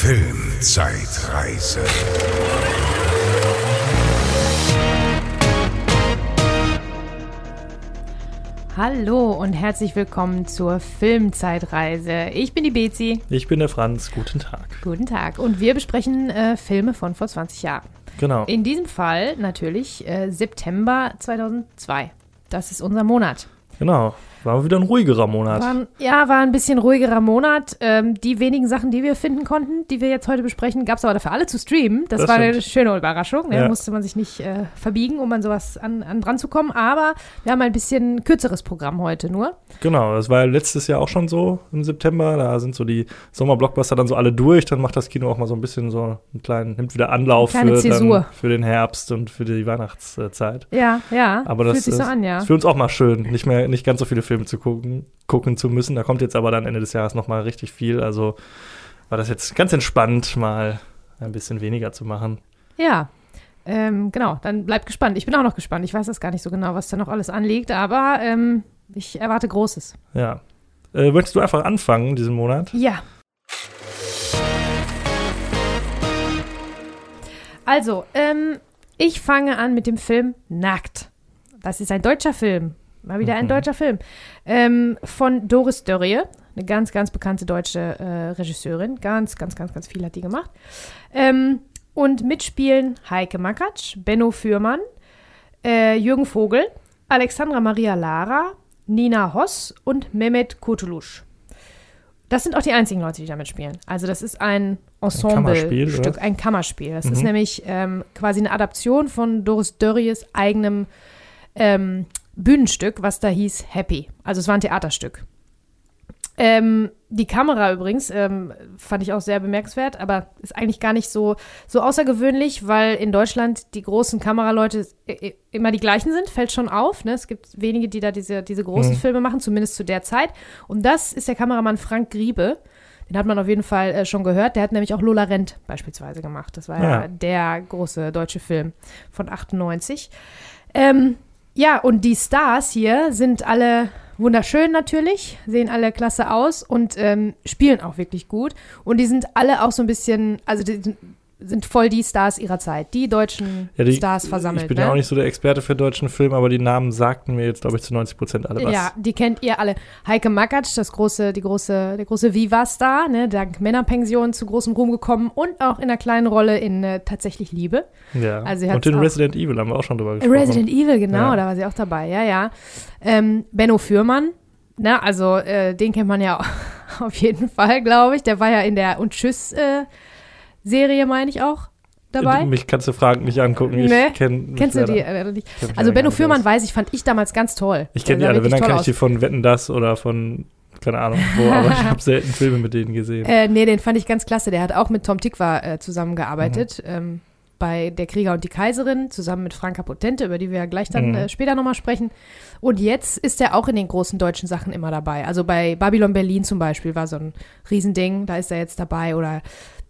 Filmzeitreise. Hallo und herzlich willkommen zur Filmzeitreise. Ich bin die Bezi. Ich bin der Franz. Guten Tag. Guten Tag. Und wir besprechen äh, Filme von vor 20 Jahren. Genau. In diesem Fall natürlich äh, September 2002. Das ist unser Monat. Genau. War wieder ein ruhigerer Monat. War, ja, war ein bisschen ruhigerer Monat. Ähm, die wenigen Sachen, die wir finden konnten, die wir jetzt heute besprechen, gab es aber dafür alle zu streamen. Das, Das war stimmt. eine schöne Überraschung. Da Ja. musste man sich nicht äh, verbiegen, um an sowas an, an dran zu kommen. Aber wir haben ein bisschen kürzeres Programm heute nur. Genau, das war ja letztes Jahr auch schon so im September. Da sind so die Sommerblockbuster dann so alle durch. Dann macht das Kino auch mal so ein bisschen so einen kleinen, nimmt wieder Anlauf für, dann, für den Herbst und für die Weihnachtszeit. Ja, ja. Aber das fühlt sich ist, so an, ja. ist für uns auch mal schön, nicht mehr nicht ganz so viele Filme zu gucken, gucken zu müssen. Da kommt jetzt aber dann Ende des Jahres noch mal richtig viel. Also war das jetzt ganz entspannt, mal ein bisschen weniger zu machen. Ja, ähm, genau, dann bleibt gespannt. Ich bin auch noch gespannt. Ich weiß das gar nicht so genau, was da noch alles anliegt, aber ähm, ich erwarte Großes. Ja. Äh, möchtest du einfach anfangen diesen Monat? Ja. Also, ähm, ich fange an mit dem Film Nackt. Das ist ein deutscher Film. Mal wieder ein Mhm. deutscher Film. Ähm, von Doris Dörrie, eine ganz, ganz bekannte deutsche äh, Regisseurin. Ganz, ganz, ganz, ganz viel hat die gemacht. Ähm, und mitspielen Heike Makatsch, Benno Fürmann, äh, Jürgen Vogel, Alexandra Maria Lara, Nina Hoss und Mehmet Kurtulusch. Das sind auch die einzigen Leute, die damit spielen. Also das ist ein Ensemble-Stück, ein Kammerspiel. Das Mhm. ist nämlich ähm, quasi eine Adaption von Doris Dörries eigenem ähm, Bühnenstück, was da hieß Happy. Also es war ein Theaterstück. Ähm, die Kamera übrigens ähm, fand ich auch sehr bemerkenswert, aber ist eigentlich gar nicht so, so außergewöhnlich, weil in Deutschland die großen Kameraleute i- i- immer die gleichen sind, fällt schon auf. Ne? Es gibt wenige, die da diese, diese großen Mhm. Filme machen, zumindest zu der Zeit. Und das ist der Kameramann Frank Griebe. Den hat man auf jeden Fall äh, schon gehört. Der hat nämlich auch Lola Rent beispielsweise gemacht. Das war ja, Ja. der große deutsche Film von 98. Ähm, ja, und die Stars hier sind alle wunderschön natürlich, sehen alle klasse aus und ähm, spielen auch wirklich gut. Und die sind alle auch so ein bisschen, also die sind, voll die Stars ihrer Zeit, die deutschen Ja, die, Stars versammelt. Ich bin ne? ja auch nicht so der Experte für deutschen Film, aber die Namen sagten mir jetzt, glaube ich, zu 90 Prozent alle was. Ja, die kennt ihr alle. Heike Makatsch, das große, die große, der große Viva-Star, ne, dank Männerpension zu großem Ruhm gekommen und auch in einer kleinen Rolle in äh, Tatsächlich Liebe. Ja. Also Und in Resident Evil haben wir auch schon drüber gesprochen. Resident Evil, genau, Ja. da war sie auch dabei, ja, ja. Ähm, Benno Fürmann, ne, also äh, den kennt man ja auf jeden Fall, glaube ich. Der war ja in der Und Tschüss-Serie, meine ich auch, dabei. Mich kannst du Fragen nicht angucken. Ich Ne? kenn Kennst du die? Äh, die? mich Also Benno nicht Fürmann aus. weiß ich, fand ich damals ganz toll. Ich kenne die Der sah alle. Wenn, dann kann toll ich die von Wetten, Das oder von, keine Ahnung wo, aber ich habe selten Filme mit denen gesehen. Äh, nee, den fand ich ganz klasse. Der hat auch mit Tom Tikva äh, zusammengearbeitet. Mhm. Ähm, bei Der Krieger und die Kaiserin, zusammen mit Franka Potente, über die wir ja gleich dann Mhm. äh, später nochmal sprechen. Und jetzt ist er auch in den großen deutschen Sachen immer dabei. Also bei Babylon Berlin zum Beispiel war so ein Riesending, da ist er jetzt dabei. Oder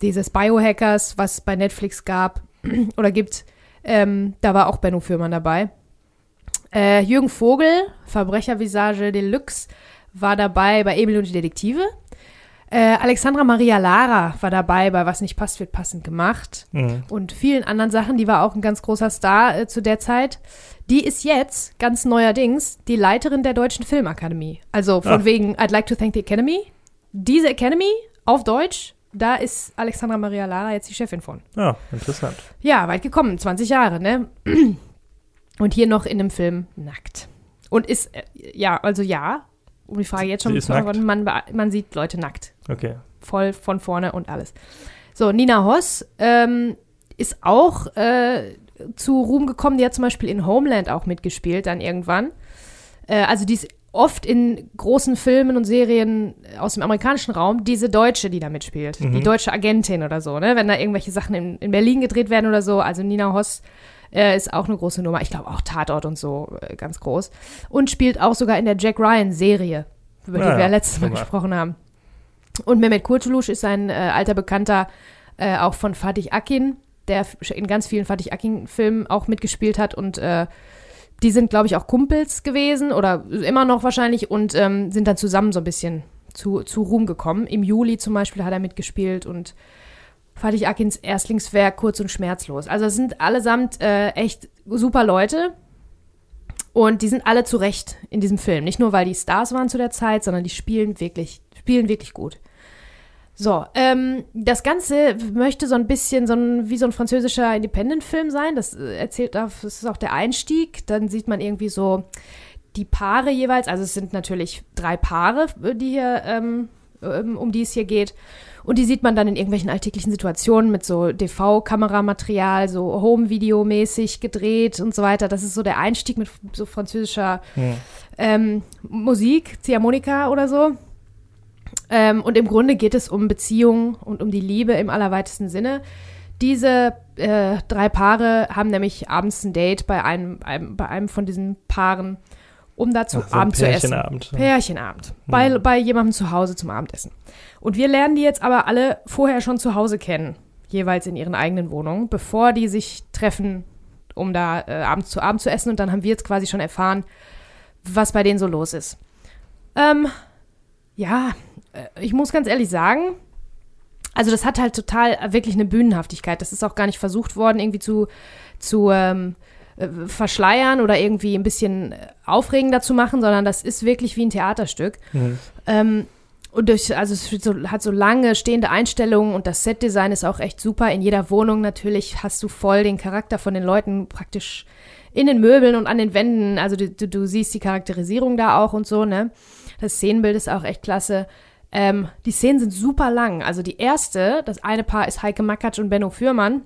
dieses Biohackers, was bei Netflix gab oder gibt, ähm, da war auch Benno Fürmann dabei. Äh, Jürgen Vogel, Verbrechervisage Deluxe, war dabei bei Emil und die Detektive. Äh, Alexandra Maria Lara war dabei bei Was nicht passt, wird passend gemacht. Mhm. Und vielen anderen Sachen. Die war auch ein ganz großer Star äh, zu der Zeit. Die ist jetzt, ganz neuerdings, die Leiterin der Deutschen Filmakademie. Also von Ah. wegen I'd like to thank the Academy. Diese Academy auf Deutsch, da ist Alexandra Maria Lara jetzt die Chefin von. Ja, interessant. Ja, weit gekommen, 20 Jahre, ne? Und hier noch in dem Film nackt. Und ist, äh, ja, also ja, um die Frage jetzt schon zu beantworten, man, man sieht Leute nackt. Okay. Voll von vorne und alles. So, Nina Hoss ähm, ist auch äh, zu Ruhm gekommen. Die hat zum Beispiel in Homeland auch mitgespielt, dann irgendwann. Äh, also die ist oft in großen Filmen und Serien aus dem amerikanischen Raum diese Deutsche, die da mitspielt. Mhm. Die deutsche Agentin oder so, ne? Wenn da irgendwelche Sachen in, in Berlin gedreht werden oder so. Also Nina Hoss äh, ist auch eine große Nummer. Ich glaube auch Tatort und so äh, ganz groß. Und spielt auch sogar in der Jack Ryan-Serie, über die Ja, wir ja, letztes Mal gesprochen haben. Und Mehmet Kurtulusch ist ein äh, alter Bekannter äh, auch von Fatih Akin, der in ganz vielen Fatih Akin-Filmen auch mitgespielt hat und äh, die sind, glaube ich, auch Kumpels gewesen oder immer noch wahrscheinlich und ähm, sind dann zusammen so ein bisschen zu, zu Ruhm gekommen. Im Juli zum Beispiel hat er mitgespielt und Fatih Akins Erstlingswerk kurz und schmerzlos. Also es sind allesamt äh, echt super Leute. Und die sind alle zu Recht in diesem Film. Nicht nur, weil die Stars waren zu der Zeit, sondern die spielen wirklich, spielen wirklich gut. So, ähm, das Ganze möchte so ein bisschen so ein, wie so ein französischer Independent-Film sein. Das äh, erzählt, das ist auch der Einstieg. Dann sieht man irgendwie so die Paare jeweils. Also es sind natürlich drei Paare, die hier, ähm, ähm um die es hier geht. Und die sieht man dann in irgendwelchen alltäglichen Situationen mit so DV-Kameramaterial, so Home-Video-mäßig gedreht und so weiter. Das ist so der Einstieg mit so französischer ja. ähm, Musik, Ziehharmonika oder so. Ähm, und im Grunde geht es um Beziehungen und um die Liebe im allerweitesten Sinne. Diese äh, drei Paare haben nämlich abends ein Date bei einem, einem, bei einem von diesen Paaren, um da zu Abend zu essen. Pärchenabend. Pärchenabend. Hm. Bei, bei jemandem zu Hause zum Abendessen. Und wir lernen die jetzt aber alle vorher schon zu Hause kennen, jeweils in ihren eigenen Wohnungen, bevor die sich treffen, um da äh, abends zu Abend zu essen. Und dann haben wir jetzt quasi schon erfahren, was bei denen so los ist. Ähm, ja, ich muss ganz ehrlich sagen, also das hat halt total äh, wirklich eine Bühnenhaftigkeit. Das ist auch gar nicht versucht worden, irgendwie zu, zu ähm, äh, verschleiern oder irgendwie ein bisschen aufregender zu machen, sondern das ist wirklich wie ein Theaterstück. Mhm. Ähm, und durch, also es so, hat so lange stehende Einstellungen und das Setdesign ist auch echt super. In jeder Wohnung natürlich hast du voll den Charakter von den Leuten praktisch in den Möbeln und an den Wänden. Also du, du, du siehst die Charakterisierung da auch und so, ne? Das Szenenbild ist auch echt klasse. Ähm, die Szenen sind super lang. Also die erste, das eine Paar ist Heike Makatsch und Benno Fürmann.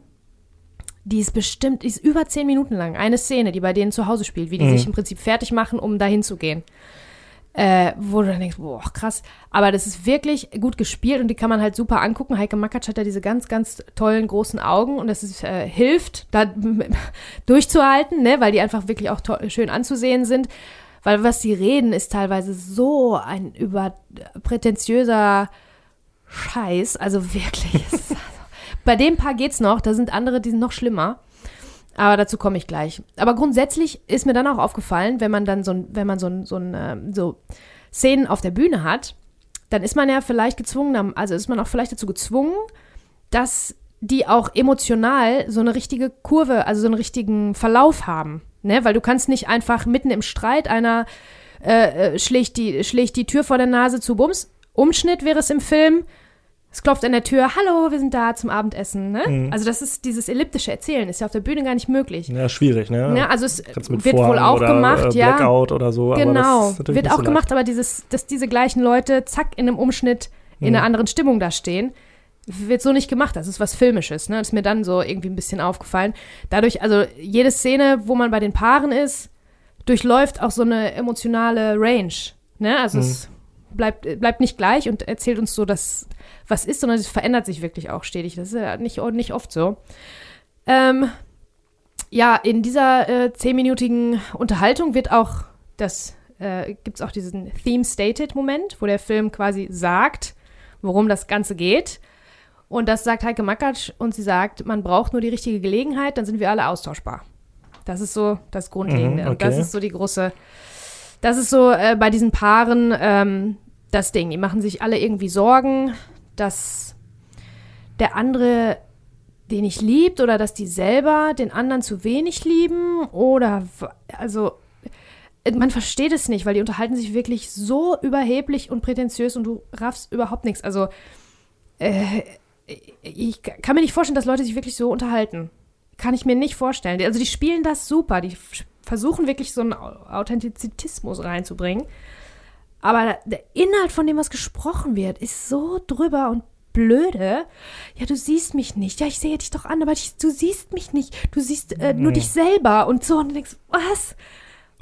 Die ist bestimmt, die ist über zehn Minuten lang. Eine Szene, die bei denen zu Hause spielt, wie die mhm. sich im Prinzip fertig machen, um dahin zu gehen äh, wo du dann denkst, boah, krass. Aber das ist wirklich gut gespielt und die kann man halt super angucken. Heike Makatsch hat ja diese ganz, ganz tollen großen Augen und das ist, äh, hilft, da durchzuhalten, ne, weil die einfach wirklich auch schön anzusehen sind. Weil was sie reden, ist teilweise so ein überprätentiöser Scheiß. Also wirklich. also, bei dem Paar geht's noch, da sind andere, die sind noch schlimmer. Aber dazu komme ich gleich. Aber grundsätzlich ist mir dann auch aufgefallen, wenn man dann so, wenn man so, so, ähm, so Szenen auf der Bühne hat, dann ist man ja vielleicht gezwungen, also ist man auch vielleicht dazu gezwungen, dass die auch emotional so eine richtige Kurve, also so einen richtigen Verlauf haben. Ne? Weil du kannst nicht einfach mitten im Streit einer äh, äh schlägt, die, schlägt die Tür vor der Nase zu Bums. Umschnitt wäre es im Film, es klopft an der Tür, hallo, wir sind da zum Abendessen. Ne? Mhm. Also das ist dieses elliptische Erzählen, ist ja auf der Bühne gar nicht möglich. Ja, schwierig, ne? ne? Also es wird Vorhang wohl auch oder, gemacht, äh, ja. Blackout oder so. Genau, wird auch gemacht, leicht. aber dieses, dass diese gleichen Leute zack in einem Umschnitt in mhm. einer anderen Stimmung da stehen, wird so nicht gemacht. Das ist was Filmisches, ne? Das ist mir dann so irgendwie ein bisschen aufgefallen. Dadurch, also jede Szene, wo man bei den Paaren ist, durchläuft auch so eine emotionale Range. Ne? Also mhm. es bleibt, bleibt nicht gleich und erzählt uns so, dass was ist, sondern es verändert sich wirklich auch stetig. Das ist ja nicht, nicht oft so. Ähm, ja, in dieser äh, zehnminütigen Unterhaltung wird auch das, äh, gibt es auch diesen Theme-Stated-Moment, wo der Film quasi sagt, worum das Ganze geht. Und das sagt Heike Makatsch und sie sagt, man braucht nur die richtige Gelegenheit, dann sind wir alle austauschbar. Das ist so das Grundlegende. Mhm, okay. Und das ist so die große, das ist so äh, bei diesen Paaren ähm, das Ding. Die machen sich alle irgendwie Sorgen, dass der andere den nicht liebt oder dass die selber den anderen zu wenig lieben oder also man versteht es nicht, weil die unterhalten sich wirklich so überheblich und prätentiös und du raffst überhaupt nichts. Also äh, ich kann mir nicht vorstellen, dass Leute sich wirklich so unterhalten. Kann ich mir nicht vorstellen. Also die spielen das super, die versuchen wirklich so einen Authentizismus reinzubringen. Aber der Inhalt von dem, was gesprochen wird, ist so drüber und blöde. Ja, du siehst mich nicht. Ja, ich sehe dich doch an, aber ich, du siehst mich nicht. Du siehst äh, nur dich selber und so. Und du denkst, was?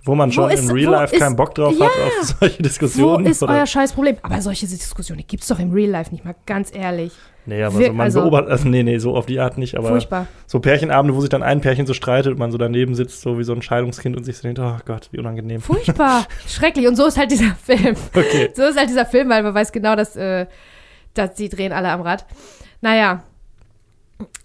Wo man schon ist, in Real Life keinen Bock drauf ja, hat auf solche Diskussionen. Wo ist oder? euer scheiß Problem? Aber solche Diskussionen gibt es doch im Real Life nicht mal, ganz ehrlich. Nee, aber Wir, so man also, beobachtet, also nee, nee, so auf die Art nicht, aber furchtbar. so Pärchenabende, wo sich dann ein Pärchen so streitet und man so daneben sitzt, so wie so ein Scheidungskind und sich so denkt, oh Gott, wie unangenehm. Furchtbar, schrecklich. Und so ist halt dieser Film. Okay. So ist halt dieser Film, weil man weiß genau, dass, äh, dass die drehen alle am Rad. Naja,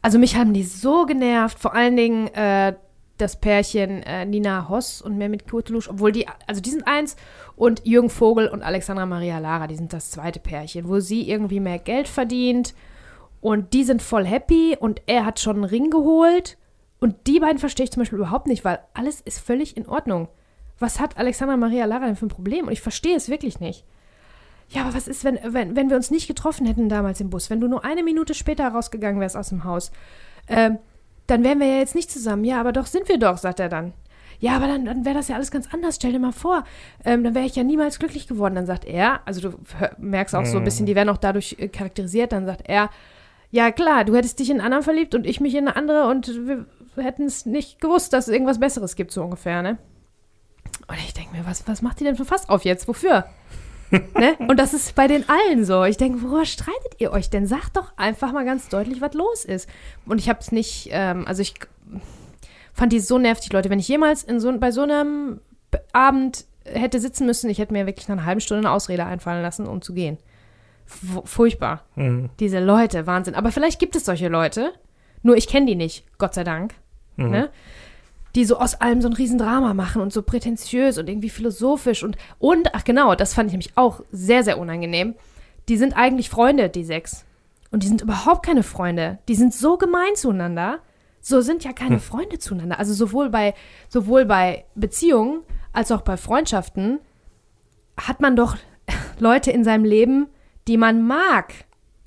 also mich haben die so genervt, vor allen Dingen äh, das Pärchen äh, Nina Hoss und Mehmet Kurtulusch, obwohl die, also die sind eins und Jürgen Vogel und Alexandra Maria Lara, die sind das zweite Pärchen, wo sie irgendwie mehr Geld verdient Und die sind voll happy und er hat schon einen Ring geholt. Und die beiden verstehe ich zum Beispiel überhaupt nicht, weil alles ist völlig in Ordnung. Was hat Alexandra Maria Lara denn für ein Problem? Und ich verstehe es wirklich nicht. Ja, aber was ist, wenn, wenn, wenn wir uns nicht getroffen hätten damals im Bus? Wenn du nur eine Minute später rausgegangen wärst aus dem Haus, ähm, dann wären wir ja jetzt nicht zusammen. Ja, aber doch sind wir doch, sagt er dann. Ja, aber dann, dann wäre das ja alles ganz anders. Stell dir mal vor, ähm, dann wäre ich ja niemals glücklich geworden. Dann sagt er, also du merkst auch so ein bisschen, die werden auch dadurch äh, charakterisiert. Dann sagt er, ja klar, du hättest dich in einen anderen verliebt und ich mich in eine andere und wir hätten es nicht gewusst, dass es irgendwas Besseres gibt, so ungefähr, ne? Und ich denke mir, was, was macht die denn für Fass auf jetzt? Wofür? Ne? Und das ist bei den allen so. Ich denke, worüber streitet ihr euch denn? Sagt doch einfach mal ganz deutlich, was los ist. Und ich habe es nicht, ähm, also ich fand die so nervig, Leute. Wenn ich jemals in so, bei so einem Abend hätte sitzen müssen, ich hätte mir wirklich nach einer halben Stunde eine Ausrede einfallen lassen, um zu gehen. F furchtbar. Mhm. Diese Leute, Wahnsinn. Aber vielleicht gibt es solche Leute, nur ich kenne die nicht, Gott sei Dank. Mhm. Ne? Die so aus allem so ein Riesendrama machen und so prätentiös und irgendwie philosophisch und, und, ach genau, das fand ich nämlich auch sehr, sehr unangenehm. Die sind eigentlich Freunde, die sechs. Und die sind überhaupt keine Freunde. Die sind so gemein zueinander. So sind ja keine hm. Freunde zueinander. Also sowohl bei, sowohl bei Beziehungen als auch bei Freundschaften hat man doch Leute in seinem Leben, die man mag.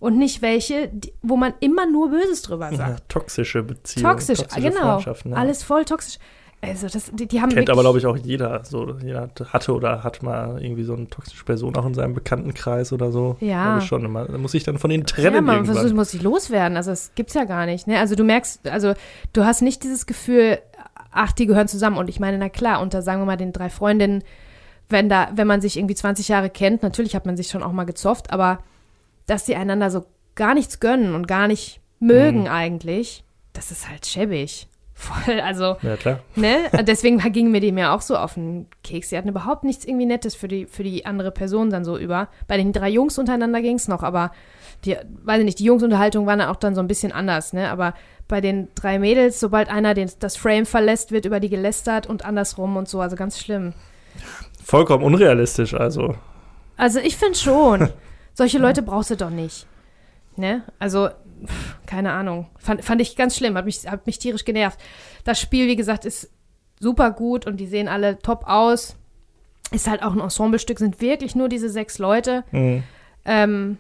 Und nicht welche, die, wo man immer nur Böses drüber sagt. Ja, toxische Beziehungen. Toxisch, toxische genau. Ja. Alles voll toxisch. Also das, die, die haben Kennt aber, glaube ich, auch jeder. So, jeder hatte oder hat mal irgendwie so eine toxische Person auch in seinem Bekanntenkreis oder so. Ja. schon immer. Da muss ich dann von denen trennen. Ja, man versucht, muss sich loswerden. Also das gibt's ja gar nicht. Ne? Also du merkst, also du hast nicht dieses Gefühl, ach, die gehören zusammen. Und ich meine, na klar, unter, sagen wir mal, den drei Freundinnen, wenn da, wenn man sich irgendwie 20 Jahre kennt, natürlich hat man sich schon auch mal gezofft, aber dass sie einander so gar nichts gönnen und gar nicht mögen mhm. eigentlich, das ist halt schäbig. Voll, also, ja, klar. ne? Deswegen gingen mir die mir auch so auf den Keks. Sie hatten überhaupt nichts irgendwie Nettes für die, für die andere Person dann so über. Bei den drei Jungs untereinander ging es noch, aber die, weiß ich nicht, die Jungsunterhaltung war dann auch dann so ein bisschen anders, ne? Aber bei den drei Mädels, sobald einer den, das Frame verlässt, wird über die gelästert und andersrum und so, also ganz schlimm. Vollkommen unrealistisch, also. Also ich finde schon. Solche Leute brauchst du doch nicht. Ne? Also, keine Ahnung. Fand, fand ich ganz schlimm, hat mich, hat mich tierisch genervt. Das Spiel, wie gesagt, ist super gut und die sehen alle top aus. Ist halt auch ein Ensemblestück, sind wirklich nur diese sechs Leute. Mhm. Ähm,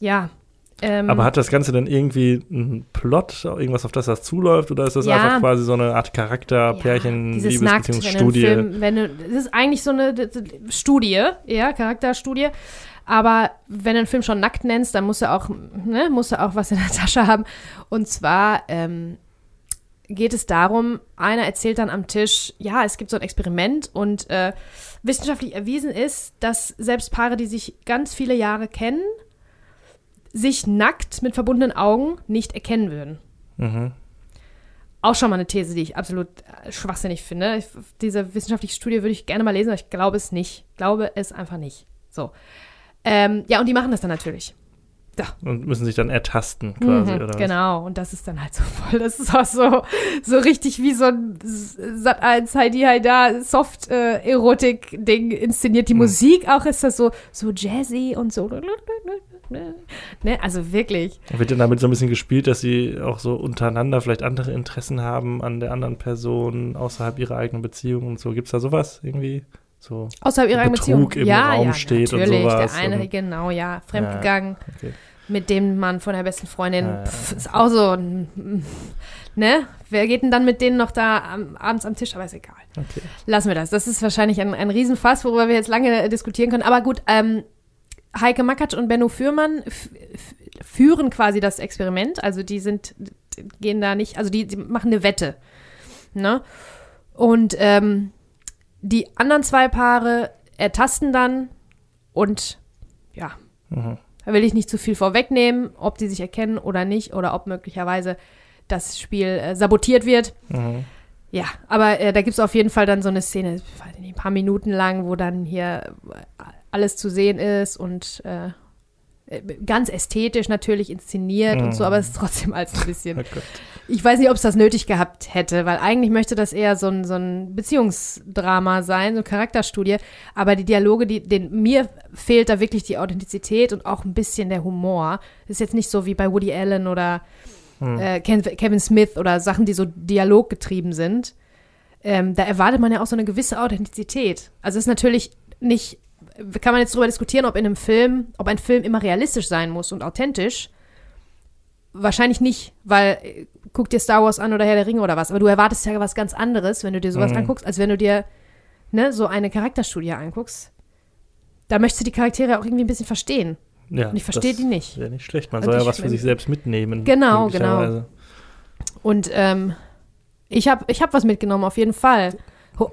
ja. Ähm, Aber hat das Ganze denn irgendwie einen Plot, irgendwas, auf das das zuläuft, oder ist das ja, einfach quasi so eine Art Charakter, Pärchen, ja, Liebesbeziehungsstudie? Das ist eigentlich so eine Studie, ja, Charakterstudie. Aber wenn du einen Film schon nackt nennst, dann musst du auch, ne, musst du auch was in der Tasche haben. Und zwar ähm, geht es darum, einer erzählt dann am Tisch, ja, es gibt so ein Experiment und äh, wissenschaftlich erwiesen ist, dass selbst Paare, die sich ganz viele Jahre kennen, sich nackt mit verbundenen Augen nicht erkennen würden. Mhm. Auch schon mal eine These, die ich absolut äh, schwachsinnig finde. Ich, diese wissenschaftliche Studie würde ich gerne mal lesen, aber ich glaube es nicht. Glaube es einfach nicht. So. Ähm, ja, und die machen das dann natürlich. Ja. Und müssen sich dann ertasten quasi, mhm, oder? Genau, und das ist dann halt so voll, das ist auch so, so richtig wie so ein Sat 1 Heidi Haida Soft-Erotik-Ding inszeniert. Die mhm. Musik auch ist das so, so jazzy und so. Ne? Also wirklich. Wird denn damit so ein bisschen gespielt, dass sie auch so untereinander vielleicht andere Interessen haben an der anderen Person außerhalb ihrer eigenen Beziehung und so? Gibt es da sowas irgendwie? So außerhalb ihrer Beziehung im ja, Raum ja, steht natürlich. und sowas. Der eine, genau, ja, fremdgegangen. Ja, okay. Mit dem Mann von der besten Freundin. Ja, Pff, ist auch so, ne? Wer geht denn dann mit denen noch da am, abends am Tisch? Aber ist egal. Okay. Lassen wir das. Das ist wahrscheinlich ein, ein Riesenfass, worüber wir jetzt lange diskutieren können. Aber gut, ähm, Heike Makatsch und Benno Fürmann führen quasi das Experiment. Also die sind, gehen da nicht, also die, die machen eine Wette. Ne? Und ähm, die anderen zwei Paare ertasten dann und ja, mhm. da will ich nicht zu viel vorwegnehmen, ob die sich erkennen oder nicht oder ob möglicherweise das Spiel äh, sabotiert wird. Mhm. Ja, aber äh, da gibt es auf jeden Fall dann so eine Szene, ein paar Minuten lang, wo dann hier alles zu sehen ist und äh, äh, ganz ästhetisch natürlich inszeniert und so, Mm. aber es ist trotzdem als ein bisschen. Oh. Ich weiß nicht, ob es das nötig gehabt hätte, weil eigentlich möchte das eher so ein, so ein Beziehungsdrama sein, so eine Charakterstudie. Aber die Dialoge, die, den, mir fehlt da wirklich die Authentizität und auch ein bisschen der Humor. Ist jetzt nicht so wie bei Woody Allen oder Hm. äh, Kevin Smith oder Sachen, die so dialoggetrieben sind. Ähm, da erwartet man ja auch so eine gewisse Authentizität. Also es ist natürlich nicht, kann man jetzt darüber diskutieren, ob in einem Film, ob ein Film immer realistisch sein muss und authentisch. Wahrscheinlich nicht, weil äh, guck dir Star Wars an oder Herr der Ringe oder was, aber du erwartest ja was ganz anderes, wenn du dir sowas Mhm. anguckst, als wenn du dir ne, so eine Charakterstudie anguckst. Da möchtest du die Charaktere auch irgendwie ein bisschen verstehen. Ja, Und ich verstehe die nicht. Wäre nicht schlecht. Man Und soll ja was für sich selbst mitnehmen. Genau, möglicherweise. Und ähm, ich habe ich hab was mitgenommen, auf jeden Fall. Ho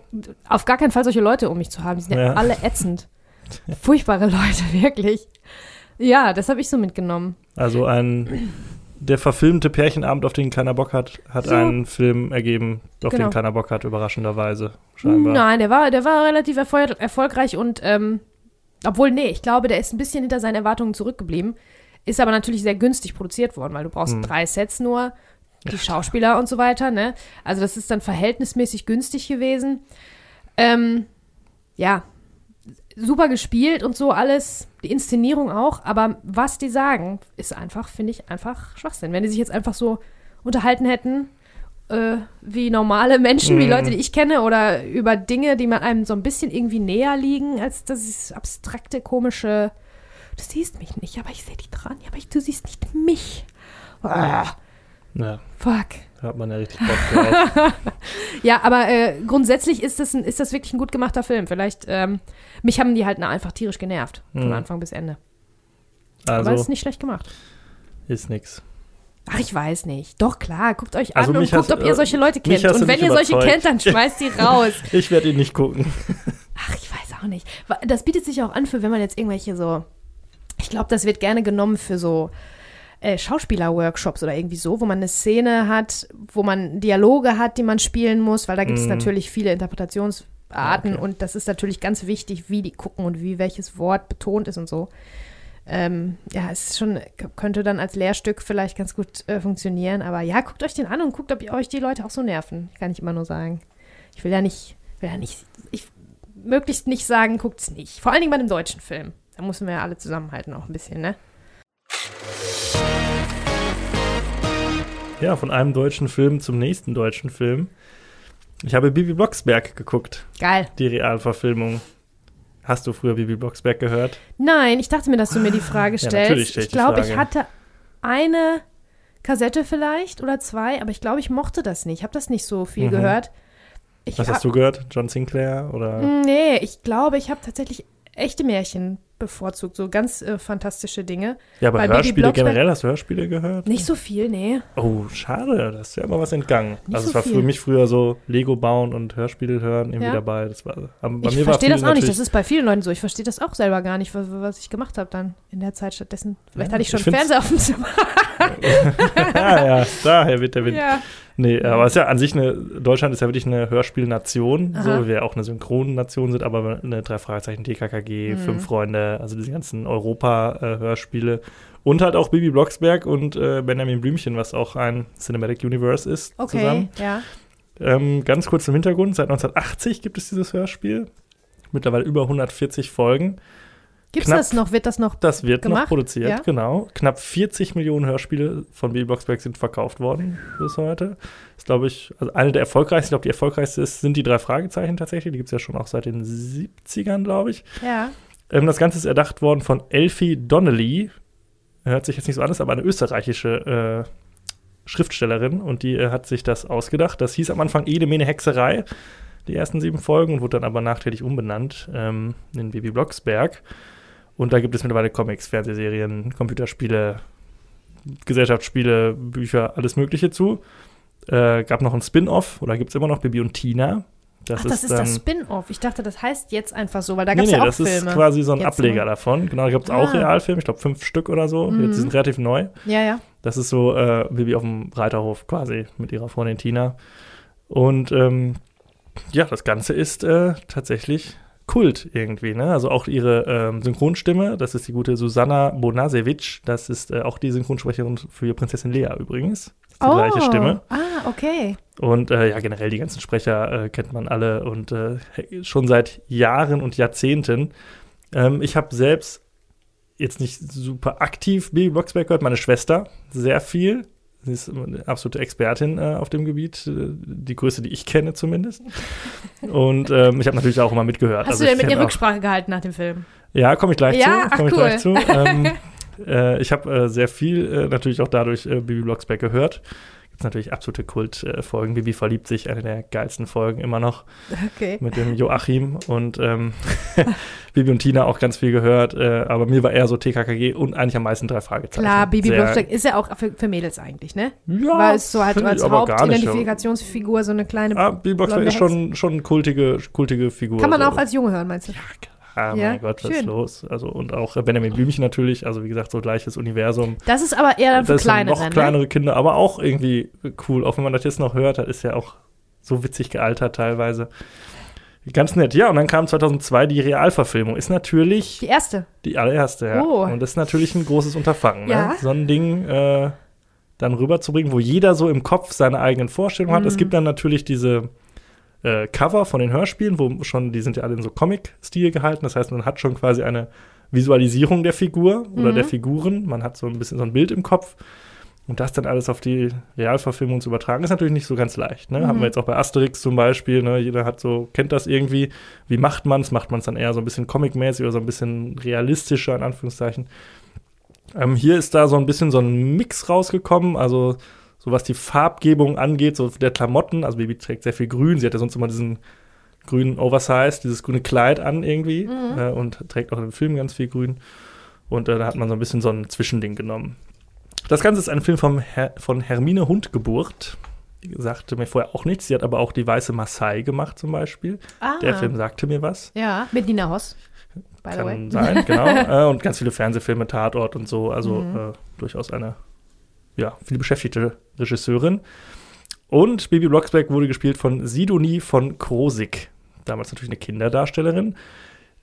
auf gar keinen Fall solche Leute um mich zu haben. Die sind ja, Ja. alle ätzend. Furchtbare Leute, wirklich. Ja, das habe ich so mitgenommen. Also ein der verfilmte Pärchenabend, auf den keiner Bock hat, hat So. einen Film ergeben, auf Genau. den keiner Bock hat, überraschenderweise. Scheinbar. Nein, der war, der war relativ erfol erfolgreich und ähm, obwohl, nee, ich glaube, der ist ein bisschen hinter seinen Erwartungen zurückgeblieben. Ist aber natürlich sehr günstig produziert worden, weil du brauchst Hm. drei Sets nur, die Schauspieler und so weiter, ne? Also das ist dann verhältnismäßig günstig gewesen. Ähm, ja, super gespielt und so alles, die Inszenierung auch, aber was die sagen, ist einfach, finde ich, einfach Schwachsinn. Wenn die sich jetzt einfach so unterhalten hätten, äh, wie normale Menschen, wie Mhm. Leute, die ich kenne, oder über Dinge, die man einem so ein bisschen irgendwie näher liegen, als das abstrakte, komische, du siehst mich nicht, aber ich sehe dich dran, ja, aber ich, du siehst nicht mich. Ah, Ja, fuck. da hat man ja richtig Bock drauf. Ja, aber äh, grundsätzlich ist das, ein, ist das wirklich ein gut gemachter Film. Vielleicht, ähm, mich haben die halt einfach tierisch genervt, von Mhm. Anfang bis Ende. aber es Also, ist nicht schlecht gemacht. ist nix. Ach, ich weiß nicht. Doch, klar, guckt euch Also an und guckt, hast- ob ihr solche Leute kennt. Und wenn ihr solche kennt, dann schmeißt die raus. Ich werde ihn nicht gucken. Ach, ich weiß auch nicht. Das bietet sich auch an für, wenn man jetzt irgendwelche so. Ich glaube, das wird gerne genommen für so äh, Schauspieler-Workshops oder irgendwie so, wo man eine Szene hat, wo man Dialoge hat, die man spielen muss, weil da gibt es Mhm. natürlich viele Interpretationsarten Ah, okay. und das ist natürlich ganz wichtig, wie die gucken und wie welches Wort betont ist und so. Ähm, ja, es ist schon, könnte dann als Lehrstück vielleicht ganz gut äh, funktionieren, aber ja, guckt euch den an und guckt, ob ihr euch die Leute auch so nerven. Kann ich immer nur sagen. Ich will ja nicht, will ja nicht, ich möglichst nicht sagen, guckt's nicht. Vor allen Dingen bei einem deutschen Film. Da müssen wir ja alle zusammenhalten auch ein bisschen, ne? Ja, von einem deutschen Film zum nächsten deutschen Film. Ich habe Bibi Blocksberg geguckt, Geil. die Realverfilmung. Hast du früher Bibi Blocksberg gehört? Nein, ich dachte mir, dass du mir die Frage Ja, stellst. natürlich stell ich glaube, ich hatte eine Kassette vielleicht oder zwei, aber ich glaube, ich mochte das nicht. Ich habe das nicht so viel Mhm. gehört. Ich Was hab- hast du gehört? John Sinclair oder? Nee, ich glaube, ich habe tatsächlich echte Märchen bevorzugt, so ganz äh, fantastische Dinge. Ja, aber bei Hörspiele generell, hast du Hörspiele gehört? Nicht so viel, nee. Oh, schade, da ist ja immer was entgangen. Nicht also so es war viel. für mich früher so Lego bauen und Hörspiele hören irgendwie Ja. dabei. Das war, ich verstehe das auch nicht. Das ist bei vielen Leuten so. Ich verstehe das auch selber gar nicht, was, was ich gemacht habe dann in der Zeit stattdessen. Vielleicht Ja, hatte ich schon ich Fernseher auf dem Zimmer. ah, ja, daher wird der Wind. Ja. Nee, aber es ist ja an sich eine, Deutschland ist ja wirklich eine Hörspielnation, Aha. so wie wir auch eine Synchronnation sind, aber eine drei Fragezeichen, DKKG, Mhm. Fünf Freunde, also diese ganzen Europa-Hörspiele. Und halt auch Bibi Blocksberg und äh, Benjamin Blümchen, was auch ein Cinematic Universe ist, Okay, zusammen. ja. Ähm, ganz kurz im Hintergrund, seit 1980 gibt es dieses Hörspiel. Mittlerweile über 140 Folgen. Gibt's Knapp- das noch? Wird das noch? Das wird noch Gemacht? produziert, Ja. genau. Knapp 40 Millionen Hörspiele von Bibi Blocksberg sind verkauft worden bis heute. Ist, glaube ich, also eine der erfolgreichsten. Ich glaube, die erfolgreichste ist, sind die drei Fragezeichen tatsächlich. Die gibt es ja schon auch seit den 70ern, glaube ich. Ja. Ähm, das Ganze ist erdacht worden von Elfie Donnelly. Hört sich jetzt nicht so an, ist aber eine österreichische äh, Schriftstellerin und die äh, hat sich das ausgedacht. Das hieß am Anfang Ede Mene Hexerei, die ersten sieben Folgen, und wurde dann aber nachträglich umbenannt ähm, in Bibi Blocksberg. Und da gibt es mittlerweile Comics, Fernsehserien, Computerspiele, Gesellschaftsspiele, Bücher, alles Mögliche zu. Äh, gab noch ein Spin-off, oder gibt es immer noch Bibi und Tina. Das Ach, das ist das Spin-off. Ich dachte, das heißt jetzt einfach so, weil da Nee, gab es nee, ja auch das Filme. ist quasi so ein jetzt, Ableger ne? davon. Genau, da gibt es auch Ah. Realfilme, ich glaube fünf Stück oder so. Mhm. Jetzt die sind relativ neu. Ja, ja. Das ist so äh, Bibi auf dem Reiterhof quasi mit ihrer Freundin Tina. Und ähm, ja, das Ganze ist äh, tatsächlich Kult irgendwie, ne? Also auch ihre ähm, Synchronstimme, das ist die gute Susanna Bonasewicz, das ist äh, auch die Synchronsprecherin für Prinzessin Lea übrigens. Die oh. gleiche Stimme. Ah, okay. Und äh, ja, generell die ganzen Sprecher äh, kennt man alle und äh, schon seit Jahren und Jahrzehnten. Ähm, ich habe selbst jetzt nicht super aktiv Baby Blocksberg gehört, meine Schwester sehr viel. Sie ist eine absolute Expertin äh, auf dem Gebiet, äh, die größte, die ich kenne zumindest. Und ähm, ich habe natürlich auch immer mitgehört. Hast also du denn mit ihr Rücksprache gehalten nach dem Film? Ja, komme ich gleich Ja, zu. ach, Komme ich cool. gleich zu. Ähm, äh, ich habe äh, sehr viel äh, natürlich auch dadurch Bibi Blocksberg gehört. Gibt natürlich absolute Kultfolgen. Bibi verliebt sich, eine der geilsten Folgen immer noch Okay. mit dem Joachim und ähm, Bibi und Tina auch ganz viel gehört. Äh, aber mir war eher so TKKG und eigentlich am meisten drei Fragezeichen. Klar, Bibi Blocksberg ist ja auch für, für Mädels eigentlich, ne? Ja, Weil es so halt als Hauptidentifikationsfigur so eine kleine. Ah, Bibi Blocksberg ist schon, schon eine kultige, kultige Figur. Kann man so. auch als Junge hören, meinst du? Ah, Ja, mein Gott, was ist schön. los? Also, und auch Benjamin Blümchen natürlich, also wie gesagt, so gleiches Universum. Das ist aber eher dann für das kleinere, noch ne? kleinere Kinder, aber auch irgendwie cool. Auch wenn man das jetzt noch hört, das ist ja auch so witzig gealtert teilweise. Ganz nett. Ja, und dann kam 2002 die Realverfilmung. Ist natürlich Die erste. die allererste, ja. Oh. Und das ist natürlich ein großes Unterfangen, Ja. ne? so ein Ding äh, dann rüberzubringen, wo jeder so im Kopf seine eigenen Vorstellungen hat. Mhm. Es gibt dann natürlich diese äh, Cover von den Hörspielen, wo schon, die sind ja alle in so Comic-Stil gehalten. Das heißt, man hat schon quasi eine Visualisierung der Figur oder Mhm. der Figuren. Man hat so ein bisschen so ein Bild im Kopf. Und das dann alles auf die Realverfilmung zu übertragen, ist natürlich nicht so ganz leicht. Ne? Mhm. Haben wir jetzt auch bei Asterix zum Beispiel. Ne? Jeder hat so, kennt das irgendwie. Wie macht man es? Macht man es dann eher so ein bisschen comic-mäßig oder so ein bisschen realistischer, in Anführungszeichen. Ähm, hier ist da so ein bisschen so ein Mix rausgekommen. Also, so was die Farbgebung angeht, so der Klamotten. Also, Baby trägt sehr viel grün. Sie hat ja sonst immer diesen grünen Oversize, dieses grüne Kleid an irgendwie. Mhm. Äh, und trägt auch im Film ganz viel grün. Und äh, da hat man so ein bisschen so ein Zwischending genommen. Das Ganze ist ein Film vom Her von Hermine Hundgeburt. Die sagte mir vorher auch nichts. Sie hat aber auch die Weiße Maasai gemacht zum Beispiel. Ah. Der Film sagte mir was. Ja, mit Nina Hoss. By. Kann sein, genau. äh, und ganz viele Fernsehfilme, Tatort und so. Also Mhm. äh, durchaus eine, ja, viel beschäftigte Regisseurin. Und Bibi Blocksberg wurde gespielt von Sidonie von Krosig. Damals natürlich eine Kinderdarstellerin.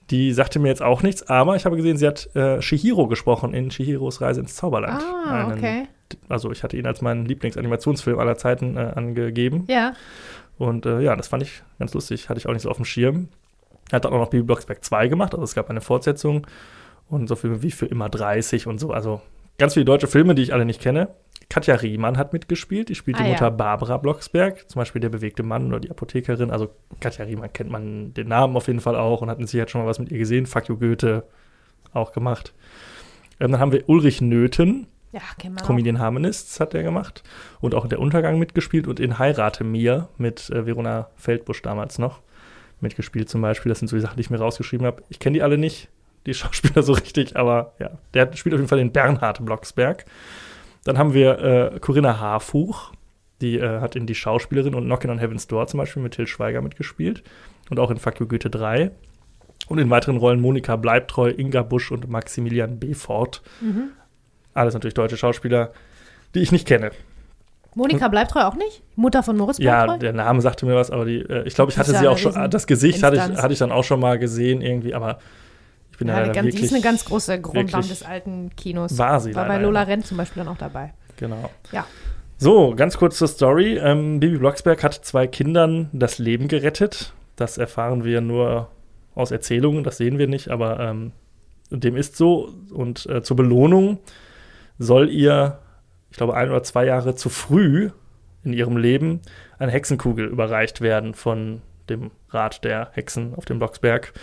Die sagte mir jetzt auch nichts, aber ich habe gesehen, sie hat äh, Shihiro gesprochen in Shihiros Reise ins Zauberland. Ah, Einen- okay. Also ich hatte ihn als meinen Lieblingsanimationsfilm aller Zeiten äh, angegeben. Ja. Und äh, ja, das fand ich ganz lustig, hatte ich auch nicht so auf dem Schirm. Er hat dann auch noch Bibi Blocksberg 2 gemacht, also es gab eine Fortsetzung. Und so Filme wie Für immer 30 und so. Also ganz viele deutsche Filme, die ich alle nicht kenne. Katja Riemann hat mitgespielt, die spielt Ah, die ja. Mutter Barbara Blocksberg, zum Beispiel der bewegte Mann oder die Apothekerin. Also Katja Riemann kennt man den Namen auf jeden Fall auch und hat Sicherheit schon mal was mit ihr gesehen. Fuck you Goethe auch gemacht. Ähm, dann haben wir Ulrich Nöthen, Ja. Comedian Harmonists hat er gemacht und auch in der Untergang mitgespielt und in Heirate mir mit äh, Verona Feldbusch damals noch mitgespielt zum Beispiel. Das sind so die Sachen, die ich mir rausgeschrieben habe. Ich kenne die alle nicht, die Schauspieler so richtig, aber ja, der spielt auf jeden Fall den Bernhard Blocksberg. Dann haben wir äh, Corinna Harfuch, die äh, hat in Die Schauspielerin und Knockin' on Heaven's Door zum Beispiel mit Till Schweiger mitgespielt und auch in Fuck You Goethe 3. Und in weiteren Rollen Monika Bleibtreu, Inga Busch und Maximilian Befort. Mhm. Alles natürlich deutsche Schauspieler, die ich nicht kenne. Monika Bleibtreu auch nicht? Mutter von Moritz Ja, Bleibtreu? der Name sagte mir was, aber die, äh, ich glaube, ich hatte sie ja auch schon, das Gesicht hatte ich, hatte ich dann auch schon mal gesehen irgendwie, aber ich bin ja, leider ganz, die ist eine ganz große wirklich- des alten Kinos. war sie War bei Lola. Renn zum Beispiel dann auch dabei. Genau. Ja. So, ganz kurz zur Story. Ähm, Bibi Blocksberg hat zwei Kindern das Leben gerettet. Das erfahren wir nur aus Erzählungen, das sehen wir nicht, aber ähm, dem ist so. Und äh, zur Belohnung soll ihr, ich glaube, ein oder zwei Jahre zu früh in ihrem Leben eine Hexenkugel überreicht werden von dem Rat der Hexen auf dem Blocksberg.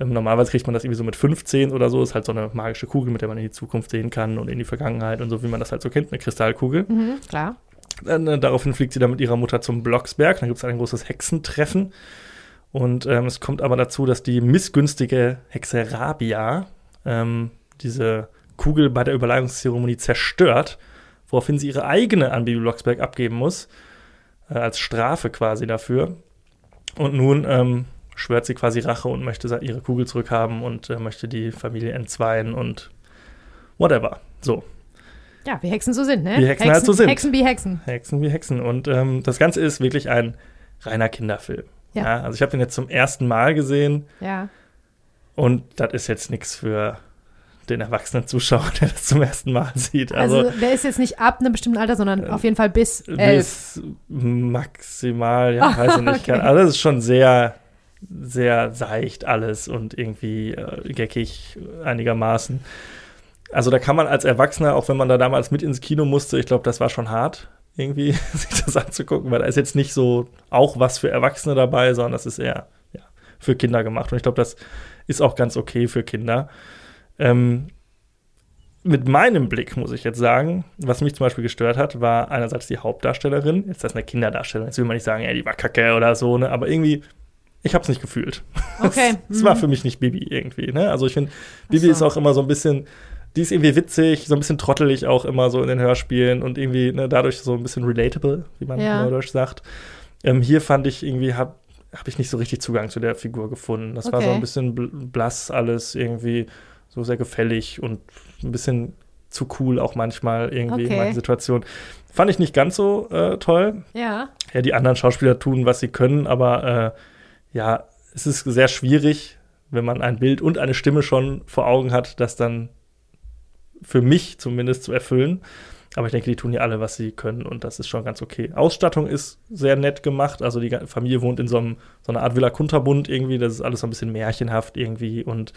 Ähm, normalerweise kriegt man das irgendwie so mit 15 oder so. Ist halt so eine magische Kugel, mit der man in die Zukunft sehen kann und in die Vergangenheit und so, wie man das halt so kennt, eine Kristallkugel. Mhm, klar. Dann, äh, daraufhin fliegt sie dann mit ihrer Mutter zum Blocksberg. Dann gibt es ein großes Hexentreffen. Und ähm, es kommt aber dazu, dass die missgünstige Hexe Rabia ähm, diese Kugel bei der Überleihungszeremonie zerstört, woraufhin sie ihre eigene an Bibi Blocksberg abgeben muss, äh, als Strafe quasi dafür. Und nun ähm, schwört sie quasi Rache und möchte ihre Kugel zurückhaben und äh, möchte die Familie entzweien und whatever. So, Ja, wie Hexen so sind, ne? Wie Hexen halt so sind. Hexen wie Hexen. Hexen wie Hexen. Und ähm, das Ganze ist wirklich ein reiner Kinderfilm. Ja. Ja. also ich habe den jetzt zum ersten Mal gesehen Ja. und das ist jetzt nichts für den erwachsenen Zuschauer, der das zum ersten Mal sieht. Also, Also, der ist jetzt nicht ab einem bestimmten Alter, sondern auf jeden Fall bis elf. bis maximal, ja, weiß ich nicht. okay. Also das ist schon sehr, sehr seicht alles und irgendwie äh, geckig einigermaßen. Also da kann man als Erwachsener, auch wenn man da damals mit ins Kino musste, ich glaube, das war schon hart, irgendwie sich das anzugucken, weil da ist jetzt nicht so auch was für Erwachsene dabei, sondern das ist eher ja, für Kinder gemacht. Und ich glaube, das ist auch ganz okay für Kinder. Ähm, mit meinem Blick, muss ich jetzt sagen, was mich zum Beispiel gestört hat, war einerseits die Hauptdarstellerin. Jetzt ist das eine Kinderdarstellerin. Jetzt will man nicht sagen, ey, die war kacke oder so, ne? Aber irgendwie, ich habe es nicht gefühlt. Okay. Es war mhm. für mich nicht Bibi irgendwie, ne? Also ich finde, Bibi so. ist auch immer so ein bisschen, die ist irgendwie witzig, so ein bisschen trottelig auch immer so in den Hörspielen und irgendwie ne, dadurch so ein bisschen relatable, wie man Ja. neudeutsch sagt. Ähm, hier fand ich irgendwie, habe hab ich nicht so richtig Zugang zu der Figur gefunden. Das war so Okay. ein bisschen bl blass alles irgendwie, so sehr gefällig und ein bisschen zu cool auch manchmal irgendwie in Okay. manchen Situationen. Fand ich nicht ganz so äh, toll. Ja. Ja, die anderen Schauspieler tun, was sie können, aber äh, ja, es ist sehr schwierig, wenn man ein Bild und eine Stimme schon vor Augen hat, das dann für mich zumindest zu erfüllen. Aber ich denke, die tun ja alle, was sie können und das ist schon ganz okay. Ausstattung ist sehr nett gemacht. Also die Familie wohnt in so, einem, so einer Art Villa Kunterbund irgendwie. Das ist alles so ein bisschen märchenhaft irgendwie und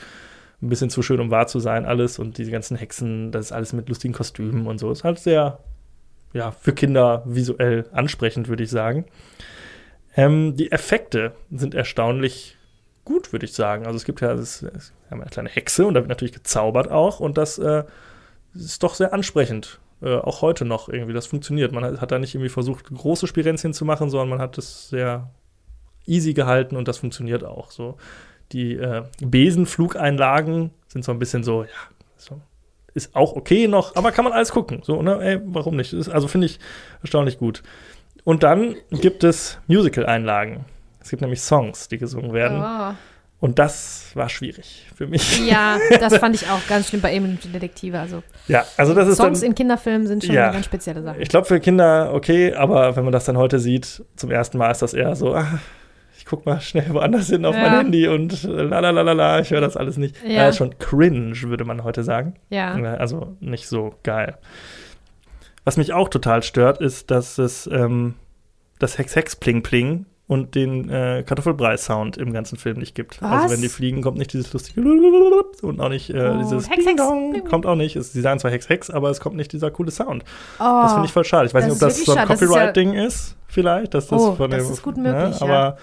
ein bisschen zu schön, um wahr zu sein, alles. Und diese ganzen Hexen, das ist alles mit lustigen Kostümen und so. Ist halt sehr, ja, für Kinder visuell ansprechend, würde ich sagen. Ähm, die Effekte sind erstaunlich gut, würde ich sagen. Also es gibt ja, wir haben eine kleine Hexe und da wird natürlich gezaubert auch und das äh, ist doch sehr ansprechend. Äh, auch heute noch irgendwie, das funktioniert. Man hat, hat da nicht irgendwie versucht, große Spirenzchen zu machen, sondern man hat es sehr easy gehalten und das funktioniert auch so. Die äh, Besenflugeinlagen sind so ein bisschen so, ja, so, ist auch okay noch, aber kann man alles gucken. So, ne, ey, warum nicht? Ist, also finde ich erstaunlich gut. Und dann gibt es Musical-Einlagen. Es gibt nämlich Songs, die gesungen werden. Oh. Und das war schwierig für mich. Ja, das fand ich auch ganz schlimm bei Emil und Detektive. Also Ja, also das ist Songs dann, in Kinderfilmen sind schon Ja. eine ganz spezielle Sache. ich glaube für Kinder okay, aber wenn man das dann heute sieht, zum ersten Mal ist das eher so, ah, ich guck mal schnell woanders hin auf Ja. mein Handy und la la la la la, ich höre das alles nicht. Ja. Ja. ist schon cringe, würde man heute sagen. Ja, Also nicht so geil. Was mich auch total stört, ist, dass es ähm, das Hex-Hex-Pling-Pling und den äh, Kartoffelbrei-Sound im ganzen Film nicht gibt. Was? Also wenn die fliegen, kommt nicht dieses lustige und auch nicht äh, Oh, dieses Hex, Hex, Pling. kommt auch nicht. Sie sagen zwar Hex-Hex, aber es kommt nicht dieser coole Sound. Oh, Das finde ich voll schade. Ich weiß das nicht, ob das so ein. Das ist ja- Copyright-Ding ist, vielleicht. Dass das Oh, von das dem, ist gut möglich, ja. Aber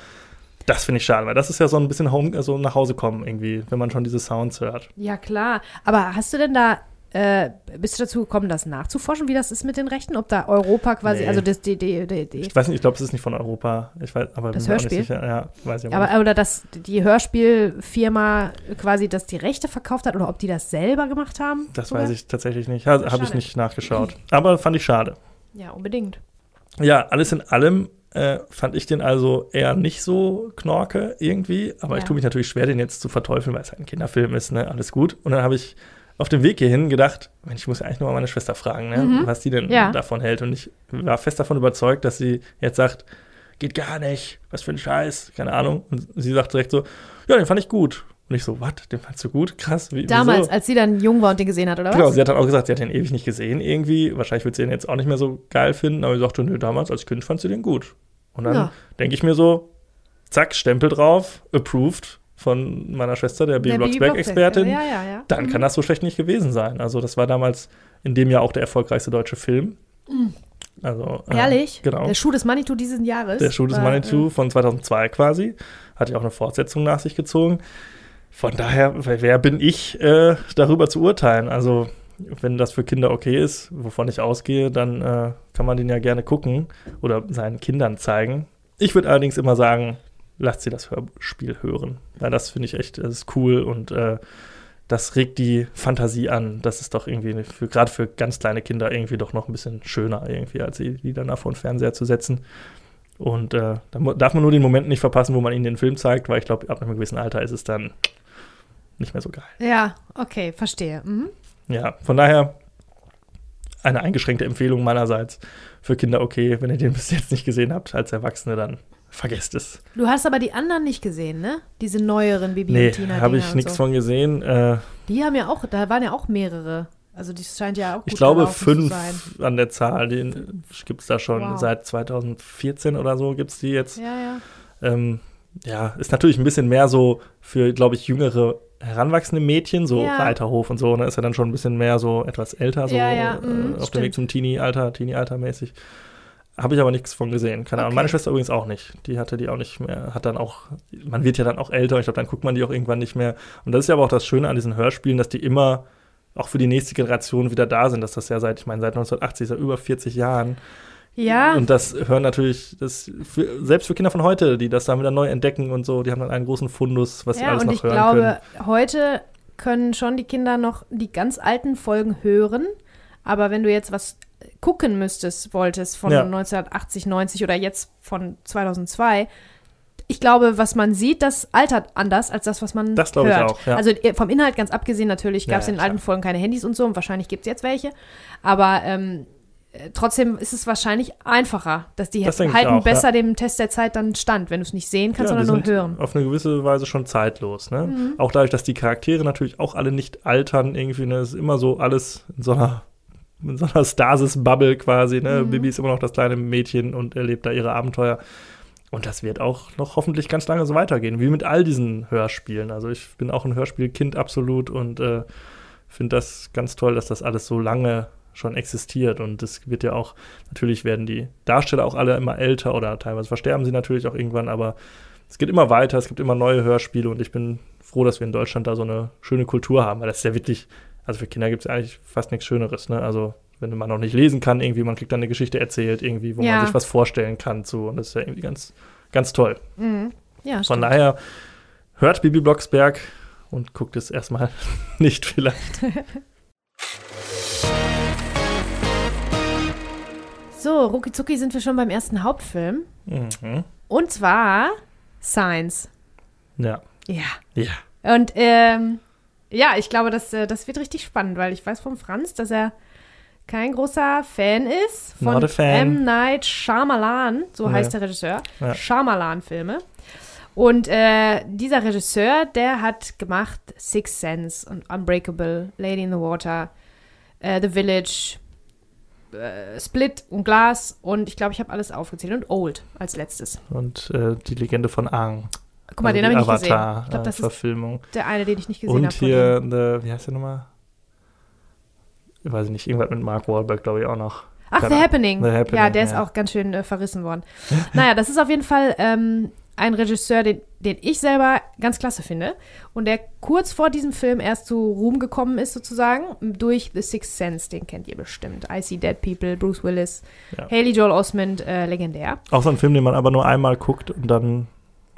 das finde ich schade, weil das ist ja so ein bisschen Home, also nach Hause kommen irgendwie, wenn man schon diese Sounds hört. ja, klar. Aber hast du denn da, äh, bist du dazu gekommen, das nachzuforschen, wie das ist mit den Rechten? Ob da Europa quasi, Nee. also das, die, die, die, die Ich weiß nicht, ich glaube, es ist nicht von Europa. Ich weiß, aber Das bin mir auch Hörspiel? Nicht sicher. Ja, weiß ich aber, aber, oder dass die Hörspielfirma quasi das die Rechte verkauft hat oder ob die das selber gemacht haben? Das sogar? weiß ich tatsächlich nicht. Ha, Habe ich nicht nachgeschaut. Aber fand ich schade. Ja, unbedingt. Ja, alles in allem äh, fand ich den also eher nicht so knorke irgendwie. Aber ich Ja. tue mich natürlich schwer, den jetzt zu verteufeln, weil es halt ein Kinderfilm ist, ne? Alles gut. Und dann habe ich auf dem Weg hierhin gedacht, ich muss ja eigentlich nur mal meine Schwester fragen, ne? Mhm. was die denn Ja. davon hält. Und ich war fest davon überzeugt, dass sie jetzt sagt, geht gar nicht, was für ein Scheiß, keine Ahnung. Und sie sagt direkt so, ja, den fand ich gut. Und ich so, was, den fandst du gut? Krass, wie, Damals, wieso? als sie dann jung war und den gesehen hat, oder was? Genau, sie hat dann auch gesagt, sie hat den ewig nicht gesehen irgendwie. Wahrscheinlich wird sie den jetzt auch nicht mehr so geil finden, aber sie sagte, nö, damals als Kind fand sie den gut. Und dann Ja. denke ich mir so, zack, Stempel drauf, approved von meiner Schwester, der B. Der Bibi Blocksberg-Expertin. Ja, ja, ja. Dann kann Mhm. das so schlecht nicht gewesen sein. Also das war damals in dem Jahr auch der erfolgreichste deutsche Film. Also, äh, Mhm. Ehrlich? Genau. Der Schuh des Manitou dieses Jahres. Der Schuh des war, Manitou von 2002 quasi. Hat ja auch eine Fortsetzung nach sich gezogen. Von daher, wer bin ich, äh, darüber zu urteilen? Also, wenn das für Kinder okay ist, wovon ich ausgehe, dann äh, kann man den ja gerne gucken oder seinen Kindern zeigen. Ich würde allerdings immer sagen, lasst sie das Hörspiel hören. Weil das finde ich echt, das ist cool und äh, das regt die Fantasie an. Das ist doch irgendwie, für, gerade für ganz kleine Kinder, irgendwie doch noch ein bisschen schöner, irgendwie, als sie die dann vor den Fernseher zu setzen. Und äh, da darf man nur den Moment nicht verpassen, wo man ihnen den Film zeigt, weil ich glaube, ab einem gewissen Alter ist es dann nicht mehr so geil. Ja, okay, verstehe. Mhm. Ja, von daher eine eingeschränkte Empfehlung meinerseits für Kinder okay. Wenn ihr den bis jetzt nicht gesehen habt, als Erwachsene, dann vergesst es. Du hast aber die anderen nicht gesehen, ne? Diese neueren Bibi Nee, und Tina. habe ich nichts so. von gesehen. Äh, Die haben ja auch, da waren ja auch mehrere. Also das scheint ja auch gut ich glaube fünf an der Zahl. Den gibt es da schon Wow. seit 2014 oder so gibt es die jetzt. Ja, ja. Ähm, ja, ist natürlich ein bisschen mehr so für, glaube ich, jüngere heranwachsende Mädchen, so Ja. Reiterhof und so, ne, ist ja dann schon ein bisschen mehr so etwas älter, so Ja, ja, äh, mhm, auf dem. Weg zum Teenie-Alter, Teenie-Alter mäßig. Habe ich aber nichts von gesehen. Keine Ahnung. Okay. Meine Schwester übrigens auch nicht. Die hatte die auch nicht mehr, hat dann auch, man wird ja dann auch älter, ich glaube, dann guckt man die auch irgendwann nicht mehr. Und das ist ja aber auch das Schöne an diesen Hörspielen, dass die immer auch für die nächste Generation wieder da sind, dass das ja seit, ich meine, seit 1980, seit über 40 Jahren. Ja, Und das hören natürlich, das für, selbst für Kinder von heute, die das dann wieder neu entdecken und so, die haben dann einen großen Fundus, was sie ja alles und noch ich hören glaube, können. heute können schon die Kinder noch die ganz alten Folgen hören. Aber wenn du jetzt was gucken müsstest, wolltest von Ja. 1980, 90 oder jetzt von 2002, ich glaube, was man sieht, das altert anders als das, was man Das glaube ich hört. auch, ja. Also äh, vom Inhalt ganz abgesehen, natürlich Ja, gab es ja, in den alten. Folgen keine Handys und so und wahrscheinlich gibt es jetzt welche. Aber ähm, äh, trotzdem ist es wahrscheinlich einfacher, dass die Das halten auch, besser dem Test der Zeit dann stand, wenn du es nicht sehen kannst, Ja, sondern nur hören. Auf eine gewisse Weise schon zeitlos. Ne? Mhm. Auch dadurch, dass die Charaktere natürlich auch alle nicht altern, irgendwie, ne? ist immer so alles in so einer, in so einer Stasis-Bubble quasi. Ne? Mhm. Bibi ist immer noch das kleine Mädchen und erlebt da ihre Abenteuer. Und das wird auch noch hoffentlich ganz lange so weitergehen, wie mit all diesen Hörspielen. Also ich bin auch ein Hörspielkind absolut und äh, finde das ganz toll, dass das alles so lange schon existiert. Und es wird ja auch, natürlich werden die Darsteller auch alle immer älter oder teilweise versterben sie natürlich auch irgendwann, aber es geht immer weiter, es gibt immer neue Hörspiele und ich bin froh, dass wir in Deutschland da so eine schöne Kultur haben, weil das ist ja wirklich, also für Kinder gibt es eigentlich fast nichts Schöneres, ne? Also wenn man noch nicht lesen kann, irgendwie, man kriegt dann eine Geschichte erzählt, irgendwie, wo Ja. man sich was vorstellen kann, so und das ist ja irgendwie ganz, ganz toll. Mhm. Ja, Von stimmt. daher hört Bibi Blocksberg und guckt es erstmal nicht vielleicht. So, rucki sind wir schon beim ersten Hauptfilm. Mhm. Und zwar Science. Ja. Ja. Ja. Und ähm, ja, ich glaube, das, äh, das wird richtig spannend, weil ich weiß vom Franz, dass er kein großer Fan ist von Not a fan. M. Night Shyamalan, so Ja. heißt der Regisseur, Ja. Shyamalan-Filme. Und äh, dieser Regisseur, der hat gemacht Sixth Sense und Unbreakable, Lady in the Water, äh, The Village, äh, Split und Glass und ich glaube, ich habe alles aufgezählt und Old als letztes. Und äh, die Legende von Aang. Guck mal, Also den habe ich nicht gesehen. Avatar, Ich glaube, das ist Verfilmung. der eine, den ich nicht gesehen Und habe. von hier, the, wie heißt der nochmal? Ich weiß nicht, irgendwas mit Mark Wahlberg, glaube ich, auch noch. Ach, The Happening. The Happening, Ja, der ist ja. auch ganz schön äh, verrissen worden. naja, das ist auf jeden Fall ähm, ein Regisseur, den, den ich selber ganz klasse finde und der kurz vor diesem Film erst zu Ruhm gekommen ist, sozusagen, durch The Sixth Sense, den kennt ihr bestimmt. I See Dead People, Bruce Willis, Ja. Haley Joel Osment, äh, legendär. Auch so ein Film, den man aber nur einmal guckt und dann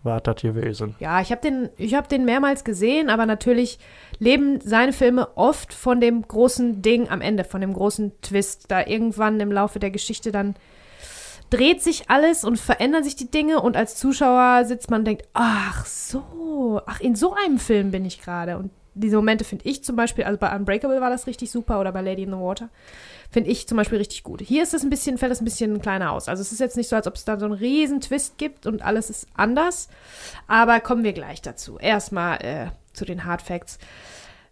war das gewesen. Ja, ich habe den, hab den mehrmals gesehen, aber natürlich leben seine Filme oft von dem großen Ding am Ende, von dem großen Twist. Da irgendwann im Laufe der Geschichte dann dreht sich alles und verändern sich die Dinge und als Zuschauer sitzt man und denkt, ach so, ach, in so einem Film bin ich gerade. Und diese Momente finde ich zum Beispiel, also bei Unbreakable war das richtig super oder bei Lady in the Water, finde ich zum Beispiel richtig gut. Hier ist es ein bisschen, fällt es ein bisschen kleiner aus. Also es ist jetzt nicht so, als ob es da so einen riesen Twist gibt und alles ist anders. Aber kommen wir gleich dazu. Erstmal äh, zu den Hard Facts.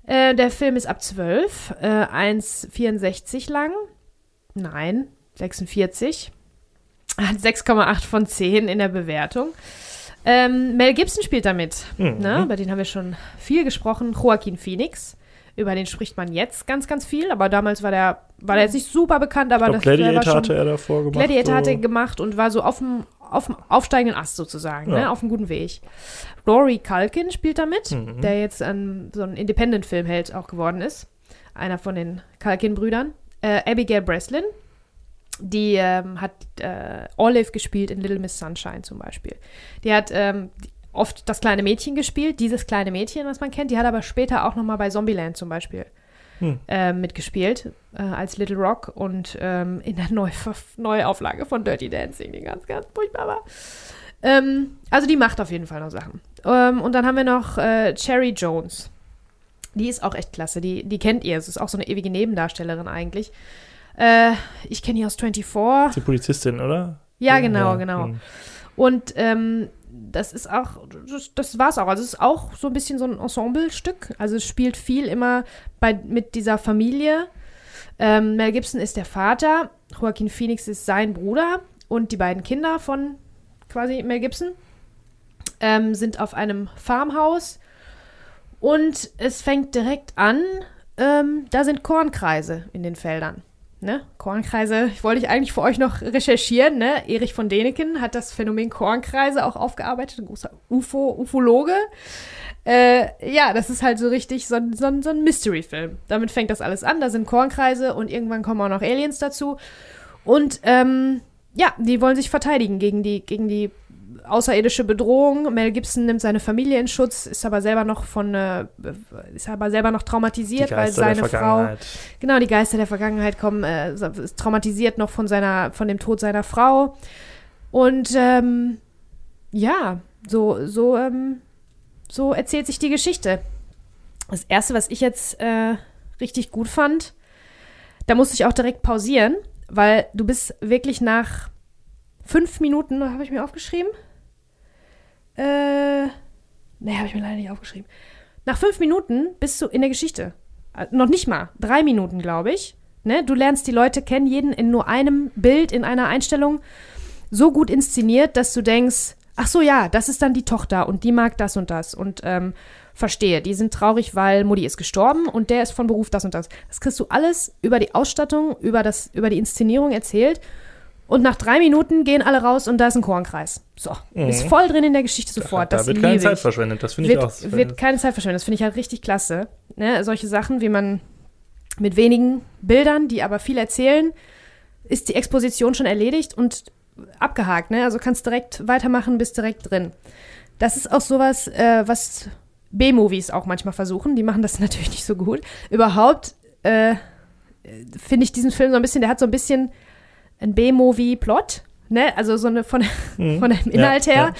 Äh, der Film ist ab 12, äh, 1,64 lang. Nein, 46. Hat 6,8 von 10 in der Bewertung. Ähm, Mel Gibson spielt damit. Mhm. Ne? Über den haben wir schon viel gesprochen. Joaquin Phoenix. Über den spricht man jetzt ganz, ganz viel. Aber damals war der, war der jetzt nicht super bekannt. Aber Ich glaub, das Gladiator schon, hatte er davor gemacht. Gladiator so. hat er gemacht und war so auf dem, auf dem aufsteigenden Ast sozusagen, Ja. ne? auf einem guten Weg. Rory Culkin spielt damit, Mhm. der jetzt ein, so ein Independent-Filmheld auch geworden ist. Einer von den Culkin-Brüdern. Äh, Abigail Breslin, die ähm, hat äh, Olive gespielt in Little Miss Sunshine zum Beispiel. Die hat ähm, oft das kleine Mädchen gespielt, dieses kleine Mädchen, was man kennt. Die hat aber später auch noch mal bei Zombieland zum Beispiel Hm. äh, mitgespielt äh, als Little Rock und ähm, in der Neu Neuauflage von Dirty Dancing, die ganz, ganz furchtbar war. Ähm, also die macht auf jeden Fall noch Sachen. Ähm, und dann haben wir noch äh, Cherry Jones. Die ist auch echt klasse. Die, die kennt ihr. Es ist auch so eine ewige Nebendarstellerin eigentlich. Äh, ich kenne die aus 24. Die Polizistin, oder? Ja, genau, genau. hm. Und ähm, das ist auch, das, das war's auch. Also es ist auch so ein bisschen so ein Ensemblestück. Also es spielt viel immer bei, mit dieser Familie. Ähm, Mel Gibson ist der Vater, Joaquin Phoenix ist sein Bruder und die beiden Kinder von quasi Mel Gibson ähm, sind auf einem Farmhaus und es fängt direkt an, ähm, da sind Kornkreise in den Feldern. Ne? Kornkreise, ich wollte ich eigentlich für euch noch recherchieren. Ne? Erich von Deneken hat das Phänomen Kornkreise auch aufgearbeitet, ein großer UFO, Ufologe. Äh, ja, das ist halt so richtig so, so, so ein Mystery-Film. Damit fängt das alles an. Da sind Kornkreise und irgendwann kommen auch noch Aliens dazu. Und ähm, ja, die wollen sich verteidigen gegen die, gegen die außerirdische Bedrohung. Mel Gibson nimmt seine Familie in Schutz, ist aber selber noch von äh, ist aber selber noch traumatisiert, weil seine Frau genau die Geister der Vergangenheit kommen, äh, ist traumatisiert noch von seiner von dem Tod seiner Frau und ähm, ja so so ähm, so erzählt sich die Geschichte. Das erste, was ich jetzt äh, richtig gut fand, da musste ich auch direkt pausieren, weil du bist wirklich nach fünf Minuten, habe ich mir aufgeschrieben, äh, nee, habe ich mir leider nicht aufgeschrieben. Nach fünf Minuten bist du in der Geschichte. Äh, noch nicht mal. Drei Minuten, glaube ich. Ne? Du lernst die Leute kennen, jeden in nur einem Bild, in einer Einstellung, so gut inszeniert, dass du denkst, ach so, ja, das ist dann die Tochter und die mag das und das und ähm, verstehe, die sind traurig, weil Mutti ist gestorben und der ist von Beruf das und das. Das kriegst du alles über die Ausstattung, über, das, über die Inszenierung erzählt und nach drei Minuten gehen alle raus und da ist ein Kornkreis. So, mhm. ist voll drin in der Geschichte sofort. Da, da wird keine Zeit verschwendet, das finde ich auch. Wird keine Zeit verschwendet, das finde ich halt richtig klasse. Ne? Solche Sachen, wie man mit wenigen Bildern, die aber viel erzählen, ist die Exposition schon erledigt und abgehakt. Ne? Also kannst direkt weitermachen, bist direkt drin. Das ist auch sowas, äh, was B-Movies auch manchmal versuchen. Die machen das natürlich nicht so gut. Überhaupt äh, finde ich diesen Film so ein bisschen, der hat so ein bisschen ein B-Movie-Plot, ne? Also so eine von, mhm. von dem Inhalt ja, her.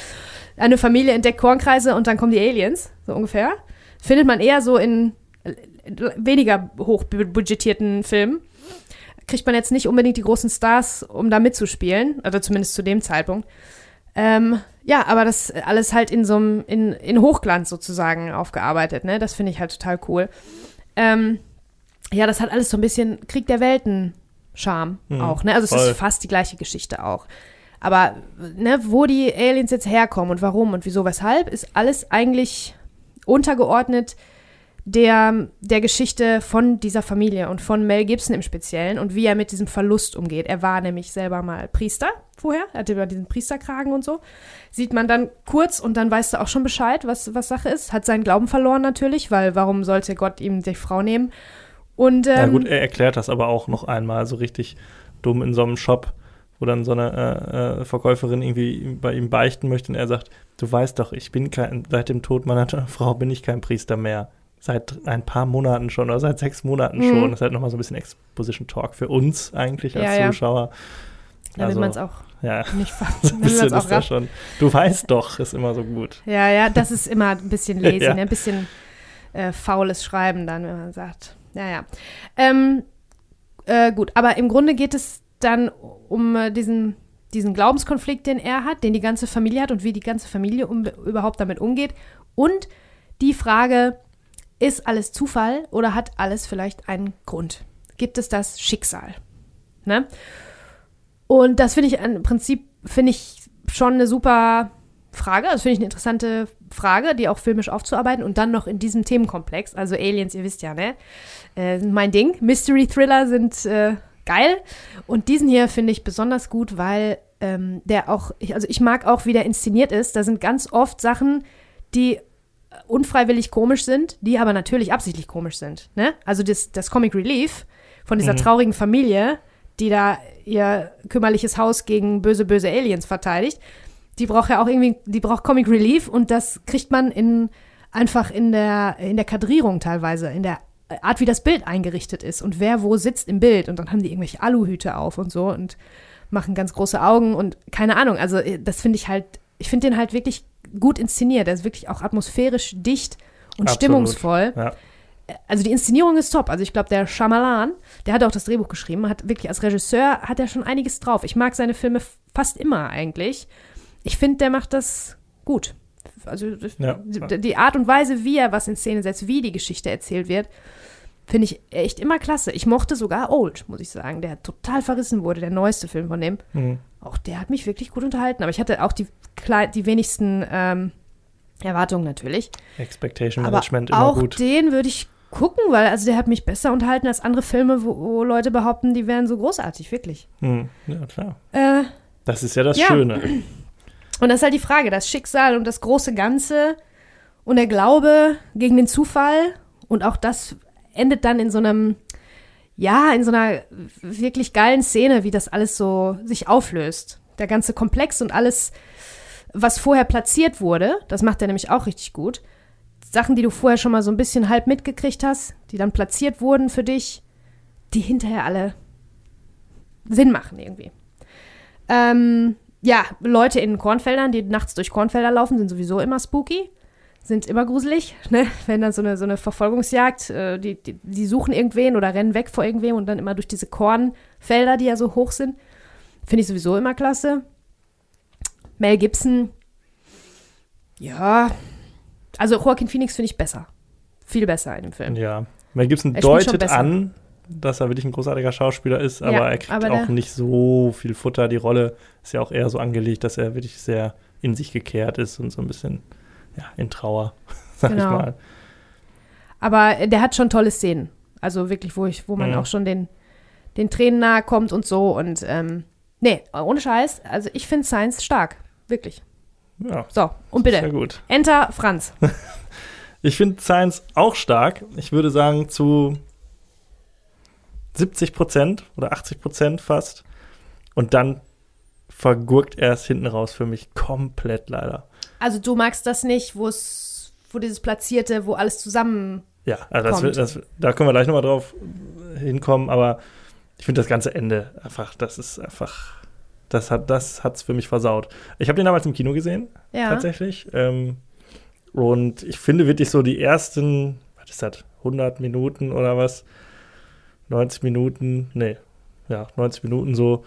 Ja. Eine Familie entdeckt Kornkreise und dann kommen die Aliens, so ungefähr. Findet man eher so in weniger hochbudgetierten Filmen. Kriegt man jetzt nicht unbedingt die großen Stars, um da mitzuspielen, oder zumindest zu dem Zeitpunkt. Ähm, ja, aber das alles halt in so einem, in, in Hochglanz sozusagen aufgearbeitet, ne? Das finde ich halt total cool. Ähm, ja, das hat alles so ein bisschen Krieg der Welten Charme mhm, auch, ne? Also es voll. ist fast die gleiche Geschichte auch. Aber ne, wo die Aliens jetzt herkommen und warum und wieso, weshalb, ist alles eigentlich untergeordnet der, der Geschichte von dieser Familie und von Mel Gibson im Speziellen und wie er mit diesem Verlust umgeht. Er war nämlich selber mal Priester vorher, er hatte diesen Priesterkragen und so. Sieht man dann kurz und dann weißt du auch schon Bescheid, was, was Sache ist. Hat seinen Glauben verloren natürlich, weil warum sollte Gott ihm die Frau nehmen? Und, ähm, ja gut, er erklärt das aber auch noch einmal so richtig dumm in so einem Shop, wo dann so eine äh, äh, Verkäuferin irgendwie bei ihm beichten möchte und er sagt, du weißt doch, ich bin kein, seit dem Tod meiner Frau bin ich kein Priester mehr. Seit ein paar Monaten schon oder seit sechs Monaten mhm. schon. Das ist halt nochmal so ein bisschen Exposition Talk für uns eigentlich als ja, Zuschauer. Ja. Also, man es auch ja, nicht fasst. so ein bisschen ist das schon. Du weißt doch, ist immer so gut. Ja, ja, das ist immer ein bisschen lazy, ja. ne? ein bisschen äh, faules Schreiben dann, wenn man sagt, naja. Ähm, äh, gut, aber im Grunde geht es dann um äh, diesen, diesen Glaubenskonflikt, den er hat, den die ganze Familie hat und wie die ganze Familie um, überhaupt damit umgeht. Und die Frage, ist alles Zufall oder hat alles vielleicht einen Grund? Gibt es das Schicksal? Ne? Und das finde ich im Prinzip, finde ich schon eine super Frage. Das finde ich eine interessante Frage, die auch filmisch aufzuarbeiten und dann noch in diesem Themenkomplex. Also Aliens, ihr wisst ja, ne? Äh, mein Ding. Mystery Thriller sind äh, geil. Und diesen hier finde ich besonders gut, weil ähm, der auch, also ich mag auch, wie der inszeniert ist. Da sind ganz oft Sachen, die unfreiwillig komisch sind, die aber natürlich absichtlich komisch sind. Ne? Also das, das Comic Relief von dieser mhm. traurigen Familie, die da ihr kümmerliches Haus gegen böse, böse Aliens verteidigt die braucht ja auch irgendwie, die braucht Comic Relief und das kriegt man in einfach in der, in der Kadrierung teilweise, in der Art, wie das Bild eingerichtet ist und wer wo sitzt im Bild. Und dann haben die irgendwelche Aluhüte auf und so und machen ganz große Augen und keine Ahnung. Also, äh, das finde ich halt, ich finde den halt wirklich gut inszeniert. Der ist wirklich auch atmosphärisch dicht und Absolut. stimmungsvoll. Ja. Also die Inszenierung ist top. Also ich glaube, der Shyamalan, der hat auch das Drehbuch geschrieben, hat wirklich als Regisseur hat er schon einiges drauf. Ich mag seine Filme fast immer eigentlich. Ich finde, der macht das gut. Also Ja. die, Art und Weise, wie er was in Szene setzt, wie die Geschichte erzählt wird, finde ich echt immer klasse. Ich mochte sogar Old, muss ich sagen, der total verrissen wurde, der neueste Film von dem. Mhm. Auch der hat mich wirklich gut unterhalten. Aber ich hatte auch die, die wenigsten ähm, Erwartungen natürlich. Expectation Aber Management immer auch gut. den würde ich gucken, weil also der hat mich besser unterhalten als andere Filme, wo, wo Leute behaupten, die wären so großartig, wirklich. Mhm. Ja, klar. Äh, Das ist ja das Ja. Schöne. und das ist halt die Frage, das Schicksal und das große Ganze und der Glaube gegen den Zufall und auch das endet dann in so einem, ja, in so einer wirklich geilen Szene, wie das alles so sich auflöst. Der ganze Komplex und alles, was vorher platziert wurde, das macht er nämlich auch richtig gut. Sachen, die du vorher schon mal so ein bisschen halb mitgekriegt hast, die dann platziert wurden für dich, die hinterher alle Sinn machen irgendwie. Ähm, ja, Leute in Kornfeldern, die nachts durch Kornfelder laufen, sind sowieso immer spooky, sind immer gruselig, ne? Wenn dann so eine, so eine Verfolgungsjagd, äh, die, die, die suchen irgendwen oder rennen weg vor irgendwem und dann immer durch diese Kornfelder, die ja so hoch sind. Finde ich sowieso immer klasse. Mel Gibson, ja, also Joaquin Phoenix finde ich besser. Viel besser in dem Film. Ja. Mel Gibson deutet an, dass er wirklich ein großartiger Schauspieler ist, aber Ja, er kriegt aber auch nicht so viel Futter. Die Rolle ist ja auch eher so angelegt, dass er wirklich sehr in sich gekehrt ist und so ein bisschen ja, in Trauer, sag Genau. ich mal. Aber der hat schon tolle Szenen. Also wirklich, wo ich, wo man Mhm. auch schon den, den Tränen nahe kommt und so. Und ähm, nee, ohne Scheiß. Also ich finde Science stark. Wirklich. Ja, So, und bitte. sehr gut. Enter Franz. Ich finde Science auch stark. Ich würde sagen zu 70 Prozent oder 80 Prozent fast. Und dann vergurkt er es hinten raus für mich komplett leider. Also du magst das nicht, wo es, wo dieses Platzierte, wo alles zusammen. Ja, also das, das, da können wir gleich nochmal drauf hinkommen, aber ich finde das ganze Ende einfach, das ist einfach, das hat das hat's für mich versaut. Ich habe den damals im Kino gesehen, Ja. tatsächlich. Ähm, und ich finde wirklich so die ersten, was ist das, 100 Minuten oder was? 90 Minuten, nee, ja, 90 Minuten so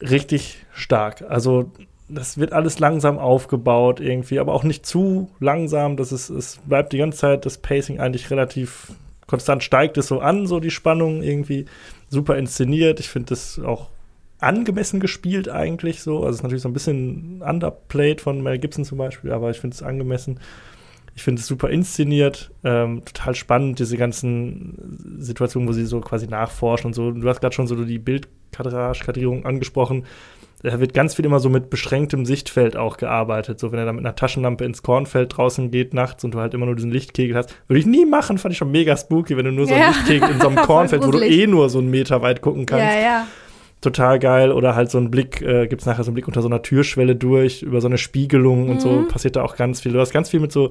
richtig stark. Also das wird alles langsam aufgebaut irgendwie, aber auch nicht zu langsam. Das ist, es bleibt die ganze Zeit das Pacing eigentlich relativ konstant steigt es so an, so die Spannung irgendwie super inszeniert. Ich finde das auch angemessen gespielt eigentlich so. Also es ist natürlich so ein bisschen underplayed von Mel Gibson zum Beispiel, aber ich finde es angemessen. Ich finde es super inszeniert, ähm, total spannend, diese ganzen Situationen, wo sie so quasi nachforschen und so. Du hast gerade schon so die Bildkadrierung angesprochen. Da wird ganz viel immer so mit beschränktem Sichtfeld auch gearbeitet. So, wenn er da mit einer Taschenlampe ins Kornfeld draußen geht nachts und du halt immer nur diesen Lichtkegel hast. Würde ich nie machen, fand ich schon mega spooky, wenn du nur so einen Ja. Lichtkegel in so einem Kornfeld, wo du eh nur so einen Meter weit gucken kannst Ja, ja. total geil. Oder halt so ein Blick, äh, gibt es nachher so einen Blick unter so einer Türschwelle durch, über so eine Spiegelung und so Mhm. passiert da auch ganz viel. Du hast ganz viel mit so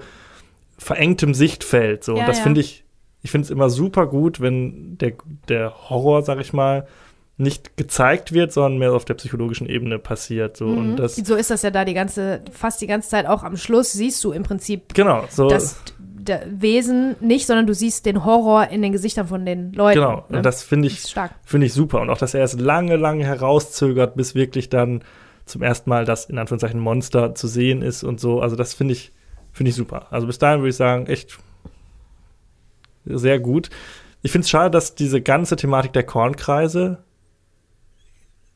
verengtem Sichtfeld. So. Ja, und das ja. finde ich, ich finde es immer super gut, wenn der, der Horror, sag ich mal, nicht gezeigt wird, sondern mehr auf der psychologischen Ebene passiert. So. Und Mhm. das, so ist das ja da die ganze, fast die ganze Zeit auch am Schluss siehst du im Prinzip genau, so. das der Wesen nicht, sondern du siehst den Horror in den Gesichtern von den Leuten. genau. ne? Und das finde ich, finde ich super. Und auch, dass er es lange, lange herauszögert, bis wirklich dann zum ersten Mal das in Anführungszeichen Monster zu sehen ist und so. Also das finde ich, finde ich super. Also bis dahin würde ich sagen, echt sehr gut. Ich finde es schade, dass diese ganze Thematik der Kornkreise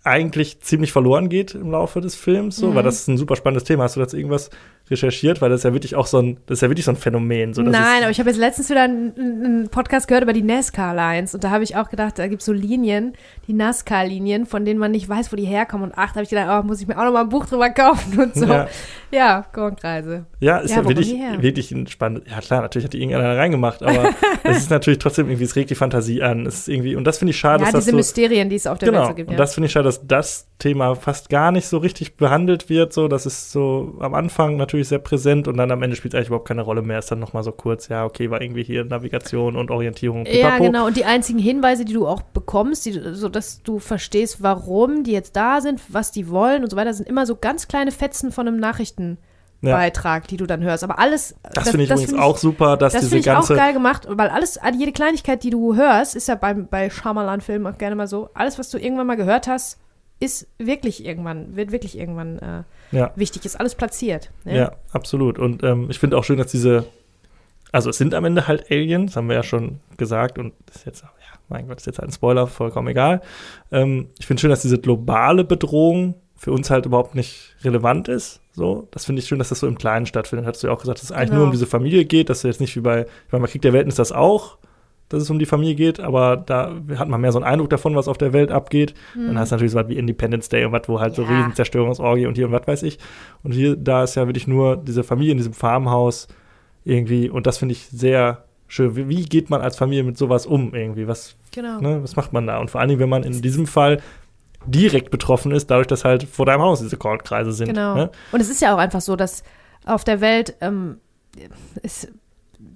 eigentlich ziemlich verloren geht im Laufe des Films, so, Mhm. weil das ist ein super spannendes Thema. Hast du dazu irgendwas recherchiert? Weil das ist ja wirklich auch so ein, das ist ja wirklich so ein Phänomen. So, Nein, aber ich habe jetzt letztens wieder einen, einen Podcast gehört über die NASCAR-Lines und da habe ich auch gedacht, da gibt es so Linien, die NASCAR-Linien, von denen man nicht weiß, wo die herkommen. Und ach, da habe ich gedacht, oh, muss ich mir auch noch mal ein Buch drüber kaufen und so. Ja. Ja, Kornkreise. Ja, ist Ja, ja, wirklich, wirklich ein spannendes. Ja, klar, natürlich hat die irgendeiner da reingemacht, aber es ist natürlich trotzdem irgendwie, es regt die Fantasie an. Es ist irgendwie, und das finde ich schade, ja, dass diese das so. Mysterien, die es auf der Genau, Welt so gibt. und Ja. das finde ich schade, dass das Thema fast gar nicht so richtig behandelt wird. So, das ist so am Anfang natürlich sehr präsent und dann am Ende spielt es eigentlich überhaupt keine Rolle mehr. Ist dann nochmal so kurz, ja, okay, war irgendwie hier Navigation und Orientierung. Ja, pipapo. genau. Und die einzigen Hinweise, die du auch bekommst, die, so dass du verstehst, warum die jetzt da sind, was die wollen und so weiter, sind immer so ganz kleine Fetzen von einem Nachrichtenbeitrag, die du dann hörst. Aber alles. Das, finde ich übrigens find auch super, dass Das diese ich auch ganze. geil gemacht, weil alles, jede Kleinigkeit, die du hörst, ist ja beim, bei Shyamalan-Filmen auch gerne mal so, alles, was du irgendwann mal gehört hast, ist wirklich irgendwann, wird wirklich irgendwann äh, Ja. wichtig, ist alles platziert. ne? Ja, absolut. Und ähm, ich finde auch schön, dass diese, also es sind am Ende halt Aliens, haben wir ja schon gesagt, und das ist jetzt, ja, mein Gott, ist jetzt halt ein Spoiler, vollkommen egal. Ähm, ich finde schön, dass diese globale Bedrohung für uns halt überhaupt nicht relevant ist. So, das finde ich schön, dass das so im Kleinen stattfindet. Hattest du ja auch gesagt, dass es eigentlich Genau. nur um diese Familie geht, dass es jetzt nicht wie bei, ich meine, bei Krieg der Welten ist das auch, dass es um die Familie geht, aber da hat man mehr so einen Eindruck davon, was auf der Welt abgeht. Dann hast du natürlich so was wie Independence Day und was, wo halt so Hm. Ja. riesen Zerstörungsorgie und hier und was weiß ich. Und hier, da ist ja wirklich nur diese Familie in diesem Farmhaus irgendwie, und das finde ich sehr schön. Wie, wie geht man als Familie mit sowas um irgendwie? Was, Genau. ne, was macht man da? Und vor allen Dingen, wenn man in diesem Fall direkt betroffen ist, dadurch, dass halt vor deinem Haus diese Kornkreise sind. Genau. Ne? Und es ist ja auch einfach so, dass auf der Welt ähm, ist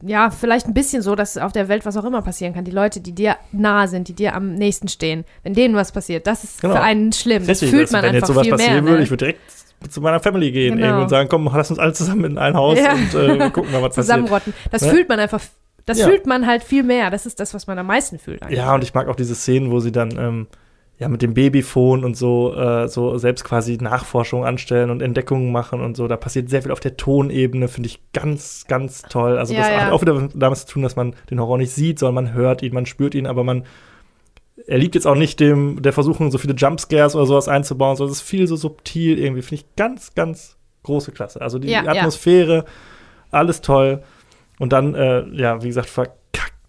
ja vielleicht ein bisschen so, dass auf der Welt was auch immer passieren kann. Die Leute, die dir nahe sind, die dir am nächsten stehen, wenn denen was passiert, das ist Genau. für einen schlimm. Das fühlt also, man wenn einfach jetzt sowas viel passieren mehr. würde, ne? ich würde direkt zu meiner Family gehen Genau. und sagen, komm, lass uns alle zusammen in ein Haus Ja. und äh, gucken mal, was passiert. Zusammenrotten. Das Ne? fühlt man einfach, das Ja. fühlt man halt viel mehr. Das ist das, was man am meisten fühlt. eigentlich. Ja, und ich mag auch diese Szenen, wo sie dann ähm, ja mit dem Babyphone und so, äh, so selbst quasi Nachforschung anstellen und Entdeckungen machen und so. Da passiert sehr viel auf der Tonebene, finde ich ganz, ganz toll. Also Ja, das ja. hat auch wieder damit zu tun, dass man den Horror nicht sieht, sondern man hört ihn, man spürt ihn, aber man er liegt jetzt auch nicht dem der Versuchung, so viele Jumpscares oder sowas einzubauen, sondern es ist viel so subtil irgendwie. Finde ich ganz, ganz große Klasse. Also die Ja. Atmosphäre, alles toll. Und dann, äh, ja, wie gesagt, verkackt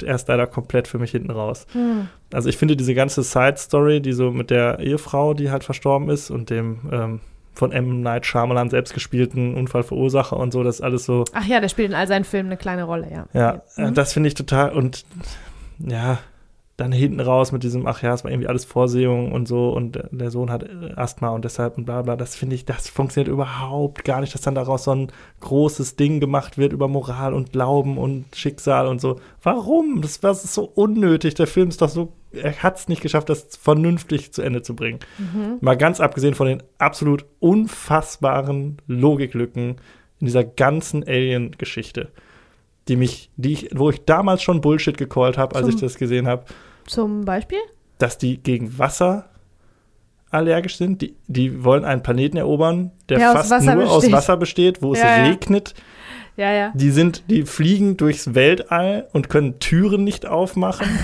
erst leider komplett für mich hinten raus. Hm. Also ich finde diese ganze Side-Story, die so mit der Ehefrau, die halt verstorben ist und dem ähm, von M. Night Shyamalan selbst gespielten Unfallverursacher und so, das ist alles so, Ach ja, der spielt in all seinen Filmen eine kleine Rolle, ja. ja, Mhm. äh, das finde ich total und ja, dann hinten raus mit diesem, ach ja, es war irgendwie alles Vorsehung und so und der- Sohn hat Asthma und deshalb und bla bla, das finde ich, das funktioniert überhaupt gar nicht, dass dann daraus so ein großes Ding gemacht wird über Moral und Glauben und Schicksal und so. Warum? Das war so unnötig. Der Film ist doch so, er hat es nicht geschafft, das vernünftig zu Ende zu bringen. Mal ganz abgesehen von den absolut unfassbaren Logiklücken in dieser ganzen Alien-Geschichte die mich, die ich, wo ich damals schon Bullshit gecallt habe, als Zum- ich das gesehen habe, Zum Beispiel? dass die gegen Wasser allergisch sind. Die, die wollen einen Planeten erobern, der Der aus fast nur aus besteht. Wasser besteht, wo es Ja, ja. regnet. Ja, ja. Die sind, die fliegen durchs Weltall und können Türen nicht aufmachen.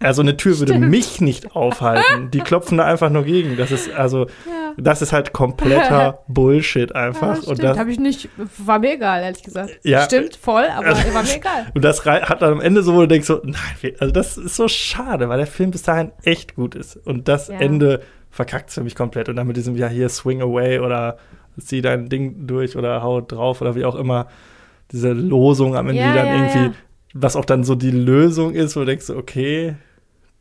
Also eine Tür würde Stimmt. mich nicht aufhalten. Die klopfen da einfach nur gegen. Das ist also, Ja. das ist halt kompletter Bullshit einfach. Ja, und das, habe ich nicht, war mir egal, ehrlich gesagt. Ja. Stimmt, voll, aber war mir egal. Und das hat dann am Ende so, wo du denkst so, nein, also das ist so schade, weil der Film bis dahin echt gut ist. Und das Ja. Ende verkackt für mich komplett. Und dann mit diesem, ja, hier swing away oder zieh dein Ding durch oder hau drauf oder wie auch immer. Diese Losung am Ende, die dann irgendwie, was auch dann so die Lösung ist, wo du denkst, so, okay,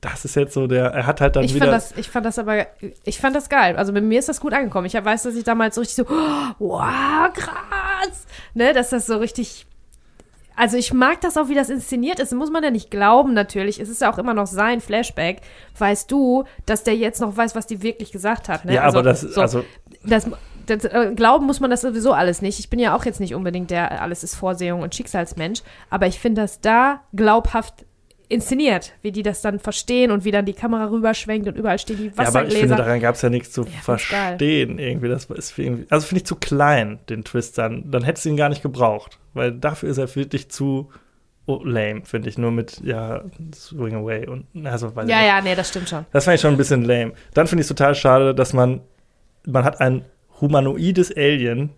das ist jetzt so der, er hat halt dann Ich wieder. fand, das, ich fand das aber, ich fand das geil. Also bei mir ist das gut angekommen. Ich weiß, dass ich damals so richtig so, wow, krass, ne, dass das so richtig, also ich mag das auch, wie das inszeniert ist. Muss man ja nicht glauben, natürlich. Es ist ja auch immer noch sein Flashback. Weißt du, dass der jetzt noch weiß, was die wirklich gesagt hat, ne? ja, also, aber das, so, also, das, das äh, glauben muss man das sowieso alles nicht. Ich bin ja auch jetzt nicht unbedingt der alles ist Vorsehung und Schicksalsmensch, aber ich finde das da glaubhaft inszeniert, wie die das dann verstehen und wie dann die Kamera rüberschwenkt und überall stehen die ja, aber ich finde, Wassergläser. daran gab es ja nichts zu Ja, verstehen irgendwie. Das ist irgendwie, also finde ich zu klein, den Twist dann. Dann hättest du ihn gar nicht gebraucht, weil dafür ist er wirklich zu oh, lame, finde ich. Nur mit, ja, swing away und, also, weiß ja, ja, nee, das stimmt schon. Das fand ich schon ein bisschen lame. Dann finde ich es total schade, dass man, man hat ein humanoides Alien,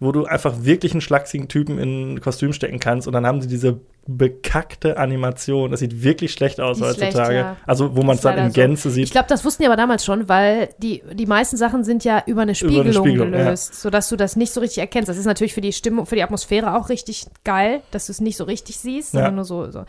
wo du einfach wirklich einen schlachsigen Typen in ein Kostüm stecken kannst und dann haben sie diese bekackte Animation. Das sieht wirklich schlecht aus Die ist schlecht, heutzutage. ja. Also, wo man es dann in so. Gänze sieht. Ich glaube, das wussten die aber damals schon, weil die, die meisten Sachen sind ja über eine Spiegelung, Spiegelung, ja. gelöst, sodass du das nicht so richtig erkennst. Das ist natürlich für die Stimmung, für die Atmosphäre auch richtig geil, dass du es nicht so richtig siehst, sondern Ja. nur so, so.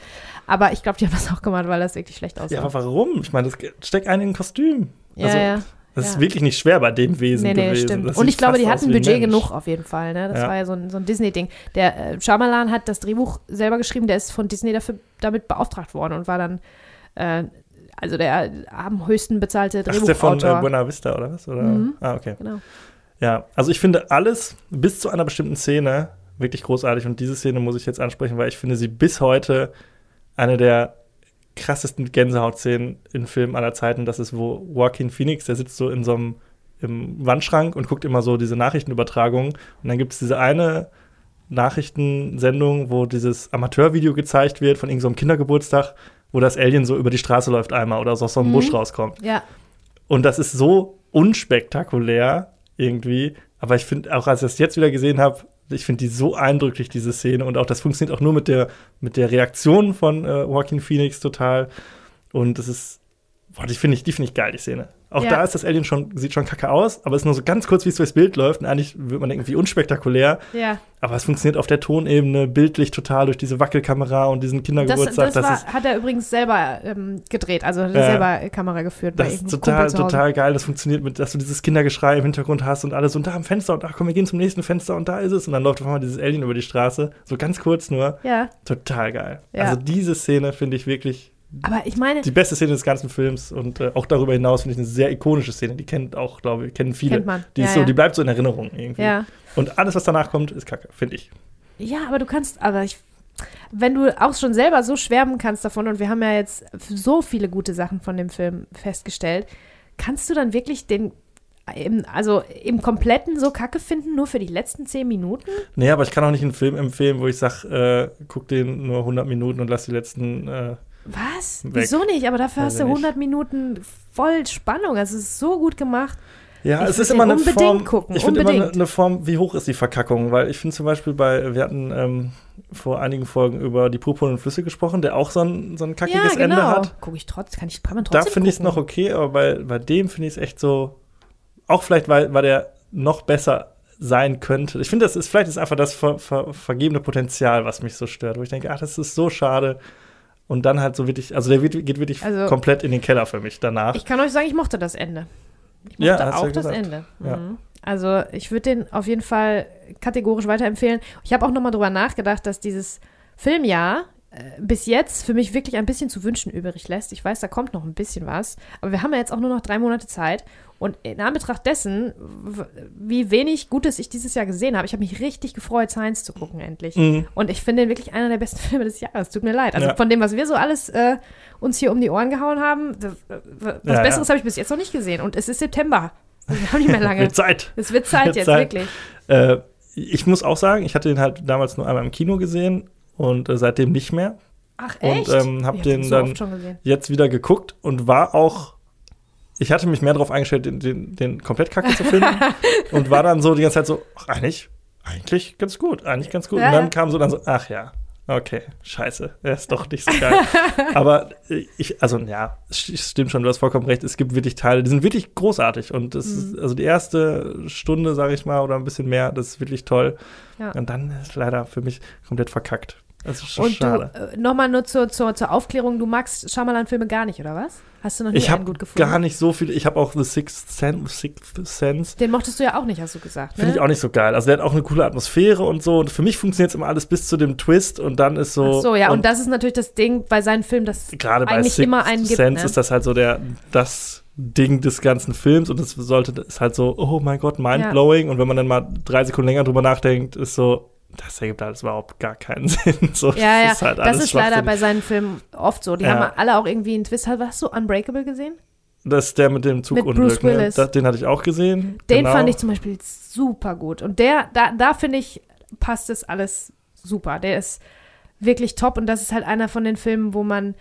Aber ich glaube, die haben das auch gemacht, weil das wirklich schlecht aussah. Ja, aber warum? Ich meine, das steckt einen in ein Kostüm. Ja, also, ja. Das ja. ist wirklich nicht schwer bei dem Wesen Nee, nee, gewesen. stimmt. Das Und ich glaube, die hatten Budget Mensch. genug auf jeden Fall. Ne? Das Ja. war ja so ein, so ein Disney-Ding. Der äh, Shyamalan hat das Drehbuch selber geschrieben, der ist von Disney dafür, damit beauftragt worden und war dann äh, also der am höchsten bezahlte Ach, ist der von Drehbuchautor. äh, Buena Vista oder was? Oder? Mhm. Ah, okay. genau. Ja, also ich finde alles bis zu einer bestimmten Szene wirklich großartig und diese Szene muss ich jetzt ansprechen, weil ich finde sie bis heute eine der krassesten Gänsehautszenen in Filmen aller Zeiten. Das ist, wo Joaquin Phoenix, der sitzt so in so einem im Wandschrank und guckt immer so diese Nachrichtenübertragungen. Und dann gibt es diese eine Nachrichtensendung, wo dieses Amateurvideo gezeigt wird von irgendeinem so Kindergeburtstag, wo das Alien so über die Straße läuft einmal oder so aus so einem Mhm. Busch rauskommt. Ja. Und das ist so unspektakulär irgendwie. Aber ich finde, auch als ich das jetzt wieder gesehen habe, ich finde die so eindrücklich, diese Szene. Und auch das funktioniert auch nur mit der, mit der Reaktion von äh, Joaquin Phoenix total. Und das ist, boah, die finde ich, die finde ich geil, die Szene. Auch Ja. da ist das Alien schon, sieht schon kacke aus, aber es ist nur so ganz kurz, wie es durchs Bild läuft. Und eigentlich würde man denken, wie unspektakulär. Ja. Aber es funktioniert auf der Tonebene bildlich total durch diese Wackelkamera und diesen Das, Kindergeburtstag. das, war, hat er übrigens selber ähm, gedreht, also hat er Ja. selber Kamera geführt bei Das ist total, total geil. Das funktioniert mit, dass du dieses Kindergeschrei im Hintergrund hast und alles und da am Fenster und ach komm, wir gehen zum nächsten Fenster und da ist es. Und dann läuft auf einmal dieses Alien über die Straße. So ganz kurz nur. Ja, Total geil. Ja. Also diese Szene finde ich wirklich aber ich meine, die beste Szene des ganzen Films und äh, auch darüber hinaus finde ich eine sehr ikonische Szene. Die kennt auch, glaube ich, kennen viele. Kennt man. Die, Ja, ist so, ja. die bleibt so in Erinnerung irgendwie. ja. Und alles, was danach kommt, ist kacke, finde ich. Ja, aber du kannst, aber ich, wenn du auch schon selber so schwärmen kannst davon, und wir haben ja jetzt so viele gute Sachen von dem Film festgestellt, kannst du dann wirklich den, im, also im Kompletten so kacke finden, nur für die letzten zehn Minuten? Nee, aber ich kann auch nicht einen Film empfehlen, wo ich sage, äh, guck den nur 100 Minuten und lass die letzten äh, Was? Weg. Wieso nicht? Aber dafür Weiß hast du nicht. 100 Minuten voll Spannung. Also es ist so gut gemacht. Ja, Ich es ist immer eine unbedingt Form. gucken, ich finde immer eine, eine Form, wie hoch ist die Verkackung? Weil ich finde zum Beispiel bei, wir hatten ähm, vor einigen Folgen über die purpurnen Flüsse gesprochen, der auch so ein, so ein kackiges ja, genau. Ende hat. Gucke ich trotzdem, kann ich, kann man Da trotzdem finde ich es noch okay, aber bei, bei dem finde ich es echt so, auch vielleicht, weil, weil der noch besser sein könnte. Ich finde, das ist vielleicht ist einfach das ver, ver, vergebene Potenzial, was mich so stört, wo ich denke, ach, das ist so schade. Und dann halt so wirklich, also der wird, geht wirklich Also- komplett in den Keller für mich danach. Ich kann euch sagen, ich mochte das Ende. Ich Ja, mochte hast auch ja das. Ende. Ja. Mhm. Also ich würde den auf jeden Fall kategorisch weiterempfehlen. Ich habe auch noch mal drüber nachgedacht, dass dieses Filmjahr bis jetzt für mich wirklich ein bisschen zu wünschen übrig lässt. Ich weiß, da kommt noch ein bisschen was, aber wir haben ja jetzt auch nur noch drei Monate Zeit. Und in Anbetracht dessen, wie wenig Gutes ich dieses Jahr gesehen habe, ich habe mich richtig gefreut, Science zu gucken endlich. Mhm. Und ich finde ihn wirklich einer der besten Filme des Jahres. Tut mir leid. Also Ja. von dem, was wir so alles äh, uns hier um die Ohren gehauen haben, was Ja, ja. Besseres habe ich bis jetzt noch nicht gesehen. Und es ist September. Wir haben nicht mehr lange. Mit Zeit. es wird Zeit Wird jetzt, Zeit. wirklich. Äh, ich muss auch sagen, ich hatte den halt damals nur einmal im Kino gesehen und äh, seitdem nicht mehr. Ach, Und, echt? ähm, hab den so dann-. Jetzt wieder geguckt und war auch. Ich hatte mich mehr darauf eingestellt, den, den, den komplett kacke zu finden und war dann so die ganze Zeit so, ach, eigentlich, eigentlich ganz gut, eigentlich ganz gut. Ja, und dann kam so dann so, ach ja, okay, scheiße, er ist doch nicht so geil. Aber äh, ich, also ja, stimmt schon, du hast vollkommen recht, es gibt wirklich Teile, die sind wirklich großartig und das Mhm. ist, also die erste Stunde, sage ich mal, oder ein bisschen mehr, das ist wirklich toll. Ja. Und dann ist leider für mich komplett verkackt. Das ist schon Und schade. du, äh, nochmal nur zur, zur, zur Aufklärung, du magst Shyamalan-Filme gar nicht, oder was? Hast du noch nie Ich einen gut gefunden? gar nicht so viel. Ich habe auch The Sixth Sense, Sixth Sense Den mochtest du ja auch nicht, hast du gesagt, finde ne? ich auch nicht so geil. Also der hat auch eine coole Atmosphäre und so. Und für mich funktioniert es immer alles bis zu dem Twist und dann ist so. Ach so, ja, und, das ist natürlich das Ding bei seinen Filmen, das gerade bei Sixth immer einen gibt, Sense ne? ist das halt so der das Ding des ganzen Films und es sollte das ist halt so, oh mein Gott, mindblowing. Und wenn man dann mal drei Sekunden länger drüber nachdenkt, ist so, das ergibt alles überhaupt gar keinen Sinn. So, Ja, ja, ist halt das ist leider bei seinen Filmen oft so. Die Ja. haben alle auch irgendwie einen Twist. Hast du Unbreakable gesehen? Das ist der mit dem. Bruce? Willis. Das, den hatte ich auch gesehen. Den genau. fand ich zum Beispiel super gut. Und der, da, da finde ich, passt es alles super. Der ist wirklich top und das ist halt einer von den Filmen, wo man.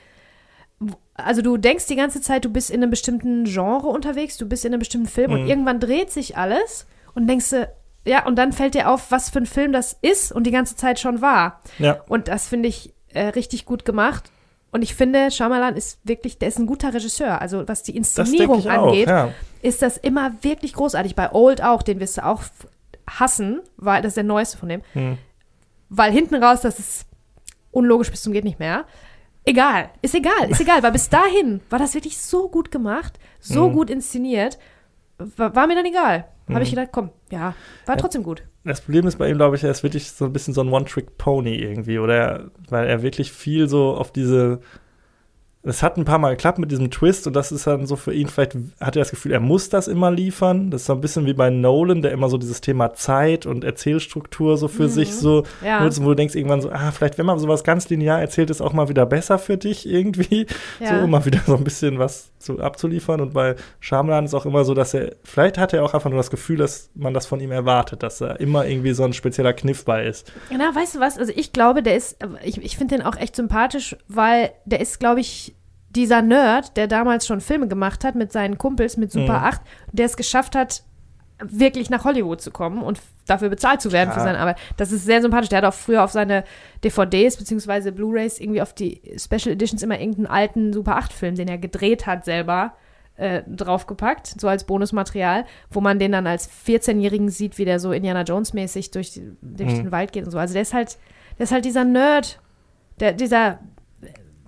Also du denkst die ganze Zeit, du bist in einem bestimmten Genre unterwegs, du bist in einem bestimmten Film und Mhm. irgendwann dreht sich alles und denkst du, ja, und dann fällt dir auf, was für ein Film das ist und die ganze Zeit schon war. Ja. Und das finde ich äh, richtig gut gemacht. Und ich finde, Shyamalan ist wirklich, der ist ein guter Regisseur. Also was die Inszenierung ich auch. angeht, Ja. ist das immer wirklich großartig. Bei Old auch, den wirst du auch hassen, weil das ist der neueste von dem. Hm. Weil hinten raus, das ist unlogisch bis zum geht nicht mehr. Egal, ist egal, ist egal, weil bis dahin war das wirklich so gut gemacht, so Mhm. gut inszeniert, war, war mir dann egal. Habe Mhm. ich gedacht, komm, ja, war Ja. trotzdem gut. Das Problem ist bei ihm, glaube ich, er ist wirklich so ein bisschen so ein One-Trick-Pony irgendwie, oder? Er, weil er wirklich viel so auf diese es hat ein paar Mal geklappt mit diesem Twist und das ist dann so für ihn, vielleicht hat er das Gefühl, er muss das immer liefern. Das ist so ein bisschen wie bei Nolan, der immer so dieses Thema Zeit und Erzählstruktur so für Mhm. sich so Ja. nutzt, wo du denkst irgendwann so, ah, vielleicht wenn man sowas ganz linear erzählt, ist auch mal wieder besser für dich irgendwie. Ja. So, um mal wieder so ein bisschen was zu, abzuliefern. Und bei Shyamalan ist auch immer so, dass er, vielleicht hat er auch einfach nur das Gefühl, dass man das von ihm erwartet, dass er immer irgendwie so ein spezieller Kniff bei ist. Na, weißt du was? Also ich glaube, der ist, ich, ich finde den auch echt sympathisch, weil der ist, glaube ich, dieser Nerd, der damals schon Filme gemacht hat mit seinen Kumpels mit Super Mhm. 8, der es geschafft hat, wirklich nach Hollywood zu kommen und dafür bezahlt zu werden für Ja. seine Arbeit. Das ist sehr sympathisch. Der hat auch früher auf seine DVDs beziehungsweise Blu-Rays irgendwie auf die Special Editions immer irgendeinen alten Super 8-Film, den er gedreht hat selber, äh, draufgepackt, so als Bonusmaterial, wo man den dann als 14-Jährigen sieht, wie der so Indiana Jones-mäßig durch, durch Mhm. den Wald geht und so. Also der ist halt, der ist halt dieser Nerd, der, dieser,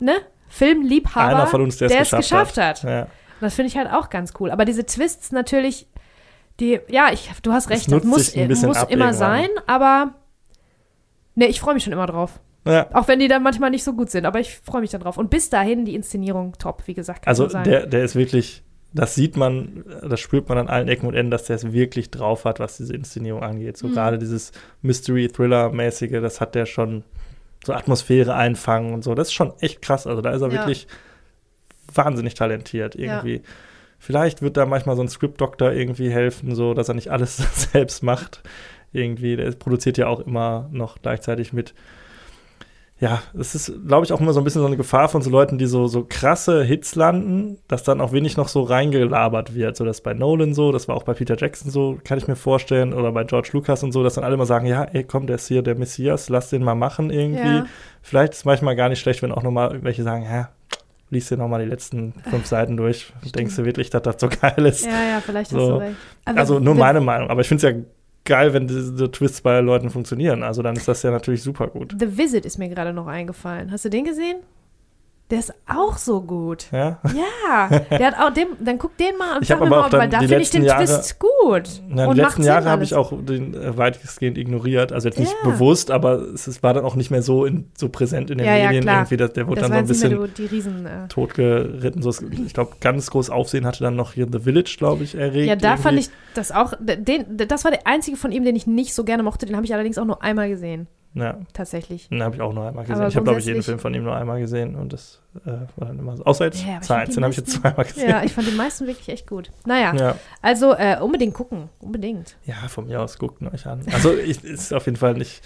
ne, Filmliebhaber, Einer von uns, der es geschafft geschafft hat. Ja. Das finde ich halt auch ganz cool. Aber diese Twists natürlich, die, ja, ich, du hast recht, das, nutzt muss, muss ab immer sein, aber ne, ich freue mich schon immer drauf. ja. Auch wenn die dann manchmal nicht so gut sind, aber ich freue mich dann drauf. Und bis dahin die Inszenierung top, wie gesagt. Also der, der ist wirklich, das sieht man, das spürt man an allen Ecken und Enden, dass der es wirklich drauf hat, was diese Inszenierung angeht. So Mhm. gerade dieses Mystery-Thriller-mäßige, das hat der schon so Atmosphäre einfangen und so. Das ist schon echt krass. Also da ist er Ja. wirklich wahnsinnig talentiert irgendwie. Vielleicht wird da manchmal so ein Script-Doktor irgendwie helfen, so dass er nicht alles selbst macht. Irgendwie, der produziert ja auch immer noch gleichzeitig mit ja, es ist, glaube ich, auch immer so ein bisschen so eine Gefahr von so Leuten, die so, so krasse Hits landen, dass dann auch wenig noch so reingelabert wird. So, das ist bei Nolan so, das war auch bei Peter Jackson so, kann ich mir vorstellen, oder bei George Lucas und so, dass dann alle mal sagen, ja, ey, komm, der ist hier der Messias, lass den mal machen irgendwie. Ja. Vielleicht ist es manchmal gar nicht schlecht, wenn auch nochmal welche sagen, ja, liest dir nochmal die letzten fünf Seiten durch. Denkst du wirklich, dass das so geil ist? ja, ja, vielleicht hast So. du recht. Aber Also nur wir- meine Meinung, aber ich finde es ja geil, wenn diese Twists bei Leuten funktionieren. Also dann ist das ja natürlich super gut. The Visit ist mir gerade noch eingefallen. Hast du den gesehen? Der ist auch so gut. Ja. Ja, der hat auch den, dann guck den mal und Ich sag mir mal, weil da finde ich den Jahre- Twist gut. Na, und die letzten Jahre habe ich auch den äh, weitestgehend ignoriert. Also jetzt nicht Ja. bewusst, aber es ist, war dann auch nicht mehr so, in, so präsent in den Ja, ja, Medien klar. irgendwie. dass- Der wurde Das dann so ein mehr bisschen die, Riesen. Äh. totgeritten. So, es- ich glaube, ganz groß Aufsehen hatte dann noch hier The Village, glaube ich, erregt. Ja, da irgendwie. fand ich das auch. Den, das war der einzige von ihm, den ich nicht so gerne mochte. Den habe ich allerdings auch nur einmal gesehen, Ja, tatsächlich. den habe ich auch nur einmal gesehen. Aber ich habe, glaube ich, jeden Film von ihm nur einmal gesehen und das äh, war dann immer so. Außer jetzt Ja, die den habe ich jetzt zweimal gesehen. Ja, ich fand die meisten wirklich echt gut. Naja, Ja. also äh, unbedingt gucken. Unbedingt. Ja, von mir aus, guckt ihn euch an. Also, ich, ist auf jeden Fall nicht.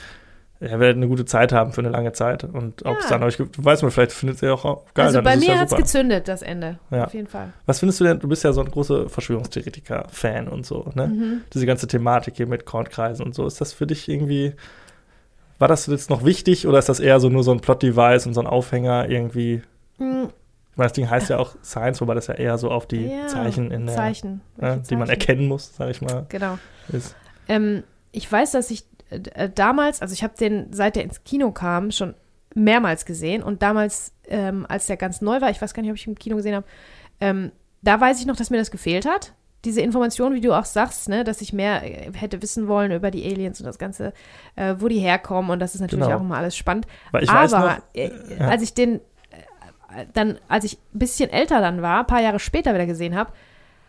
Er werdet eine gute Zeit haben für eine lange Zeit. Und ob es Ja. dann euch, gibt- weiß man, vielleicht findet ihr auch geil. also bei mir ja hat es gezündet, das Ende. Ja. Auf jeden Fall. Was findest du denn? Du bist ja so ein großer Verschwörungstheoretiker-Fan und so, ne? Mhm. Diese ganze Thematik hier mit Kornkreisen und so. Ist das für dich irgendwie. War das jetzt noch wichtig oder ist das eher so nur so ein Plot-Device und so ein Aufhänger irgendwie? Mm, Ich meine, das Ding heißt ja auch Science, wobei das ja eher so auf die ja, Zeichen in der, Zeichen. ne, die man erkennen muss, sag ich mal, Genau. ist. Ähm, ich weiß, dass ich äh, damals, also ich habe den, seit er ins Kino kam, schon mehrmals gesehen. Und damals, ähm, als der ganz neu war, ich weiß gar nicht, ob ich ihn im Kino gesehen habe, ähm, da weiß ich noch, dass mir das gefehlt hat. Diese Information, wie du auch sagst, ne, dass ich mehr äh, hätte wissen wollen über die Aliens und das Ganze, äh, wo die herkommen. Und das ist natürlich Genau. auch immer alles spannend. Aber noch, äh, ja. als ich den äh, dann, als ich ein bisschen älter dann war, ein paar Jahre später wieder gesehen habe,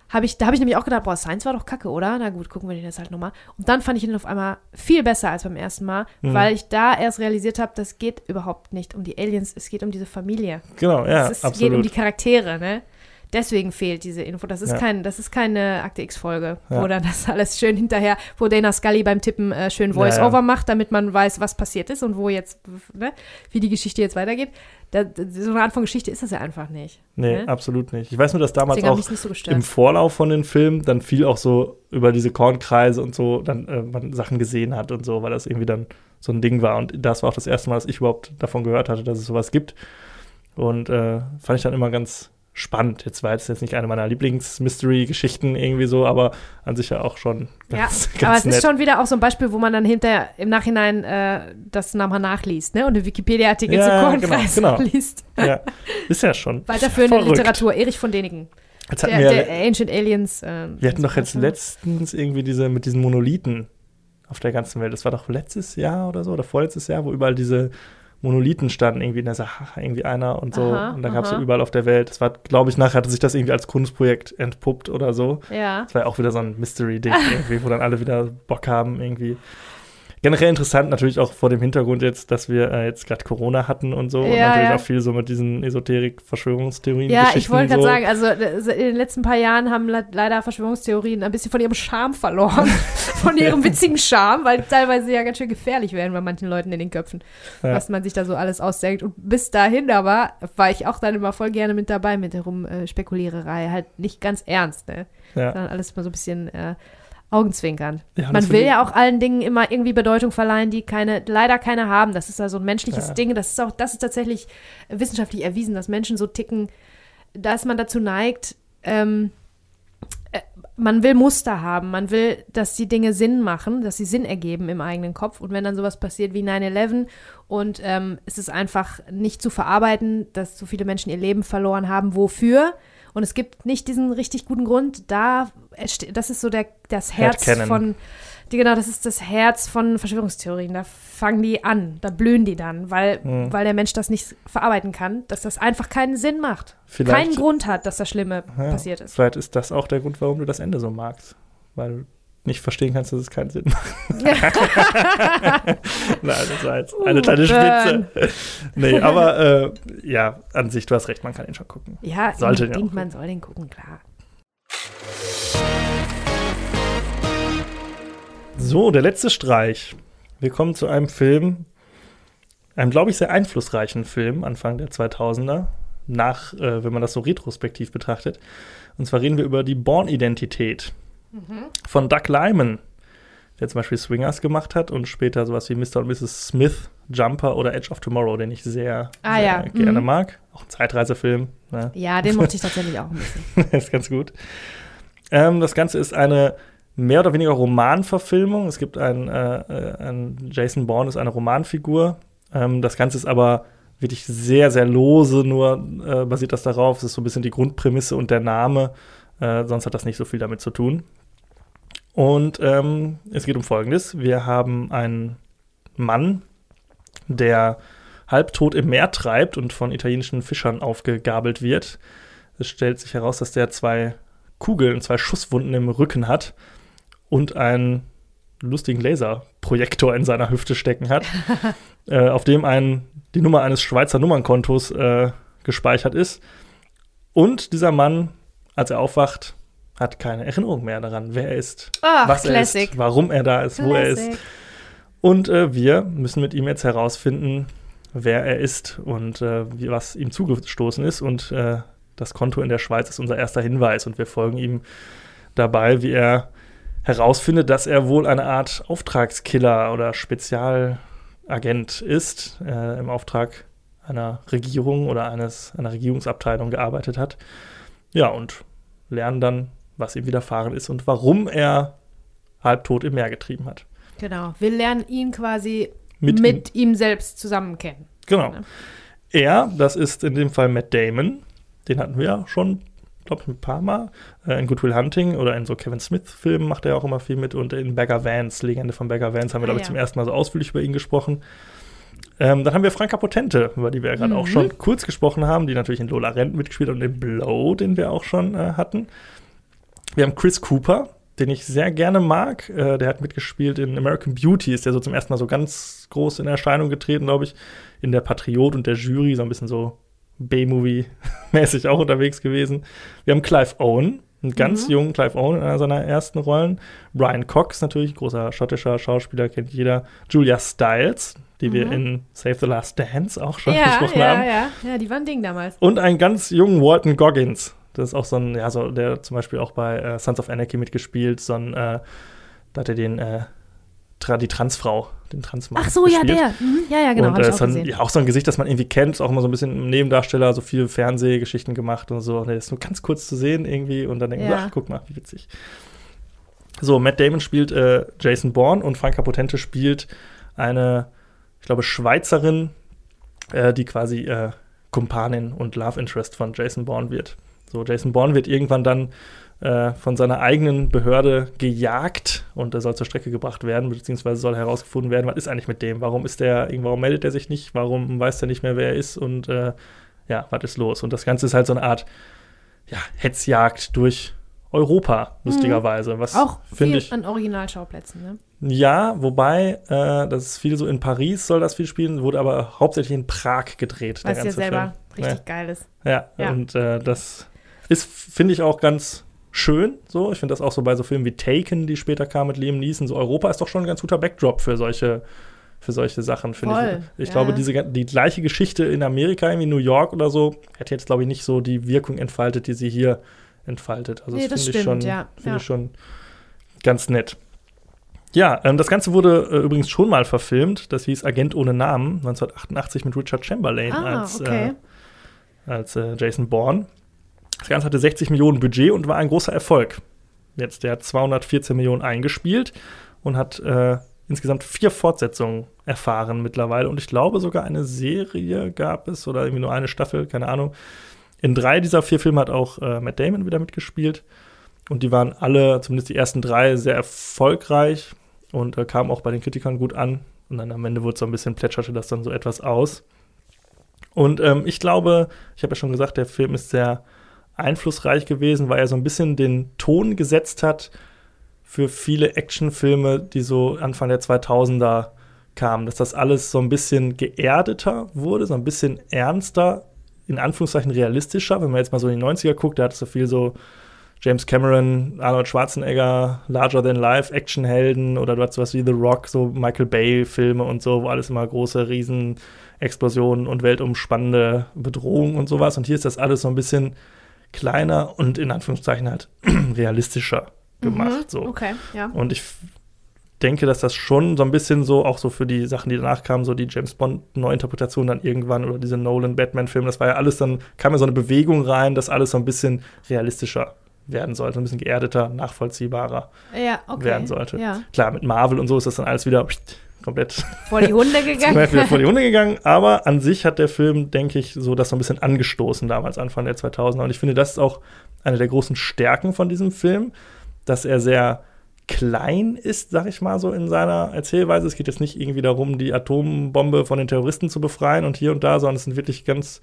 habe ich, da habe ich nämlich auch gedacht, boah, Science war doch kacke, oder? Na gut, gucken wir den jetzt halt nochmal. Und dann fand ich ihn auf einmal viel besser als beim ersten Mal, Mhm. weil ich da erst realisiert habe, das geht überhaupt nicht um die Aliens, es geht um diese Familie. genau, ja, es ist, absolut. geht um die Charaktere, ne? Deswegen fehlt diese Info. Das ist, Ja. kein, das ist keine Akte X-Folge, Ja. wo dann das alles schön hinterher, wo Dana Scully beim Tippen äh, schön Voice-Over ja. macht, damit man weiß, was passiert ist und wo jetzt, ne, wie die Geschichte jetzt weitergeht. Da, so eine Art von Geschichte ist das ja einfach nicht. Nee, ne? absolut nicht. Ich weiß nur, dass damals auch so im Vorlauf von den Filmen dann viel auch so über diese Kornkreise und so dann äh, man Sachen gesehen hat und so, weil das irgendwie dann so ein Ding war. Und das war auch das erste Mal, dass ich überhaupt davon gehört hatte, dass es sowas gibt. Und äh, fand ich dann immer ganz spannend. Jetzt war es jetzt nicht eine meiner Lieblings-Mystery-Geschichten irgendwie so, aber an sich ja auch schon Ja, ganz, aber ganz es nett. ist schon wieder auch so ein Beispiel, wo man dann hinterher im Nachhinein äh, das nochmal nachliest, ne? Und eine Wikipedia-Artikel Ja, zu genau, Kornkreis genau. liest. ja, ist ja schon. Weiterführende verrückt. Literatur, Erich von hatten Der, wir, der Ancient Aliens. Äh, wir hatten doch jetzt letztens irgendwie diese mit diesen Monolithen auf der ganzen Welt. Das war doch letztes Jahr oder so oder vorletztes Jahr, wo überall diese Monolithen standen, irgendwie in der Sahara, irgendwie einer und so. Aha, und dann gab es so überall auf der Welt. Das war, glaube ich, nachher hatte sich das irgendwie als Kunstprojekt entpuppt oder so. Ja. Das war ja auch wieder so ein Mystery-Ding irgendwie, wo dann alle wieder Bock haben irgendwie. Generell interessant natürlich auch vor dem Hintergrund jetzt, dass wir äh, jetzt gerade Corona hatten und so. und Ja, natürlich ja. auch viel so mit diesen Esoterik-Verschwörungstheorien. Ja, ich wollte gerade so. sagen, also äh, in den letzten paar Jahren haben le leider Verschwörungstheorien ein bisschen von ihrem Charme verloren. von ihrem witzigen Charme, weil teilweise ja ganz schön gefährlich werden bei manchen Leuten in den Köpfen, Ja. was man sich da so alles ausdenkt. Und bis dahin aber war ich auch dann immer voll gerne mit dabei mit der Rumspekuliererei. Halt nicht ganz ernst, ne? Ja. Sondern alles mal so ein bisschen äh, augenzwinkernd. Ja, Man will ja auch allen Dingen immer irgendwie Bedeutung verleihen, die keine, leider keine haben. Das ist ja so ein menschliches Ja. Ding. Das ist auch, das ist tatsächlich wissenschaftlich erwiesen, dass Menschen so ticken, dass man dazu neigt, ähm, äh, man will Muster haben, man will, dass die Dinge Sinn machen, dass sie Sinn ergeben im eigenen Kopf. Und wenn dann sowas passiert wie 9-11 und ähm, es ist einfach nicht zu verarbeiten, dass so viele Menschen ihr Leben verloren haben, wofür? Und es gibt nicht diesen richtig guten Grund, da, das ist so der, das Herz Headcanon. von, die, genau, das ist das Herz von Verschwörungstheorien. Da fangen die an, da blühen die dann, weil, Hm. weil der Mensch das nicht verarbeiten kann, dass das einfach keinen Sinn macht. Vielleicht- Keinen Grund hat, dass das Schlimme Ja, passiert ist. Vielleicht ist das auch der Grund, warum du das Ende so magst. Weil nicht verstehen kannst, dass es keinen Sinn macht. Nein, das war jetzt eine Uh, kleine burn. Spitze. nee, aber äh, ja, an sich, du hast recht, man kann ihn schon gucken. Ja, Sollte auch. man soll den gucken, klar. So, der letzte Streich. Wir kommen zu einem Film, einem, glaube ich, sehr einflussreichen Film, Anfang der 2000er, nach, äh, wenn man das so retrospektiv betrachtet. Und zwar reden wir über die Born-Identität von Doug Lyman, der zum Beispiel Swingers gemacht hat und später sowas wie Mr. und Mrs. Smith, Jumper oder Edge of Tomorrow, den ich sehr, Ah, sehr ja, gerne mhm. mag. Auch ein Zeitreisefilm. Ne? Ja, den mochte ich tatsächlich auch ein bisschen. Das ist ganz gut. Ähm, das Ganze ist eine mehr oder weniger Romanverfilmung. Es gibt ein, äh, äh, ein Jason Bourne ist eine Romanfigur. Ähm, das Ganze ist aber wirklich sehr, sehr lose, nur äh, basiert das darauf. Es ist so ein bisschen die Grundprämisse und der Name. Äh, sonst hat das nicht so viel damit zu tun. Und ähm, es geht um Folgendes. Wir haben einen Mann, der halbtot im Meer treibt und von italienischen Fischern aufgegabelt wird. Es stellt sich heraus, dass der zwei Kugeln, zwei Schusswunden im Rücken hat und einen lustigen Laserprojektor in seiner Hüfte stecken hat, äh, auf dem ein, die Nummer eines Schweizer Nummernkontos äh, gespeichert ist. Und dieser Mann, als er aufwacht, hat keine Erinnerung mehr daran, wer er ist, Ach, was er Classic. ist, warum er da ist, wo er ist. Classic. Und äh, wir müssen mit ihm jetzt herausfinden, wer er ist und äh, was ihm zugestoßen ist. Und äh, das Konto in der Schweiz ist unser erster Hinweis. Und wir folgen ihm dabei, wie er herausfindet, dass er wohl eine Art Auftragskiller oder Spezialagent ist, äh, im Auftrag einer Regierung oder eines, einer Regierungsabteilung gearbeitet hat. Ja, und lernen dann, was ihm widerfahren ist und warum er halbtot im Meer getrieben hat. Genau. Wir lernen ihn quasi Mit mit, ihm. ihm. selbst zusammen kennen. Genau. Ja. Er, das ist in dem Fall Matt Damon. Den hatten wir ja schon, glaube ich, ein paar Mal. Äh, in Good Will Hunting oder in so Kevin Smith-Filmen macht er auch immer viel mit. Und in Beggar Vance, Legende von Beggar Vance, haben wir, Ah, glaube ich, ja. zum ersten Mal so ausführlich über ihn gesprochen. Ähm, dann haben wir Franka Potente, über die wir ja gerade Mhm. auch schon kurz gesprochen haben, die natürlich in Lola Rent mitgespielt hat und in Blow, den wir auch schon äh, hatten. Wir haben Chris Cooper, den ich sehr gerne mag. Äh, der hat mitgespielt in American Beauty, ist der so zum ersten Mal so ganz groß in Erscheinung getreten, glaube ich. In der Patriot und der Jury, so ein bisschen so B-Movie-mäßig auch unterwegs gewesen. Wir haben Clive Owen, einen ganz Mhm. jungen Clive Owen in einer seiner ersten Rollen. Brian Cox natürlich, großer schottischer Schauspieler, kennt jeder. Julia Stiles, die wir Mhm. in Save the Last Dance auch schon Ja, besprochen ja, haben. ja. Ja, die waren Ding damals. Und einen ganz jungen Walton Goggins. Das ist auch so ein, ja, so, der zum Beispiel auch bei äh, Sons of Anarchy mitgespielt, so ein, äh, da hat er den, äh, tra die Transfrau, den Transmann Ach so, ja, gespielt. der. Mhm. Ja, ja, genau, und äh, ich auch gesehen. ja, auch so ein Gesicht, das man irgendwie kennt, auch immer so ein bisschen ein Nebendarsteller, so viele Fernsehgeschichten gemacht und so. Und der ist nur ganz kurz zu sehen irgendwie und dann denkt man, Ja. ach, guck mal, wie witzig. So, Matt Damon spielt äh, Jason Bourne und Franka Potente spielt eine, ich glaube, Schweizerin, äh, die quasi äh, Kumpanin und Love Interest von Jason Bourne wird. So, Jason Bourne wird irgendwann dann äh, von seiner eigenen Behörde gejagt, und er soll zur Strecke gebracht werden, beziehungsweise soll herausgefunden werden, was ist eigentlich mit dem? Warum ist der, warum meldet er sich nicht? Warum weiß er nicht mehr, wer er ist? Und äh, ja, was ist los? Und das Ganze ist halt so eine Art ja, Hetzjagd durch Europa, lustigerweise. Was Auch finde viel ich. an Originalschauplätzen, ne? Ja, wobei, äh, das ist viel so in Paris soll das viel spielen, wurde aber hauptsächlich in Prag gedreht. Was der ja ganze selber Film. richtig geil ist. Ja, ja. Ja. und äh, das ist, finde ich, auch ganz schön. So, ich finde das auch so bei so Filmen wie Taken, die später kamen mit Liam Neeson. So Europa ist doch schon ein ganz guter Backdrop für solche für solche Sachen, finde ich. Ich ja. glaube, diese, die gleiche Geschichte in Amerika, irgendwie New York oder so, hätte jetzt, glaube ich, nicht so die Wirkung entfaltet, die sie hier entfaltet. Also Nee, das finde ich schon, ja, finde ja. ich schon ganz nett. Ja, ähm, das Ganze wurde äh, übrigens schon mal verfilmt. Das hieß Agent ohne Namen, 1988 mit Richard Chamberlain Ah, als, okay. äh, als äh, Jason Bourne. Das Ganze hatte 60 Millionen Budget und war ein großer Erfolg. Jetzt der hat 214 Millionen eingespielt und hat äh, insgesamt vier Fortsetzungen erfahren mittlerweile. Und ich glaube sogar eine Serie gab es oder irgendwie nur eine Staffel, keine Ahnung. In drei dieser vier Filme hat auch äh, Matt Damon wieder mitgespielt. Und die waren alle, zumindest die ersten drei, sehr erfolgreich und äh, kamen auch bei den Kritikern gut an. Und dann am Ende wurde so ein bisschen, plätscherte das dann so etwas aus. Und ähm, ich glaube, ich habe ja schon gesagt, der Film ist sehr einflussreich gewesen, weil er so ein bisschen den Ton gesetzt hat für viele Actionfilme, die so Anfang der 2000er kamen, dass das alles so ein bisschen geerdeter wurde, so ein bisschen ernster, in Anführungszeichen realistischer. Wenn man jetzt mal so in die 90er guckt, da hat es so viel so James Cameron, Arnold Schwarzenegger, Larger Than Life, Actionhelden oder du hast sowas wie The Rock, so Michael Bay-Filme und so, wo alles immer große Riesenexplosionen und weltumspannende Bedrohungen und sowas. Und hier ist das alles so ein bisschen kleiner und in Anführungszeichen halt realistischer gemacht. So. Mhm. Okay, ja. Und ich denke, dass das schon so ein bisschen so, auch so für die Sachen, die danach kamen, so die James Bond-Neuinterpretation dann irgendwann oder diese Nolan-Batman-Filme, das war ja alles dann, kam ja so eine Bewegung rein, dass alles so ein bisschen realistischer werden sollte, ein bisschen geerdeter, nachvollziehbarer Ja, okay. werden sollte. Ja. Klar, mit Marvel und so ist das dann alles wieder komplett Vor die Hunde gegangen. Vor die Hunde gegangen, aber an sich hat der Film, denke ich, so das so ein bisschen angestoßen damals, Anfang der 2000er. Und ich finde, das ist auch eine der großen Stärken von diesem Film, dass er sehr klein ist, sag ich mal so, in seiner Erzählweise. Es geht jetzt nicht irgendwie darum, die Atombombe von den Terroristen zu befreien und hier und da, sondern es sind wirklich ganz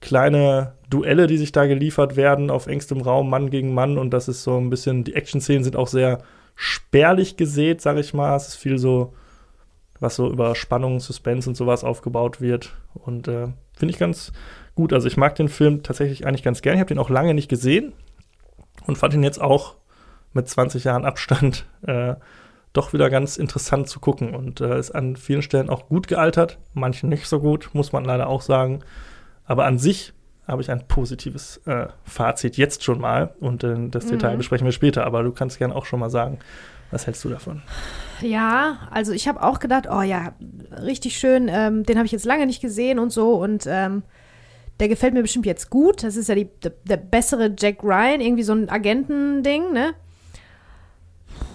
kleine Duelle, die sich da geliefert werden auf engstem Raum, Mann gegen Mann. Und das ist so ein bisschen, die Action-Szenen sind auch sehr spärlich gesät, sag ich mal. Es ist viel so, was so über Spannung, Suspense und sowas aufgebaut wird. Und äh, finde ich ganz gut. Also ich mag den Film tatsächlich eigentlich ganz gerne. Ich habe den auch lange nicht gesehen und fand ihn jetzt auch mit 20 Jahren Abstand äh, doch wieder ganz interessant zu gucken und äh, ist an vielen Stellen auch gut gealtert, manchen nicht so gut, muss man leider auch sagen. Aber an sich habe ich ein positives äh, Fazit jetzt schon mal und äh, das Detail Mhm. besprechen wir später. Aber du kannst gerne auch schon mal sagen, was hältst du davon? Ja, also ich habe auch gedacht, oh ja, richtig schön, ähm, den habe ich jetzt lange nicht gesehen und so und ähm, der gefällt mir bestimmt jetzt gut. Das ist ja die, der, der bessere Jack Ryan, irgendwie so ein Agentending, ne?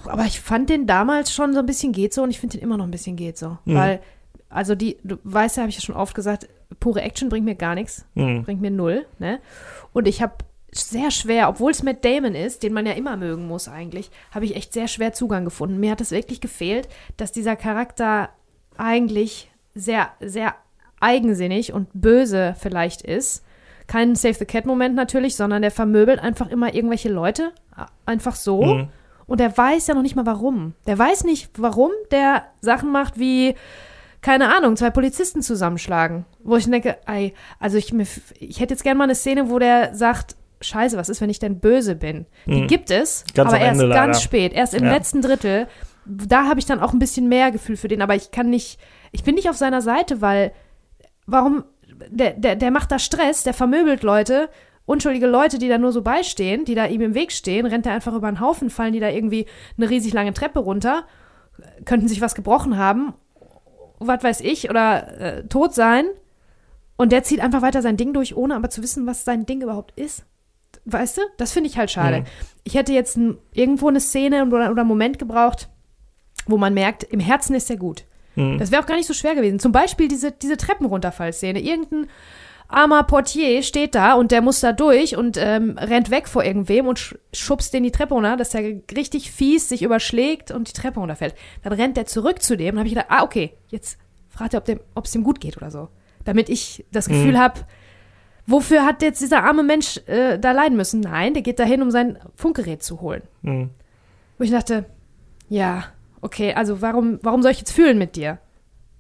Aber ich fand den damals schon so ein bisschen geht so und ich finde den immer noch ein bisschen geht so. Mhm. Weil, also die, du weißt ja, habe ich ja schon oft gesagt, pure Action bringt mir gar nichts Hm. bringt mir null, ne? Und ich habe sehr schwer, obwohl es Matt Damon ist, den man ja immer mögen muss eigentlich, habe ich echt sehr schwer Zugang gefunden. Mir hat es wirklich gefehlt, dass dieser Charakter eigentlich sehr, sehr eigensinnig und böse vielleicht ist. Kein Save the Cat-Moment natürlich, sondern der vermöbelt einfach immer irgendwelche Leute. Einfach so. Mhm. Und der weiß ja noch nicht mal warum. Der weiß nicht, warum der Sachen macht wie, keine Ahnung, zwei Polizisten zusammenschlagen. Wo ich denke, ey, also ich, mir, ich hätte jetzt gerne mal eine Szene, wo der sagt, Scheiße, was ist, wenn ich denn böse bin? Die Mhm. gibt es, Ganz aber erst Ende ganz leider. spät, erst im Ja. letzten Drittel. Da habe ich dann auch ein bisschen mehr Gefühl für den, aber ich kann nicht, ich bin nicht auf seiner Seite, weil warum, der, der, der macht da Stress, der vermöbelt Leute, unschuldige Leute, die da nur so beistehen, die da ihm im Weg stehen, rennt er einfach über den Haufen, fallen die da irgendwie eine riesig lange Treppe runter, könnten sich was gebrochen haben, was weiß ich, oder äh, tot sein. Und der zieht einfach weiter sein Ding durch, ohne aber zu wissen, was sein Ding überhaupt ist. Weißt du? Das finde ich halt schade. Mhm. Ich hätte jetzt irgendwo eine Szene oder, oder einen Moment gebraucht, wo man merkt, im Herzen ist er gut. Mhm. Das wäre auch gar nicht so schwer gewesen. Zum Beispiel diese, diese Treppenrunterfallszene. Irgendein armer Portier steht da und der muss da durch und ähm, rennt weg vor irgendwem und sch schubst den die Treppe runter, dass der richtig fies sich überschlägt und die Treppe runterfällt. Dann rennt der zurück zu dem und habe ich gedacht, ah, okay, jetzt fragt er, ob es dem gut geht oder so. Damit ich das Gefühl mhm. habe, wofür hat jetzt dieser arme Mensch äh, da leiden müssen? Nein, der geht dahin, um sein Funkgerät zu holen. Mhm. Wo ich dachte, ja, okay, also warum, warum soll ich jetzt fühlen mit dir?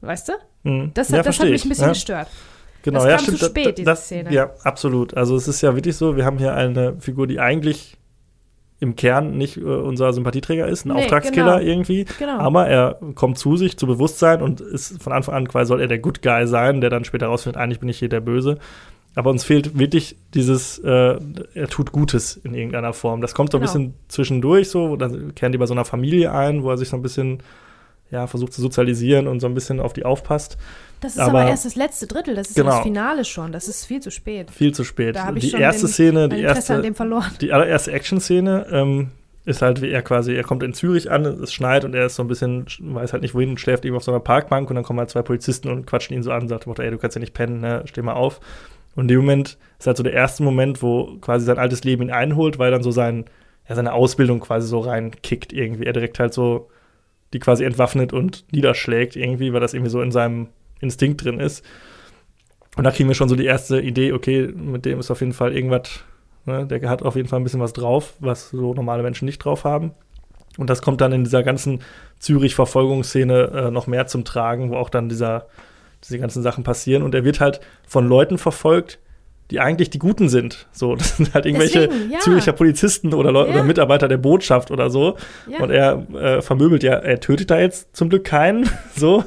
Weißt du? Mhm. Das, ja, das hat mich ein bisschen ja. gestört. Genau, das ja, stimmt. zu spät, diese das, Szene. Ja, absolut. Also es ist ja wirklich so, wir haben hier eine Figur, die eigentlich im Kern nicht äh, unser Sympathieträger ist, ein Nee, Auftragskiller genau. irgendwie. Genau. Aber er kommt zu sich, zu Bewusstsein und ist von Anfang an quasi soll er der Good Guy sein, der dann später rausfindet, eigentlich bin ich hier der Böse. Aber uns fehlt wirklich dieses, äh, er tut Gutes in irgendeiner Form. Das kommt so ein Genau. bisschen zwischendurch so, dann kehren die bei so einer Familie ein, wo er sich so ein bisschen, ja, versucht zu sozialisieren und so ein bisschen auf die aufpasst. Das ist aber, aber- erst das letzte Drittel, das ist Genau. das Finale schon. Das ist viel zu spät. Viel zu spät. Da die schon erste den, Szene, die erste, an dem verloren. die allererste Action-Szene ähm, ist halt, wie er quasi, er kommt in Zürich an, es schneit und er ist so ein bisschen, weiß halt nicht wohin und schläft eben auf so einer Parkbank und dann kommen halt zwei Polizisten und quatschen ihn so an und sagt, ey, du kannst ja nicht pennen, ne? steh mal auf. Und in dem Moment ist halt so der erste Moment, wo quasi sein altes Leben ihn einholt, weil dann so sein, ja, seine Ausbildung quasi so reinkickt irgendwie. Er direkt halt so die quasi entwaffnet und niederschlägt irgendwie, weil das irgendwie so in seinem Instinkt drin ist. Und da kriegen wir schon so die erste Idee, okay, mit dem ist auf jeden Fall irgendwas, ne, der hat auf jeden Fall ein bisschen was drauf, was so normale Menschen nicht drauf haben. Und das kommt dann in dieser ganzen Zürich-Verfolgungsszene äh, noch mehr zum Tragen, wo auch dann dieser, diese ganzen Sachen passieren. Und er wird halt von Leuten verfolgt, die eigentlich die Guten sind. So, das sind halt irgendwelche Deswegen, ja. Züricher Polizisten oder, Leu Ja. oder Mitarbeiter der Botschaft oder so. Ja. Und er äh, vermöbelt ja, er tötet da jetzt zum Glück keinen, so.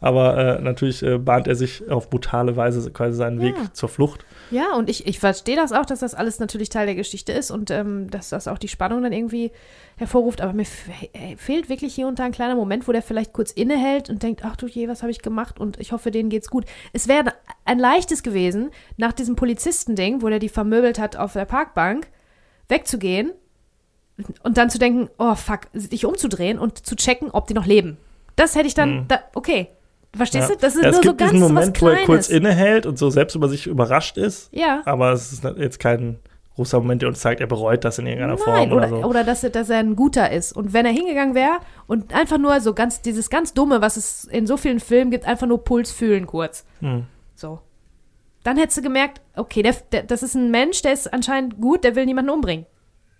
Aber äh, natürlich äh, bahnt er sich auf brutale Weise quasi seinen. Weg zur Flucht. Ja, und ich, ich verstehe das auch, dass das alles natürlich Teil der Geschichte ist und ähm, dass das auch die Spannung dann irgendwie hervorruft. Aber mir fe- fehlt wirklich hier und da ein kleiner Moment, wo der vielleicht kurz innehält und denkt, ach du je, was habe ich gemacht? Und ich hoffe, denen geht's gut. Es wäre ein leichtes gewesen, nach diesem Polizistending, wo der die vermöbelt hat auf der Parkbank, wegzugehen und dann zu denken, oh fuck, sich umzudrehen und zu checken, ob die noch leben. Das hätte ich dann, Mhm. da, okay. Verstehst Ja. du? Das ist Ja, es nur so gibt ganz diesen was Moment, wo er kurz innehält und so selbst über sich überrascht ist. Ja. Aber es ist jetzt kein großer Moment, der uns zeigt, er bereut das in irgendeiner Form Nein, oder, oder, so. oder dass, er, dass er ein guter ist. Und wenn er hingegangen wäre und einfach nur so ganz, dieses ganz Dumme, was es in so vielen Filmen gibt, einfach nur Puls fühlen kurz. Hm. So. Dann hättest du gemerkt, okay, der, der, das ist ein Mensch, der ist anscheinend gut, der will niemanden umbringen.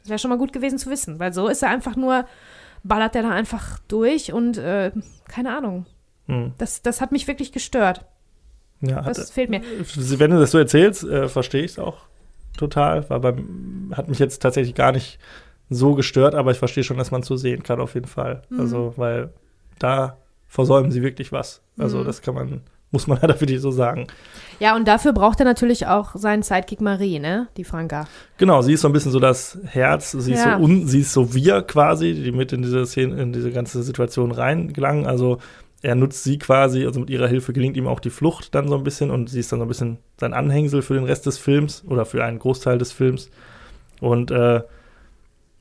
Das wäre schon mal gut gewesen zu wissen, weil so ist er einfach nur, ballert er da einfach durch und äh, keine Ahnung. Hm. Das, das hat mich wirklich gestört. Ja, hat, Das fehlt mir. wenn du das so erzählst, äh, verstehe ich es auch total. Weil beim, hat mich jetzt tatsächlich gar nicht so gestört, aber ich verstehe schon, dass man es so sehen kann, auf jeden Fall. Mhm. Also, weil da versäumen sie wirklich was. Also, Mhm. das kann man, muss man leider wirklich so sagen. Ja, und dafür braucht er natürlich auch seinen Sidekick Marie, ne? Die Franka. Genau, sie ist so ein bisschen so das Herz, sie ist, Ja. so, un, sie ist so wir quasi, die mit in diese Szene, in diese ganze Situation reingelangen. Also er nutzt sie quasi, also mit ihrer Hilfe gelingt ihm auch die Flucht dann so ein bisschen und sie ist dann so ein bisschen sein Anhängsel für den Rest des Films oder für einen Großteil des Films. Und äh,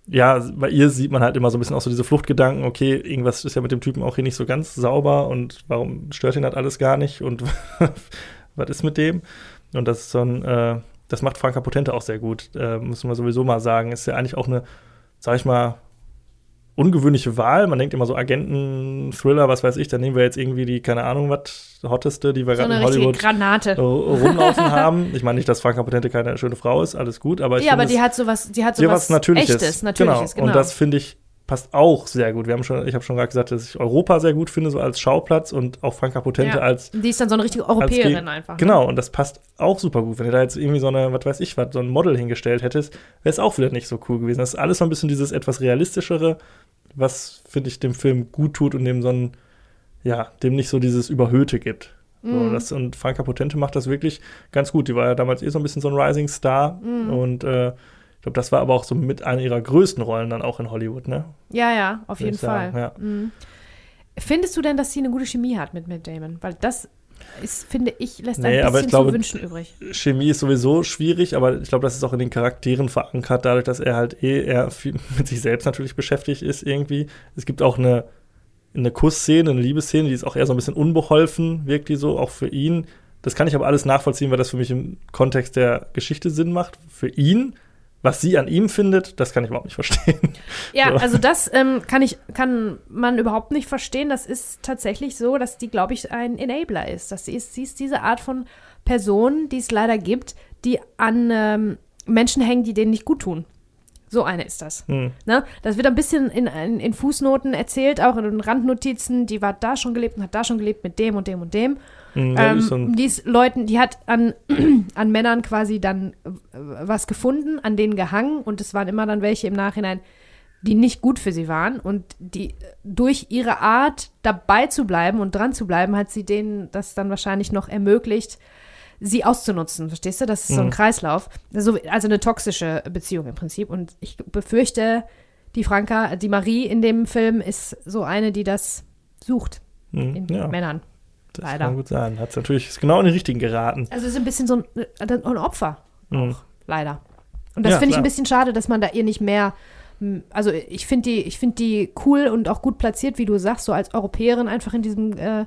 ja, bei ihr sieht man halt immer so ein bisschen auch so diese Fluchtgedanken, okay, irgendwas ist ja mit dem Typen auch hier nicht so ganz sauber und warum stört ihn das alles gar nicht und was ist mit dem? Und das ist so ein, äh, das macht Franka Potente auch sehr gut, äh, müssen wir sowieso mal sagen. Ist ja eigentlich auch eine, sag ich mal, ungewöhnliche Wahl. Man denkt immer so Agenten, Thriller, was weiß ich, dann nehmen wir jetzt irgendwie die, keine Ahnung, was, hotteste, die wir So gerade in Hollywood Granate. äh, rumlaufen haben. Ich meine nicht, dass Franka Potente keine schöne Frau ist, alles gut, aber ich ja, aber die hat sowas, die hat sowas was Natürliches. Echtes, Natürliches, genau. Und das finde ich passt auch sehr gut. Wir haben schon, ich habe schon gerade gesagt, dass ich Europa sehr gut finde, so als Schauplatz und auch Franka Potente Ja. als Die ist dann so eine richtige Europäerin einfach. ne? Genau, und das passt auch super gut. Wenn du da jetzt irgendwie so eine, was weiß ich, was, so ein Model hingestellt hättest, wäre es auch wieder nicht so cool gewesen. Das ist alles so ein bisschen dieses etwas realistischere, was, finde ich, dem Film gut tut und dem so ein, ja, dem nicht so dieses Überhöhte gibt. So, Mhm. das, und Franka Potente macht das wirklich ganz gut. Die war ja damals eh so ein bisschen so ein Rising Star. Mhm. Und äh, ich glaube, das war aber auch so mit einer ihrer größten Rollen dann auch in Hollywood, ne? Ja, ja, auf Würde jeden sagen, Fall. ja. Mhm. Findest du denn, dass sie eine gute Chemie hat mit Matt Damon? Weil das ist, finde ich, lässt ein Nee, aber bisschen ich glaube, zu wünschen übrig. Chemie ist sowieso schwierig, aber ich glaube, das ist auch in den Charakteren verankert, dadurch, dass er halt eh eher mit sich selbst natürlich beschäftigt ist irgendwie. Es gibt auch eine, eine Kussszene, eine Liebesszene, die ist auch eher so ein bisschen unbeholfen, wirkt die so, auch für ihn. Das kann ich aber alles nachvollziehen, weil das für mich im Kontext der Geschichte Sinn macht. Für ihn, was sie an ihm findet, das kann ich überhaupt nicht verstehen. Ja, So. also das ähm, kann ich, kann man überhaupt nicht verstehen. Das ist tatsächlich so, dass die, glaube ich, ein Enabler ist. Dass sie ist, sie ist diese Art von Person, die es leider gibt, die an ähm, Menschen hängen, die denen nicht gut tun. So eine ist das. Hm. Ne? Das wird ein bisschen in, in, in Fußnoten erzählt, auch in den Randnotizen. Die war da schon gelebt und hat da schon gelebt mit dem und dem und dem. Ja, Ähm, ist so die ist Leuten, die hat an, an Männern quasi dann äh, was gefunden, an denen gehangen und es waren immer dann welche im Nachhinein, die nicht gut für sie waren und die äh, durch ihre Art dabei zu bleiben und dran zu bleiben, hat sie denen das dann wahrscheinlich noch ermöglicht, sie auszunutzen. Verstehst du? Das ist so ein Mhm. Kreislauf. Also, also eine toxische Beziehung im Prinzip. Und ich befürchte, die Franka, die Marie in dem Film ist so eine, die das sucht hm, in ja, Männern. Das leider. kann gut sein. Hat natürlich ist genau in den richtigen geraten. Also es ist ein bisschen so ein, ein Opfer, Hm. leider. Und das Ja, finde ich ein bisschen schade, dass man da ihr nicht mehr. Also ich finde die, ich finde die cool und auch gut platziert, wie du sagst, so als Europäerin einfach in diesem, äh,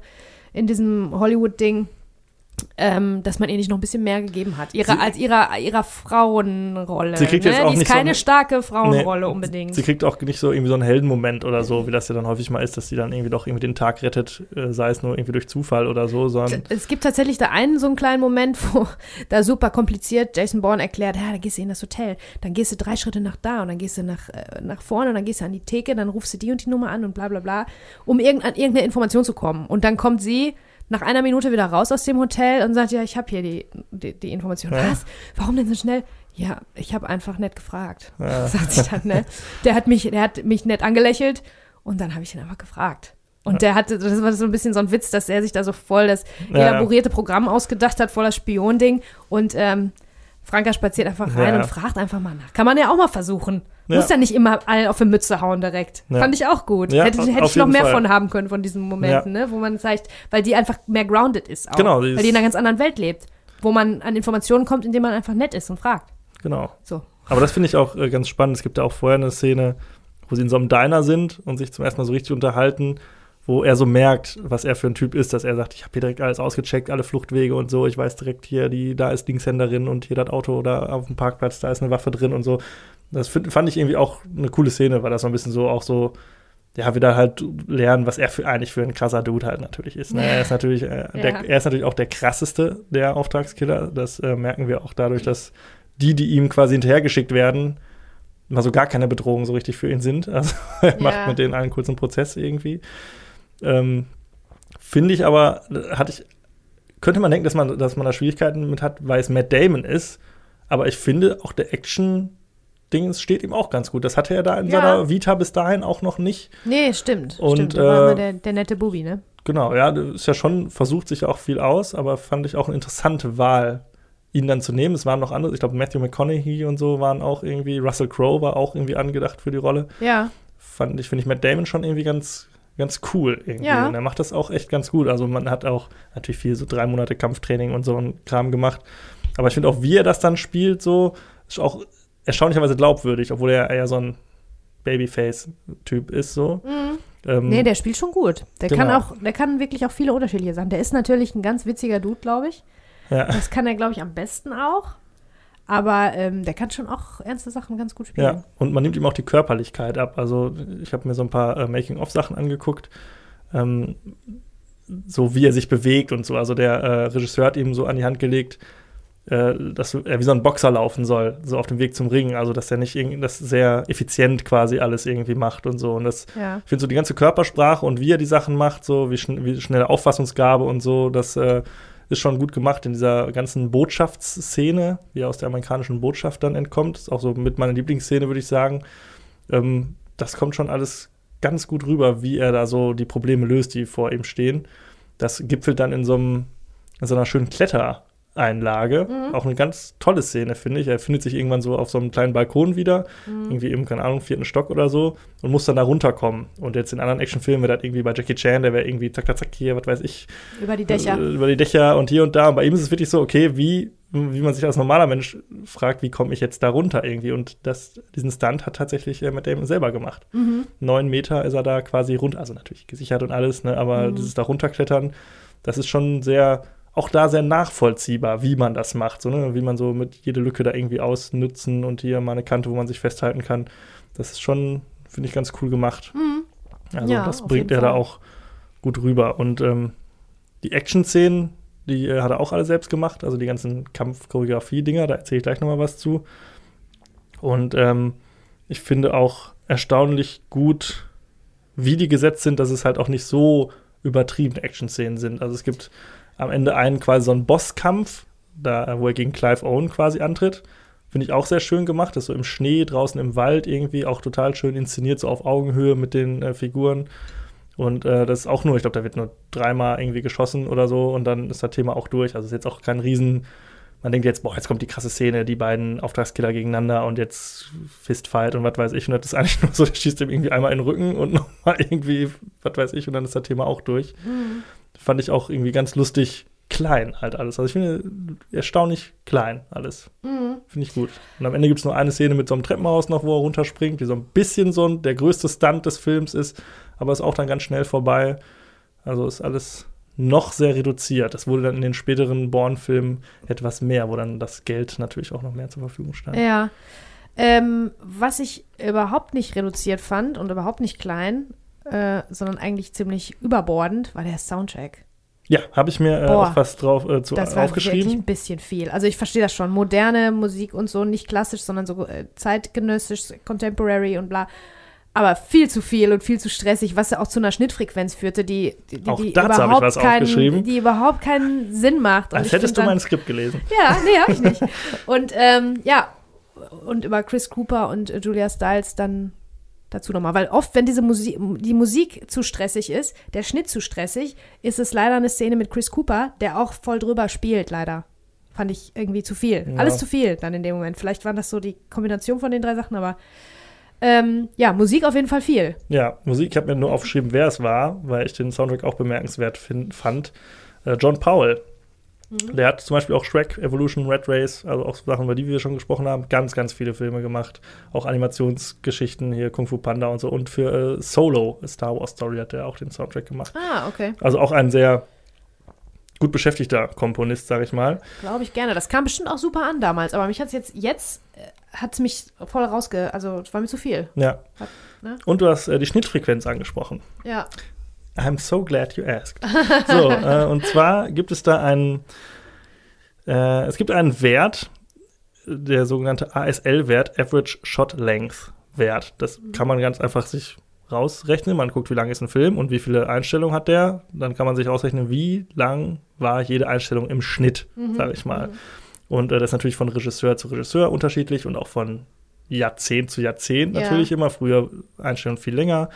in diesem Hollywood-Ding, ähm, dass man ihr nicht noch ein bisschen mehr gegeben hat. Ihre, Sie- als ihrer, ihrer Frauenrolle. Sie kriegt ne? jetzt auch die ist nicht so keine eine- starke Frauenrolle Nee, unbedingt. Sie kriegt auch nicht so irgendwie so einen Heldenmoment oder so, wie das ja dann häufig mal ist, dass sie dann irgendwie doch irgendwie den Tag rettet, äh, sei es nur irgendwie durch Zufall oder so, sondern Es gibt tatsächlich da einen so einen kleinen Moment, wo da super kompliziert Jason Bourne erklärt, ja, da gehst du in das Hotel, dann gehst du drei Schritte nach da und dann gehst du nach, äh, nach vorne und dann gehst du an die Theke, dann rufst du die und die Nummer an und bla bla bla, um irgend, an irgendeine Information zu kommen. Und dann kommt sie nach einer Minute wieder raus aus dem Hotel und sagt, ja, ich habe hier die, die, die Information. Ja. Was? Warum denn so schnell? Ja, ich habe einfach nett gefragt, Ja. sagt sie dann, ne? Der hat mich, der hat mich nett angelächelt und dann habe ich ihn einfach gefragt. Und der hatte, das war so ein bisschen so ein Witz, dass er sich da so voll das Ja, ja. elaborierte Programm ausgedacht hat, voller Spionding. Und ähm, Franka spaziert einfach rein Ja. und fragt einfach mal nach. Kann man ja auch mal versuchen. Ja. Muss ja nicht immer allen auf die Mütze hauen direkt. Ja. Fand ich auch gut. Hätte hätte ich noch mehr Fall. von haben können, von diesen Momenten, ne? wo man zeigt, weil die einfach mehr grounded ist auch. Genau, die weil die in einer ganz anderen Welt lebt. Wo man an Informationen kommt, indem man einfach nett ist und fragt. genau. So. Aber das finde ich auch äh, ganz spannend. Es gibt ja auch vorher eine Szene, wo sie in so einem Diner sind und sich zum ersten Mal so richtig unterhalten, wo er so merkt, was er für ein Typ ist, dass er sagt, ich habe hier direkt alles ausgecheckt, alle Fluchtwege und so, ich weiß direkt hier, die, da ist Linkshänderin und hier das Auto da auf dem Parkplatz, da ist eine Waffe drin und so. Das find, fand ich irgendwie auch eine coole Szene, weil das so ein bisschen so auch so, ja, wir da halt lernen, was er für, eigentlich für ein krasser Dude halt natürlich ist. Ne? Er ist natürlich, äh, Ja. der, er ist natürlich auch der krasseste der Auftragskiller. Das äh, merken wir auch dadurch, dass die, die ihm quasi hinterhergeschickt werden, mal so gar keine Bedrohung so richtig für ihn sind. Also er Ja. macht mit denen einen kurzen Prozess irgendwie. Ähm, Finde ich aber, hatte ich, könnte man denken, dass man, dass man da Schwierigkeiten mit hat, weil es Matt Damon ist. Aber ich finde, auch der Action-Dings steht ihm auch ganz gut. Das hatte er da in Ja. seiner Vita bis dahin auch noch nicht. Nee, stimmt. Und, stimmt. Da war äh, immer der, der nette Bubi, ne? Genau, ja, ist ja schon, versucht sich ja auch viel aus, aber fand ich auch eine interessante Wahl, ihn dann zu nehmen. Es waren noch andere, ich glaube, Matthew McConaughey und so waren auch irgendwie, Russell Crowe war auch irgendwie angedacht für die Rolle. Ja. Fand ich, finde ich Matt Damon schon irgendwie ganz, ganz cool irgendwie. Ja. Und er macht das auch echt ganz gut. Also man hat auch natürlich viel so drei Monate Kampftraining und so ein Kram gemacht. Aber ich finde auch, wie er das dann spielt, so, ist auch erstaunlicherweise glaubwürdig, obwohl er eher so ein Babyface-Typ ist, so. Ähm, Nee, der spielt schon gut. Der Genau. kann auch, der kann wirklich auch viele unterschiedliche Sachen. Der ist natürlich ein ganz witziger Dude, glaube ich. ja. Das kann er, glaube ich, am besten auch. Aber ähm, der kann schon auch ernste Sachen ganz gut spielen. Ja, und man nimmt ihm auch die Körperlichkeit ab. Also ich habe mir so ein paar äh, Making-of-Sachen angeguckt, ähm, so wie er sich bewegt und so. Also der äh, Regisseur hat ihm so an die Hand gelegt, äh, dass er wie so ein Boxer laufen soll, so auf dem Weg zum Ring. Also dass er nicht irgendwie, das sehr effizient quasi alles irgendwie macht und so. Und das, Ja. ich finde so die ganze Körpersprache und wie er die Sachen macht, so wie, schn wie schnelle Auffassungsgabe und so, das äh, ist schon gut gemacht in dieser ganzen Botschaftsszene, wie er aus der amerikanischen Botschaft dann entkommt. Ist auch so mit meiner Lieblingsszene, würde ich sagen. Ähm, das kommt schon alles ganz gut rüber, wie er da so die Probleme löst, die vor ihm stehen. Das gipfelt dann in so, einem, in so einer schönen Klettereinlage. Auch eine ganz tolle Szene, finde ich. Er findet sich irgendwann so auf so einem kleinen Balkon wieder, irgendwie im, keine Ahnung, vierten Stock oder so, und muss dann da runterkommen. Und jetzt in anderen Actionfilmen wäre das irgendwie bei Jackie Chan, der wäre irgendwie zack, zack, zack, hier, was weiß ich, Über die Dächer. äh, über die Dächer und hier und da. Und bei ihm ist es wirklich so, okay, wie, wie man sich als normaler Mensch fragt, wie komme ich jetzt da runter irgendwie? Und das, diesen Stunt hat tatsächlich äh, mit Damon selber gemacht. Mhm. Neun Meter ist er da quasi runter, also natürlich gesichert und alles, ne, aber Mhm. dieses da runterklettern, das ist schon sehr auch da sehr nachvollziehbar, wie man das macht, so, ne? wie man so mit jede Lücke da irgendwie ausnützen und hier mal eine Kante, wo man sich festhalten kann. Das ist schon, finde ich, ganz cool gemacht. Mhm. Also Ja, das bringt er da auch gut rüber. Und ähm, die Action-Szenen, die äh, hat er auch alle selbst gemacht, also die ganzen Kampf-Choreografie-Dinger, da erzähle ich gleich nochmal was zu. Und ähm, ich finde auch erstaunlich gut, wie die gesetzt sind, dass es halt auch nicht so übertriebene Action-Szenen sind. Also es gibt am Ende einen quasi so einen Bosskampf, da, wo er gegen Clive Owen quasi antritt. Finde ich auch sehr schön gemacht. Das ist so im Schnee, draußen im Wald irgendwie auch total schön inszeniert, so auf Augenhöhe mit den äh, Figuren. Und äh, das ist auch nur, ich glaube, da wird nur dreimal irgendwie geschossen oder so und dann ist das Thema auch durch. Also ist jetzt auch kein Riesen. Man denkt jetzt, boah, jetzt kommt die krasse Szene, die beiden Auftragskiller gegeneinander und jetzt Fistfight und was weiß ich. Und das ist eigentlich nur so, der schießt ihm irgendwie einmal in den Rücken und nochmal irgendwie, was weiß ich, und dann ist das Thema auch durch. Fand ich auch irgendwie ganz lustig klein halt alles. Also ich finde erstaunlich klein alles. Finde ich gut. Und am Ende gibt es nur eine Szene mit so einem Treppenhaus noch, wo er runterspringt, die so ein bisschen so ein, der größte Stunt des Films ist, aber ist auch dann ganz schnell vorbei. Also ist alles noch sehr reduziert. Das wurde dann in den späteren Bourne-Filmen etwas mehr, wo dann das Geld natürlich auch noch mehr zur Verfügung stand. Ja. Ähm, was ich überhaupt nicht reduziert fand und überhaupt nicht klein, äh, sondern eigentlich ziemlich überbordend, war der Soundtrack. Ja, habe ich mir äh, Boah. auch was drauf äh, zu, Das war wirklich aufgeschrieben. ein bisschen viel. Also ich verstehe das schon. Moderne Musik und so, nicht klassisch, sondern so äh, zeitgenössisch, contemporary und bla. Aber viel zu viel und viel zu stressig, was ja auch zu einer Schnittfrequenz führte, die, die, die, Auch die dazu habe ich überhaupt keinen, die überhaupt keinen Sinn macht. Und Als hättest du dann- mein Skript gelesen. Ja, nee, hab ich nicht. Und ähm, ja, und über Chris Cooper und Julia Stiles dann dazu nochmal. Weil oft, wenn diese Musik, die Musik zu stressig ist, der Schnitt zu stressig, ist es leider eine Szene mit Chris Cooper, der auch voll drüber spielt, leider. Fand ich irgendwie zu viel. Ja. Alles zu viel dann in dem Moment. Vielleicht waren das so die Kombination von den drei Sachen, aber ähm, ja, Musik auf jeden Fall viel. Ja, Musik, ich habe mir nur aufgeschrieben, wer es war, weil ich den Soundtrack auch bemerkenswert fin- fand. Äh, John Powell. Der hat zum Beispiel auch Shrek, Evolution, Red Race, also auch so Sachen, über die wir schon gesprochen haben, ganz, ganz viele Filme gemacht. Auch Animationsgeschichten, hier Kung Fu Panda und so. Und für äh, Solo, Star Wars Story, hat er auch den Soundtrack gemacht. Ah, okay. Also auch ein sehr gut beschäftigter Komponist, sage ich mal. Glaube ich gerne. Das kam bestimmt auch super an damals, aber mich hat es jetzt, jetzt hat es mich voll rausge... Also, es war mir zu viel. Ja. Hat- ne? Und du hast äh, die Schnittfrequenz angesprochen. Ja. I'm so glad you asked. So, äh, und zwar gibt es da einen, äh, es gibt einen Wert, der sogenannte ASL-Wert, Average Shot Length Wert. Das kann man ganz einfach sich rausrechnen. Man guckt, wie lang ist ein Film und wie viele Einstellungen hat der. Dann kann man sich ausrechnen, wie lang war jede Einstellung im Schnitt, sage ich mal. Und äh, das ist natürlich von Regisseur zu Regisseur unterschiedlich und auch von Jahrzehnt zu Jahrzehnt Ja. natürlich immer. Früher Einstellungen viel länger.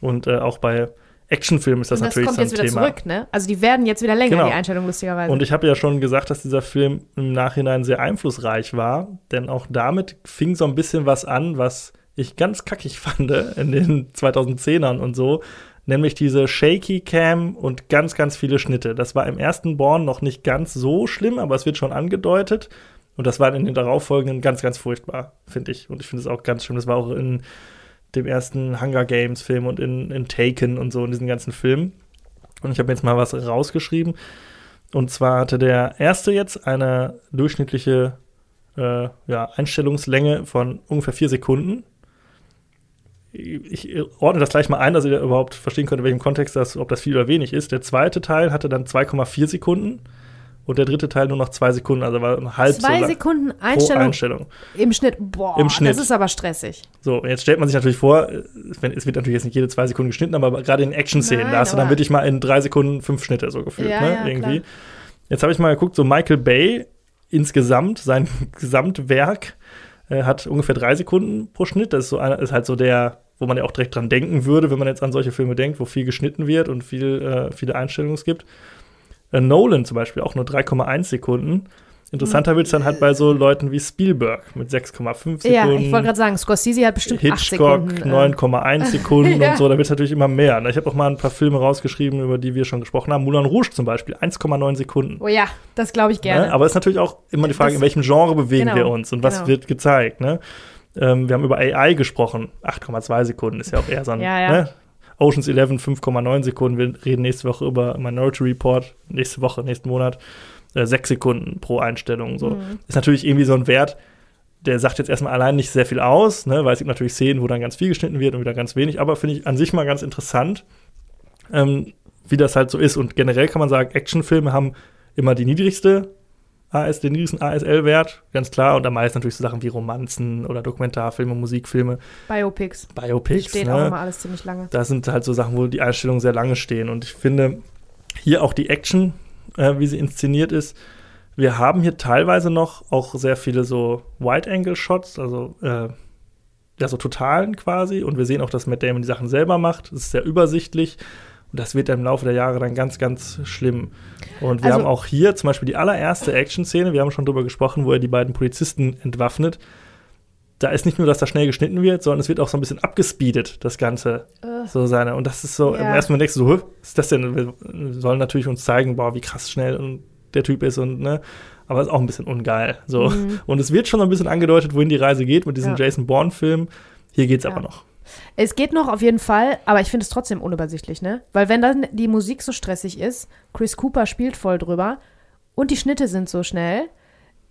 Und äh, auch bei Actionfilmen ist das, das natürlich kommt so ein jetzt wieder Thema. zurück, ne? Also die werden jetzt wieder länger, Genau. die Einstellung, lustigerweise. Und ich habe ja schon gesagt, dass dieser Film im Nachhinein sehr einflussreich war, denn auch damit fing so ein bisschen was an, was ich ganz kackig fand in den 2010ern und so, nämlich diese Shaky Cam und ganz, ganz viele Schnitte. Das war im ersten Born noch nicht ganz so schlimm, aber es wird schon angedeutet. Und das war in den darauffolgenden ganz, ganz furchtbar, finde ich. Und ich finde es auch ganz schlimm. Das war auch in dem ersten Hunger Games Film und in, in Taken und so in diesen ganzen Filmen. Und ich habe jetzt mal was rausgeschrieben. Und zwar hatte der erste jetzt eine durchschnittliche äh, ja, Einstellungslänge von ungefähr vier Sekunden. Ich ordne das gleich mal ein, dass ihr überhaupt verstehen könnt, in welchem Kontext das, ob das viel oder wenig ist. Der zweite Teil hatte dann 2,4 Sekunden und der dritte Teil nur noch zwei Sekunden, also war halb so Zwei lang Sekunden Einstellung Einstellung. im Schnitt. Boah, Im Schnitt. das ist aber stressig. So, jetzt stellt man sich natürlich vor, es wird natürlich jetzt nicht jede zwei Sekunden geschnitten, aber gerade in Action-Szenen, da hast du dann wirklich mal in drei Sekunden fünf Schnitte so gefühlt, Ja, ne? ja, irgendwie. klar. Jetzt habe ich mal geguckt, so Michael Bay insgesamt, sein Gesamtwerk äh, hat ungefähr drei Sekunden pro Schnitt. Das ist, so einer, ist halt so der, wo man ja auch direkt dran denken würde, wenn man jetzt an solche Filme denkt, wo viel geschnitten wird und viel, äh, viele Einstellungen es gibt. Äh, Nolan zum Beispiel auch nur 3,1 Sekunden. Interessanter wird es dann halt bei so Leuten wie Spielberg mit 6,5 Sekunden. Ja, ich wollte gerade sagen, Scorsese hat bestimmt Hitchcock Sekunden. äh, 9,1 Sekunden Ja. und so, da wird es natürlich immer mehr. Ich habe auch mal ein paar Filme rausgeschrieben, über die wir schon gesprochen haben. Moulin Rouge zum Beispiel, 1,9 Sekunden. Oh ja, das glaube ich gerne. Ne? Aber es ist natürlich auch immer die Frage, Das- in welchem Genre bewegen genau, wir uns und was genau. wird gezeigt. Ne? Ähm, wir haben über AI gesprochen, 8,2 Sekunden ist ja auch eher so ein. Ja, ja. Ne? Oceans 11 5,9 Sekunden. Wir reden nächste Woche über Minority Report, nächste Woche, nächsten Monat, äh, 6 Sekunden pro Einstellung. So. Mhm. Ist natürlich irgendwie so ein Wert, der sagt jetzt erstmal allein nicht sehr viel aus, ne, weil es gibt natürlich Szenen, wo dann ganz viel geschnitten wird und wieder ganz wenig, aber finde ich an sich mal ganz interessant, ähm, wie das halt so ist. Und generell kann man sagen, Actionfilme haben immer die niedrigste AS, den niedrigsten ASL-Wert, ganz klar. Und am meisten natürlich so Sachen wie Romanzen oder Dokumentarfilme, Musikfilme, Biopics. Biopics. Steht ne? auch immer alles ziemlich lange. Das sind halt so Sachen, wo die Einstellungen sehr lange stehen. Und ich finde hier auch die Action, äh, wie sie inszeniert ist. Wir haben hier teilweise noch auch sehr viele so Wide-Angle-Shots, also äh, ja, so totalen quasi. Und wir sehen auch, dass Matt Damon die Sachen selber macht. Es ist sehr übersichtlich. Und das wird im Laufe der Jahre dann ganz, ganz schlimm. Und wir Also- haben auch hier zum Beispiel die allererste Action-Szene, wir haben schon drüber gesprochen, wo er die beiden Polizisten entwaffnet. Da ist nicht nur, dass da schnell geschnitten wird, sondern es wird auch so ein bisschen abgespeedet, das Ganze. Äh. So seine. Und das ist so, Ja. im ersten Moment denkst du so, "Hä, was ist das denn? Wir sollen natürlich uns zeigen, boah, wie krass schnell und der Typ ist und, ne. Aber ist auch ein bisschen ungeil. So. Mhm. Und es wird schon ein bisschen angedeutet, wohin die Reise geht mit diesem Ja. Jason Bourne-Film. Hier geht's Ja. aber noch. Es geht noch auf jeden Fall, aber ich finde es trotzdem unübersichtlich, ne? Weil wenn dann die Musik so stressig ist, Chris Cooper spielt voll drüber und die Schnitte sind so schnell,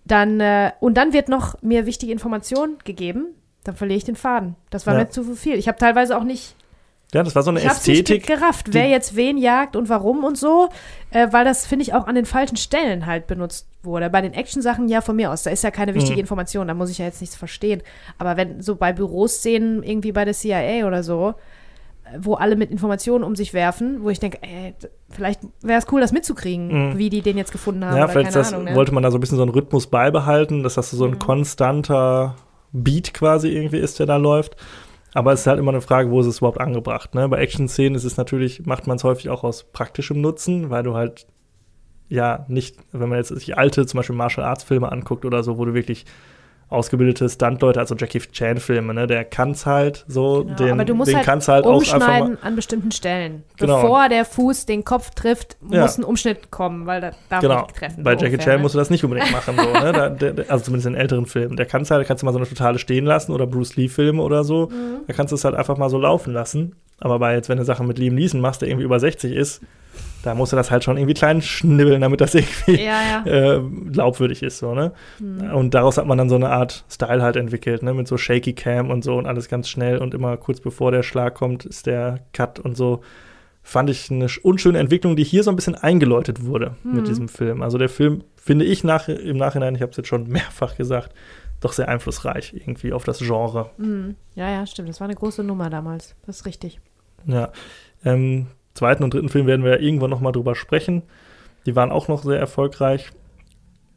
dann äh, und dann wird noch mir wichtige Informationen gegeben, dann verliere ich den Faden. Das war Ja. mir zu viel. Ich habe teilweise auch nicht Ja, das war so eine Ich Ästhetik. ge- gerafft, wer jetzt wen jagt und warum und so, äh, weil das, finde ich, auch an den falschen Stellen halt benutzt wurde. Bei den Action-Sachen ja von mir aus, da ist ja keine wichtige Mhm. Information, da muss ich ja jetzt nichts verstehen. Aber wenn so bei Büroszenen irgendwie bei der CIA oder so, wo alle mit Informationen um sich werfen, wo ich denke, ey, vielleicht wäre es cool, das mitzukriegen, Mhm. wie die den jetzt gefunden haben Ja, vielleicht das, Ahnung. Ne? wollte man da so ein bisschen so einen Rhythmus beibehalten, dass das so ein Mhm. konstanter Beat quasi irgendwie ist, der da läuft. Aber es ist halt immer eine Frage, wo ist es überhaupt angebracht. Ne? Bei Action-Szenen ist es natürlich, macht man es häufig auch aus praktischem Nutzen, weil du halt ja nicht, wenn man jetzt sich alte, zum Beispiel Martial Arts Filme anguckt oder so, wo du wirklich ausgebildete Stuntleute, also Jackie Chan Filme, ne, der kann's halt so, Genau, den, aber du musst den halt kann's halt umschneiden an bestimmten Stellen. Genau. Bevor der Fuß den Kopf trifft, Ja. muss ein Umschnitt kommen, weil da darf Genau. nicht treffen. Bei Jackie ungefähr, Chan ne? musst du das nicht unbedingt machen, so, ne? Da, der, der, also zumindest in älteren Filmen. Der kannst halt, kannst du mal so eine totale stehen lassen oder Bruce Lee-Filme oder so. Mhm. Da kannst du es halt einfach mal so laufen lassen. Aber bei jetzt, wenn du Sachen mit Liam Neeson machst, der irgendwie über 60 ist, da musst du das halt schon irgendwie klein schnibbeln, damit das irgendwie Ja, ja. äh, glaubwürdig ist, so, ne? Mhm. Und daraus hat man dann so eine Art Style halt entwickelt, ne? Mit so Shaky Cam und so und alles ganz schnell und immer kurz bevor der Schlag kommt, ist der Cut und so. Fand ich eine sch- unschöne Entwicklung, die hier so ein bisschen eingeläutet wurde Mhm. mit diesem Film. Also der Film, finde ich nach, im Nachhinein, ich habe es jetzt schon mehrfach gesagt, doch sehr einflussreich irgendwie auf das Genre. Mhm. Ja, ja, stimmt. Das war eine große Nummer damals. Das ist richtig. Ja. Ähm, zweiten und dritten Film werden wir ja irgendwann noch mal drüber sprechen. Die waren auch noch sehr erfolgreich.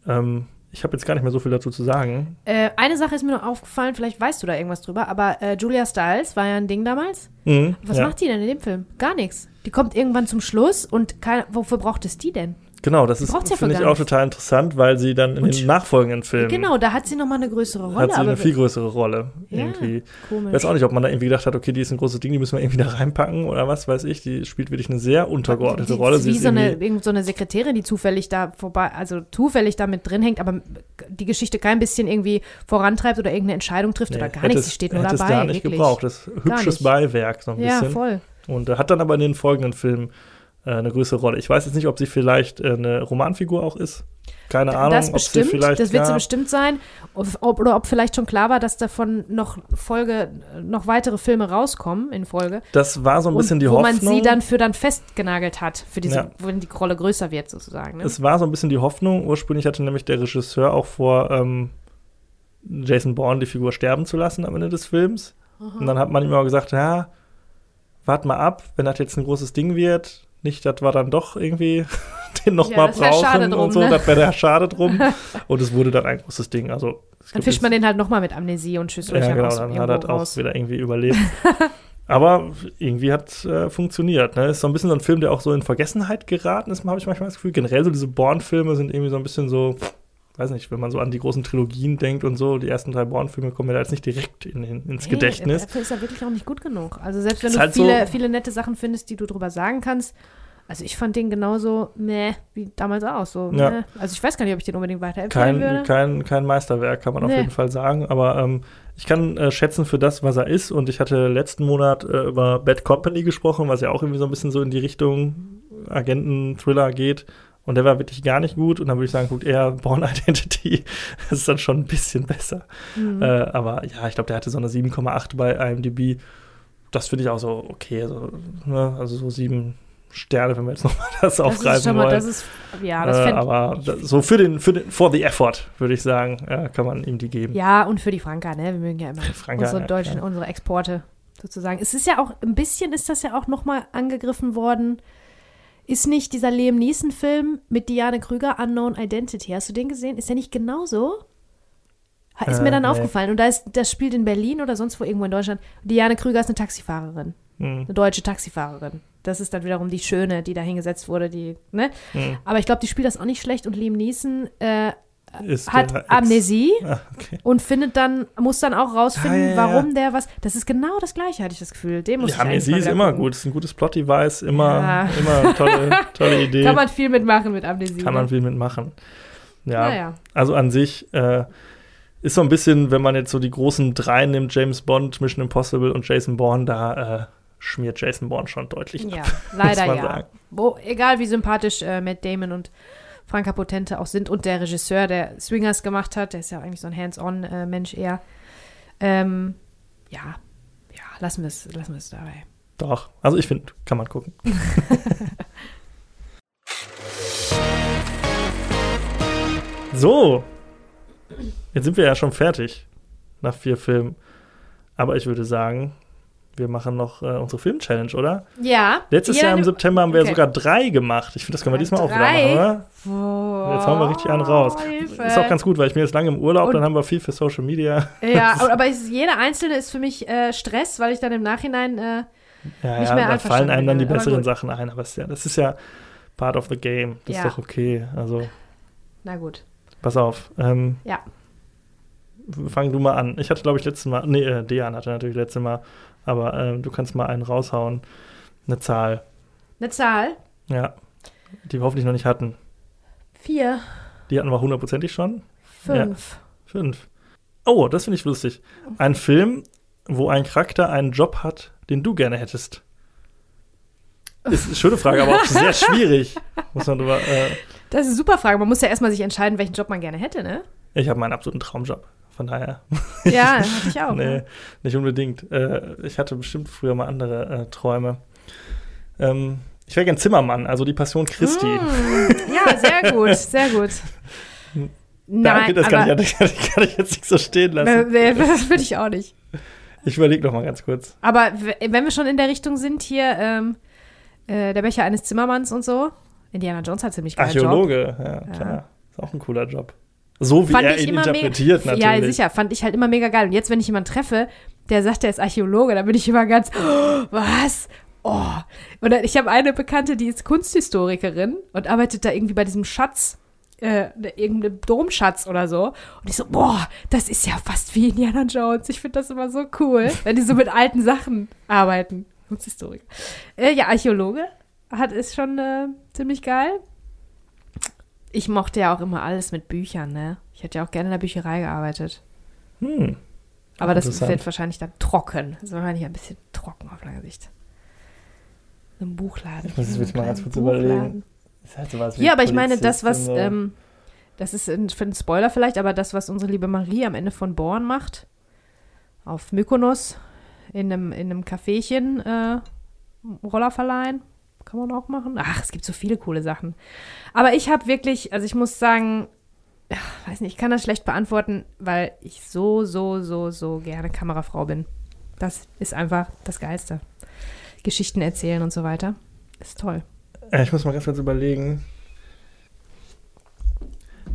Ähm, ich habe jetzt gar nicht mehr so viel dazu zu sagen. Äh, eine Sache ist mir noch aufgefallen, vielleicht weißt du da irgendwas drüber, aber äh, Julia Stiles war ja ein Ding damals. Mhm, Was ja. macht die denn in dem Film? Gar nichts. Die kommt irgendwann zum Schluss und kein, wofür braucht es die denn? Genau, das ist ja finde ich gar auch total interessant, weil sie dann in Und den nachfolgenden Filmen Genau, da hat sie noch mal eine größere Rolle. hat sie eine viel größere Rolle Ja, irgendwie. Komisch. weiß auch nicht, ob man da irgendwie gedacht hat, okay, die ist ein großes Ding, die müssen wir irgendwie da reinpacken oder was weiß ich. Die spielt wirklich eine sehr untergeordnete Die- Rolle. Wie Sie ist so eine, so eine Sekretärin, die zufällig da vorbei, also zufällig da mit drin hängt, aber die Geschichte kein bisschen irgendwie vorantreibt oder irgendeine Entscheidung trifft oder Nee, gar hätte nichts. Sie steht nur dabei. es gar nicht wirklich. gebraucht. Das ist hübsches. Beiwerk so ein Ja, bisschen. voll. Und hat dann aber in den folgenden Filmen äh, eine größere Rolle. Ich weiß jetzt nicht, ob sie vielleicht äh, eine Romanfigur auch ist. Keine Ahnung, das ob bestimmt, das wird sie ja, bestimmt sein. Ob, oder ob vielleicht schon klar war, dass davon noch Folge, noch weitere Filme rauskommen in Folge. Das war so ein bisschen und die wo Hoffnung. man sie dann für dann festgenagelt hat, für diese, Ja. wenn die Rolle größer wird sozusagen. Ne? Es war so ein bisschen die Hoffnung. Ursprünglich hatte nämlich der Regisseur auch vor, ähm, Jason Bourne die Figur sterben zu lassen am Ende des Films. Und dann hat man ihm aber gesagt, ja, wart mal ab, wenn das jetzt ein großes Ding wird, nicht, dass wir dann doch irgendwie den noch Ja, das brauchen drum, und so, ne? das wäre der schade drum. und es wurde dann ein großes Ding. Also dann fischt man den halt nochmal mit Amnesie und Schüsselchen ja, genau, aus dann hat er auch wieder irgendwie überlebt. Aber irgendwie hat äh, funktioniert. Ne? Ist so ein bisschen so ein Film, der auch so in Vergessenheit geraten ist, habe ich manchmal das Gefühl. Generell so diese Bourne-Filme sind irgendwie so ein bisschen so, weiß nicht, wenn man so an die großen Trilogien denkt und so, die ersten drei Bourne-Filme kommen mir da jetzt nicht direkt in, in, ins Nee, Gedächtnis. Dafür ist er wirklich auch nicht gut genug. Also selbst wenn Ist du halt viele, so- viele nette Sachen findest, die du drüber sagen kannst, Also ich fand den genauso meh wie damals auch. So, Ja. meh. Also ich weiß gar nicht, ob ich den unbedingt weiterempfehlen Kein, würde. kein, kein Meisterwerk, kann man auf Nee. jeden Fall sagen. Aber ähm, ich kann äh, schätzen für das, was er ist. Und ich hatte letzten Monat äh, über Bad Company gesprochen, was ja auch irgendwie so ein bisschen so in die Richtung Agenten-Thriller geht. Und der war wirklich gar nicht gut. Und dann würde ich sagen, gut, eher Born Identity. Das ist dann schon ein bisschen besser. Mhm. Äh, aber ja, ich glaube, der hatte so eine 7,8 bei IMDb. Das finde ich auch so okay. So, ne? Also so sieben Sterne, wenn wir jetzt nochmal das das aufgreifen ist schon mal, wollen. das ist, ja, das äh, aber so für den, für den, for the effort, würde ich sagen, äh, kann man ihm die geben. ja, und für die Franka, ne? Wir mögen ja immer Franka, unsere ja, deutschen, klar. unsere Exporte sozusagen. Es ist ja auch, ein bisschen ist das ja auch nochmal angegriffen worden. Ist nicht dieser Liam Neeson-Film mit Diane Krüger, Unknown Identity, hast du den gesehen? Ist der nicht genauso? Ist mir Äh, dann nee. aufgefallen. Und da ist, das spielt in Berlin oder sonst wo irgendwo in Deutschland. Diane Krüger ist eine Taxifahrerin. Hm, eine deutsche Taxifahrerin. Das ist dann wiederum die Schöne, die da hingesetzt wurde, die, ne? hm. Aber ich glaube, die spielt das auch nicht schlecht und Liam Neeson äh, Ist hat Amnesie Ah, okay. und findet dann, muss dann auch rausfinden, Ah, ja, ja. warum der was. Das ist genau das Gleiche, hatte ich das Gefühl. Den muss Ja, Amnesie ist immer gucken. gut. Ist ein gutes Plot-Device, immer, immer tolle, tolle Idee. Kann man viel mitmachen mit Amnesie. Kann man ne? viel mitmachen. Ja, Naja. also an sich äh, ist so ein bisschen, wenn man jetzt so die großen drei nimmt, James Bond, Mission Impossible und Jason Bourne, da äh, schmiert Jason Bourne schon deutlich ab. Ja, leider ja. Wo, egal wie sympathisch äh, Matt Damon und Franka Potente auch sind und der Regisseur, der Swingers gemacht hat, der ist ja eigentlich so ein Hands-on-Mensch eher. Ähm, ja, ja, lassen wir es lassen wir es dabei. Doch, also ich finde, kann man gucken. so, jetzt sind wir ja schon fertig nach vier Filmen. Aber ich würde sagen, wir machen noch äh, unsere Film-Challenge, oder? Ja. Letztes Jahr im September haben wir Okay. sogar drei gemacht. Ich finde, das können wir diesmal auch wieder Drei? machen, oder? Boah, Jetzt hauen wir richtig einen raus. Hilfe. Ist auch ganz gut, weil ich bin jetzt lange im Urlaub, Und- dann haben wir viel für Social Media. Ja, aber es, jeder einzelne ist für mich äh, Stress, weil ich dann im Nachhinein äh, Ja, Nicht ja, mehr da fallen einem dann die besseren. Sachen ein. Aber es ist ja, das ist ja part of the game. Das ist doch okay. Also, na gut. pass auf. Ähm, Ja. Fang du mal an. Ich hatte, glaube ich, letztes Mal, nee, äh, Dejan hatte natürlich letztes Mal, aber ähm, du kannst mal einen raushauen. Eine Zahl. Eine Zahl? Ja. Die wir hoffentlich noch nicht hatten. Vier, Die hatten wir hundertprozentig schon. fünf. Fünf. Oh, das finde ich lustig. Ein Film, wo ein Charakter einen Job hat, den du gerne hättest. Ist eine schöne Frage, aber auch sehr schwierig. Muss man drüber. Äh, Das ist eine super Frage. Man muss ja erstmal sich entscheiden, welchen Job man gerne hätte, ne? ich habe meinen absoluten Traumjob. Von daher. Ja, hatte ich auch. nee, ne? nicht unbedingt. Äh, ich hatte bestimmt früher mal andere äh, Träume. Ähm, ich wäre gern Zimmermann, also die Passion Christi. Mm, ja, sehr gut, sehr gut. Danke, Nein, das kann aber ich, ja- das kann ich jetzt nicht so stehen lassen. nee, das will ich auch nicht. Ich überlege noch mal ganz kurz. Aber wenn wir schon in der Richtung sind, hier ähm, äh, der Becher eines Zimmermanns und so. Indiana Jones hat ziemlich geilen Job. Archäologe, ja, klar. Ist auch ein cooler Job. So wie Fand er ihn interpretiert, mega, natürlich. Ja, sicher, fand ich halt immer mega geil. Und jetzt, wenn ich jemanden treffe, der sagt, der ist Archäologe, dann bin ich immer ganz, oh, was? Oh. Und ich habe eine Bekannte, die ist Kunsthistorikerin und arbeitet da irgendwie bei diesem Schatz, äh, irgendeinem Domschatz oder so. Und ich so, boah, das ist ja fast wie Indiana Jones. Ich finde das immer so cool, wenn die so mit alten Sachen arbeiten. Kunsthistoriker. Äh, ja, Archäologe hat ist schon äh, ziemlich geil. Ich mochte ja auch immer alles mit Büchern, ne? Ich hätte ja auch gerne in der Bücherei gearbeitet. Hm. Aber das wird wahrscheinlich dann trocken. Das ist wahrscheinlich ein bisschen trocken auf lange Sicht. So ein Buchladen. Ich muss es mal ganz kurz überlegen. Buchladen. Ist halt sowas wie Ja, aber ich meine, das, was, ähm, das ist ein, für einen Spoiler vielleicht, aber das, was unsere liebe Marie am Ende von Born macht, auf Mykonos, in einem, in einem Caféchen, äh, Roller verleihen, kann man auch machen. Ach, es gibt so viele coole Sachen. Aber ich habe wirklich, also ich muss sagen, ja, weiß nicht, ich kann das schlecht beantworten, weil ich so, so, so, so gerne Kamerafrau bin. Das ist einfach das Geilste. Geschichten erzählen und so weiter. Ist toll. Äh, ich muss mal ganz kurz überlegen.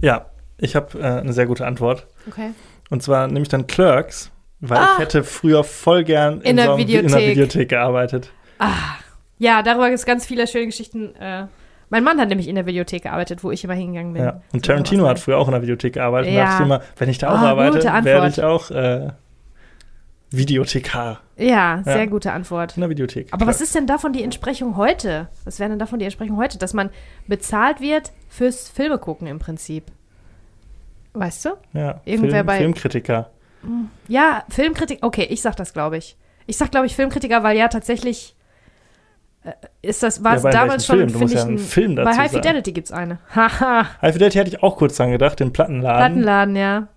Ja, ich habe äh, eine sehr gute Antwort. Okay. Und zwar nehme ich dann Clerks, weil Ah. ich hätte früher voll gern In der so einem- in Videothek. Videothek gearbeitet. Ah, ja, darüber gibt es ganz viele schöne Geschichten. Äh, mein Mann hat nämlich in der Videothek gearbeitet, wo ich immer hingegangen bin. Ja. Und Tarantino hat früher auch in der Videothek gearbeitet. Ja. da dachte ich immer, wenn ich da auch Ah, arbeite, werde ich auch äh, Videothekar. Ja, sehr Ja. gute Antwort. In der Videothek. Aber klar. was ist denn davon die Entsprechung heute? Was wäre denn davon die Entsprechung heute? Dass man bezahlt wird fürs Filme gucken im Prinzip. Weißt du? Ja, irgendwer Film, bei- Filmkritiker. Ja, Filmkritik. Okay, ich sag das, glaube ich. Ich sag, glaube ich, Filmkritiker, weil ja tatsächlich ist das, war Ja, es damals schon, Film? Du finde musst ich, ja einen ein, Film bei dazu High sagen. Fidelity gibt's eine. Haha, High Fidelity hätte ich auch kurz dran gedacht, den Plattenladen. Plattenladen, ja.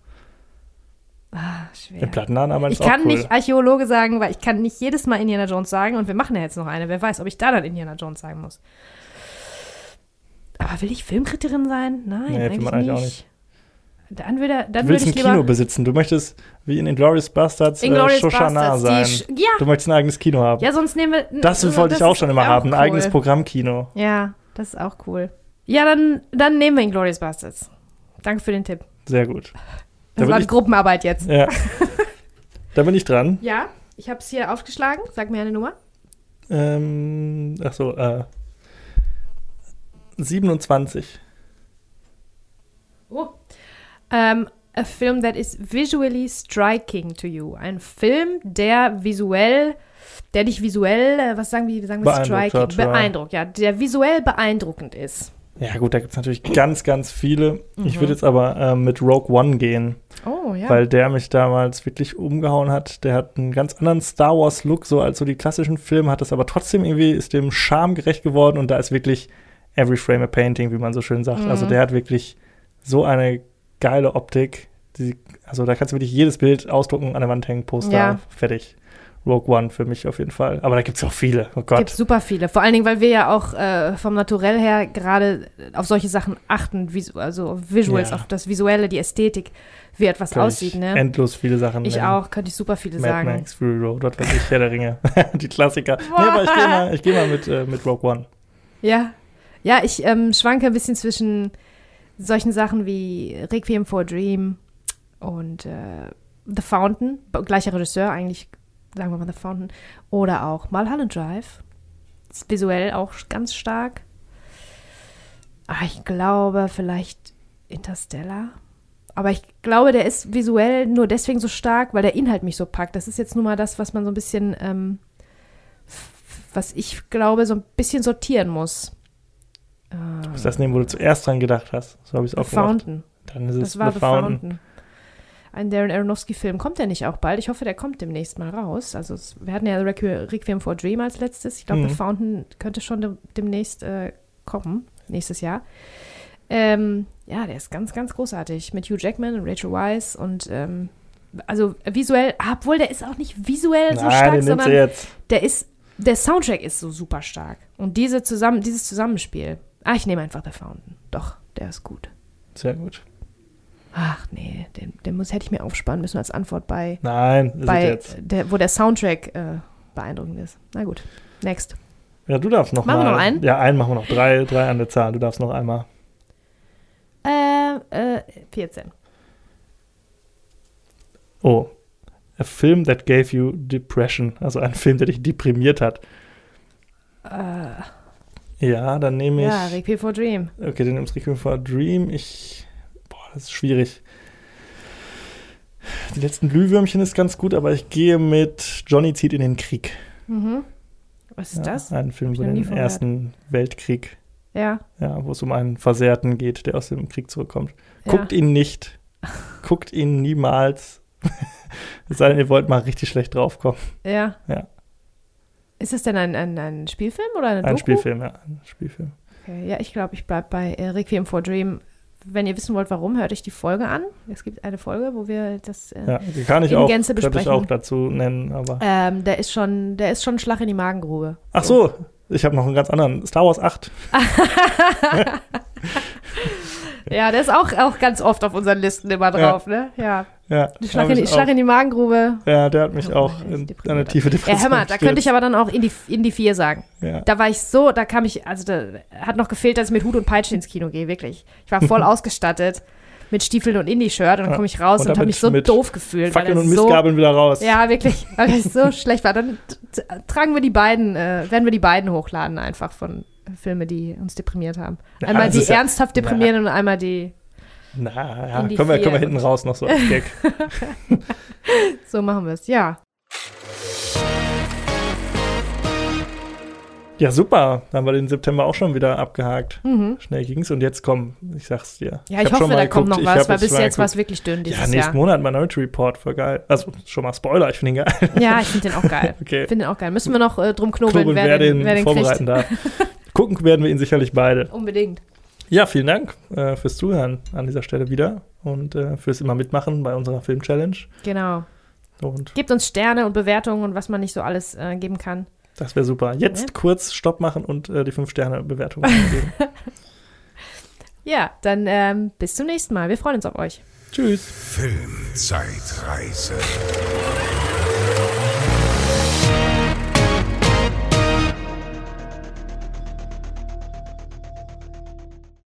Ah, schwer. Den Plattenladen aber Ich kann cool. nicht Archäologe sagen, weil ich kann nicht jedes Mal Indiana Jones sagen und wir machen ja jetzt noch eine. Wer weiß, ob ich da dann Indiana Jones sagen muss. Aber will ich Filmkritikerin sein? Nein, Nee, eigentlich, man eigentlich nicht. auch nicht. Dann würde, dann Du würde willst ich ein Kino besitzen. Du möchtest wie in Inglourious Bastards äh, Inglourious Shoshana Bastards, sein. Ja, Du möchtest ein eigenes Kino haben. ja, sonst nehmen wir. das also, wollte ich auch schon immer auch haben. Ein cool. eigenes Programmkino. Ja, das ist auch cool. Ja, dann, dann nehmen wir Inglourious Bastards. Danke für den Tipp. Sehr gut. Da Das bin war ich- Gruppenarbeit jetzt. Ja. da bin ich dran. Ja, ich habe es hier aufgeschlagen. Sag mir eine Nummer. Ähm, ach so, äh, 27. Oh. Ähm, a film that is visually striking to you. Ein Film, der visuell, der dich visuell, äh, was sagen wir, wie sagen wir striking? ja. Beeindruckt, ja. Der visuell beeindruckend ist. Ja, gut, da gibt es natürlich ganz, ganz viele. Ich Mhm. würde jetzt aber ähm, mit Rogue One gehen, Oh, ja. weil der mich damals wirklich umgehauen hat. Der hat einen ganz anderen Star Wars-Look, so als so die klassischen Filme, hat das aber trotzdem irgendwie, ist dem Charme gerecht geworden und da ist wirklich every frame a painting, wie man so schön sagt. Mhm. Also der hat wirklich so eine geile Optik. Die, also da kannst du wirklich jedes Bild ausdrucken, an der Wand hängen, Poster, Ja. fertig. Rogue One für mich auf jeden Fall. Aber da gibt es auch viele. Oh Gott. Gibt super viele. Vor allen Dingen, weil wir ja auch äh, vom Naturell her gerade auf solche Sachen achten, visu also Visuals, Ja. auf das Visuelle, die Ästhetik, wie etwas Kann aussieht, ne? Endlos viele Sachen. Ich nennen. auch, könnte ich super viele Mad sagen. Max, Fury Road, was weiß ich, Herr der Ringe. die Klassiker. Nee, aber ich gehe mal, ich geh mal mit, äh, mit Rogue One. Ja. Ja, ich ähm, schwanke ein bisschen zwischen solchen Sachen wie Requiem for a Dream und äh, The Fountain, gleicher Regisseur eigentlich, sagen wir mal The Fountain, oder auch Mulholland Drive. Ist visuell auch ganz stark. Aber ich glaube vielleicht Interstellar. Aber ich glaube, der ist visuell nur deswegen so stark, weil der Inhalt mich so packt. Das ist jetzt nur mal das, was man so ein bisschen, ähm, was ich glaube, so ein bisschen sortieren muss. Du musst das nehmen, wo du zuerst dran gedacht hast. So habe ich es auch gemacht. Fountain. Dann ist es Das war The Fountain. Fountain. Ein Darren Aronofsky-Film. Kommt der nicht auch bald? Ich hoffe, der kommt demnächst mal raus. Also es, wir hatten ja Requ Requiem for a Dream als letztes. Ich glaube, Mhm. The Fountain könnte schon dem, demnächst äh, kommen, nächstes Jahr. Ähm, ja, der ist ganz, ganz großartig. Mit Hugh Jackman und Rachel Weisz und ähm, also visuell, obwohl der ist auch nicht visuell so Nein, stark, den nimmst sondern der ist, der Soundtrack ist so super stark. Und diese zusammen, dieses Zusammenspiel. Ah, ich nehme einfach The Fountain. Doch, der ist gut. Sehr gut. Ach nee, den, den muss, hätte ich mir aufsparen müssen als Antwort bei, Nein, bei der, wo der Soundtrack äh, beeindruckend ist. Na gut, next. Ja, du darfst noch Machen mal. wir noch einen? Ja, einen machen wir noch. Drei, drei an der Zahl. Du darfst noch einmal. Äh, äh, 14. Oh. A film that gave you depression. Also ein Film, der dich deprimiert hat. Äh, Ja, dann nehme ich. ja, Requiem for Dream. Okay, den nimmst Requiem for Dream. Ich. Boah, das ist schwierig. Die letzten Glühwürmchen ist ganz gut, aber ich gehe mit Johnny zieht in den Krieg. Mhm. Was ist ja, das? Ein Film über den Ersten Weltkrieg, Ja. ja, wo es um einen Versehrten geht, der aus dem Krieg zurückkommt. ja. Guckt ihn nicht. Guckt ihn niemals. Es sei denn, ihr wollt mal richtig schlecht draufkommen. Ja. Ja. Ist das denn ein, ein, ein Spielfilm oder eine Ein Doku? Spielfilm, ja. Ein Spielfilm. Okay, ja, ich glaube, ich bleibe bei äh, Requiem for Dream. Wenn ihr wissen wollt, warum, hört euch die Folge an. Es gibt eine Folge, wo wir das. Äh, Ja, die kann ich In auch, Gänze könnte ich besprechen. auch dazu nennen, aber. ähm, der ist schon, der ist schon ein Schlag in die Magengrube. Ach so, ich habe noch einen ganz anderen. Star Wars 8. Ja, der ist auch, auch ganz oft auf unseren Listen immer drauf, ne? Ja. Ja, Schlag hab in, die, ich Schlag in die Magengrube. ja, der hat mich Oh, auch in eine tiefe Ja, Depression hör mal, da könnte ich aber dann auch in die, in die vier sagen. Ja. Da war ich so, da kam ich, also da hat noch gefehlt, dass ich mit Hut und Peitsche ins Kino gehe, wirklich. Ich war voll ausgestattet mit Stiefeln und Indie-Shirt und dann Ja. komme ich raus Und und, habe mich so doof gefühlt. Fackeln und so, Mistgabeln wieder raus. Ja, wirklich, weil es so schlecht war. Dann tragen wir die beiden, äh, werden wir die beiden hochladen einfach von Filme, die uns deprimiert haben. Einmal also ja, die ernsthaft ja, deprimieren na, und einmal die. Na, ja, kommen wir, können wir hinten raus noch so als Gag. so machen wir es, ja. Ja, super. Dann haben wir den September auch schon wieder abgehakt. Mhm. Schnell ging's und jetzt kommen, ich sag's dir. Ja, ich, ich hoffe, schon mal da geguckt. kommt noch was, weil bis jetzt war es wirklich dünn dieses Jahr. Ja, nächsten Jahr. Monat Minority Report, voll geil. Also, schon mal Spoiler, ich finde den geil. Ja, ich finde den auch geil. okay. Ich finde den auch geil. Müssen wir noch äh, drum knobeln, knobeln wer, wer, den, wer den vorbereiten kriegt. darf. Gucken werden wir ihn sicherlich beide. Unbedingt. Ja, vielen Dank äh, fürs Zuhören an dieser Stelle wieder und äh, fürs immer mitmachen bei unserer Film-Challenge. Genau. Und Gebt uns Sterne und Bewertungen und was man nicht so alles äh, geben kann. das wäre super. Jetzt Ja. kurz Stopp machen und äh, die 5-Sterne-Bewertung geben. Ja, dann ähm, bis zum nächsten Mal. Wir freuen uns auf euch. Tschüss. Filmzeitreise.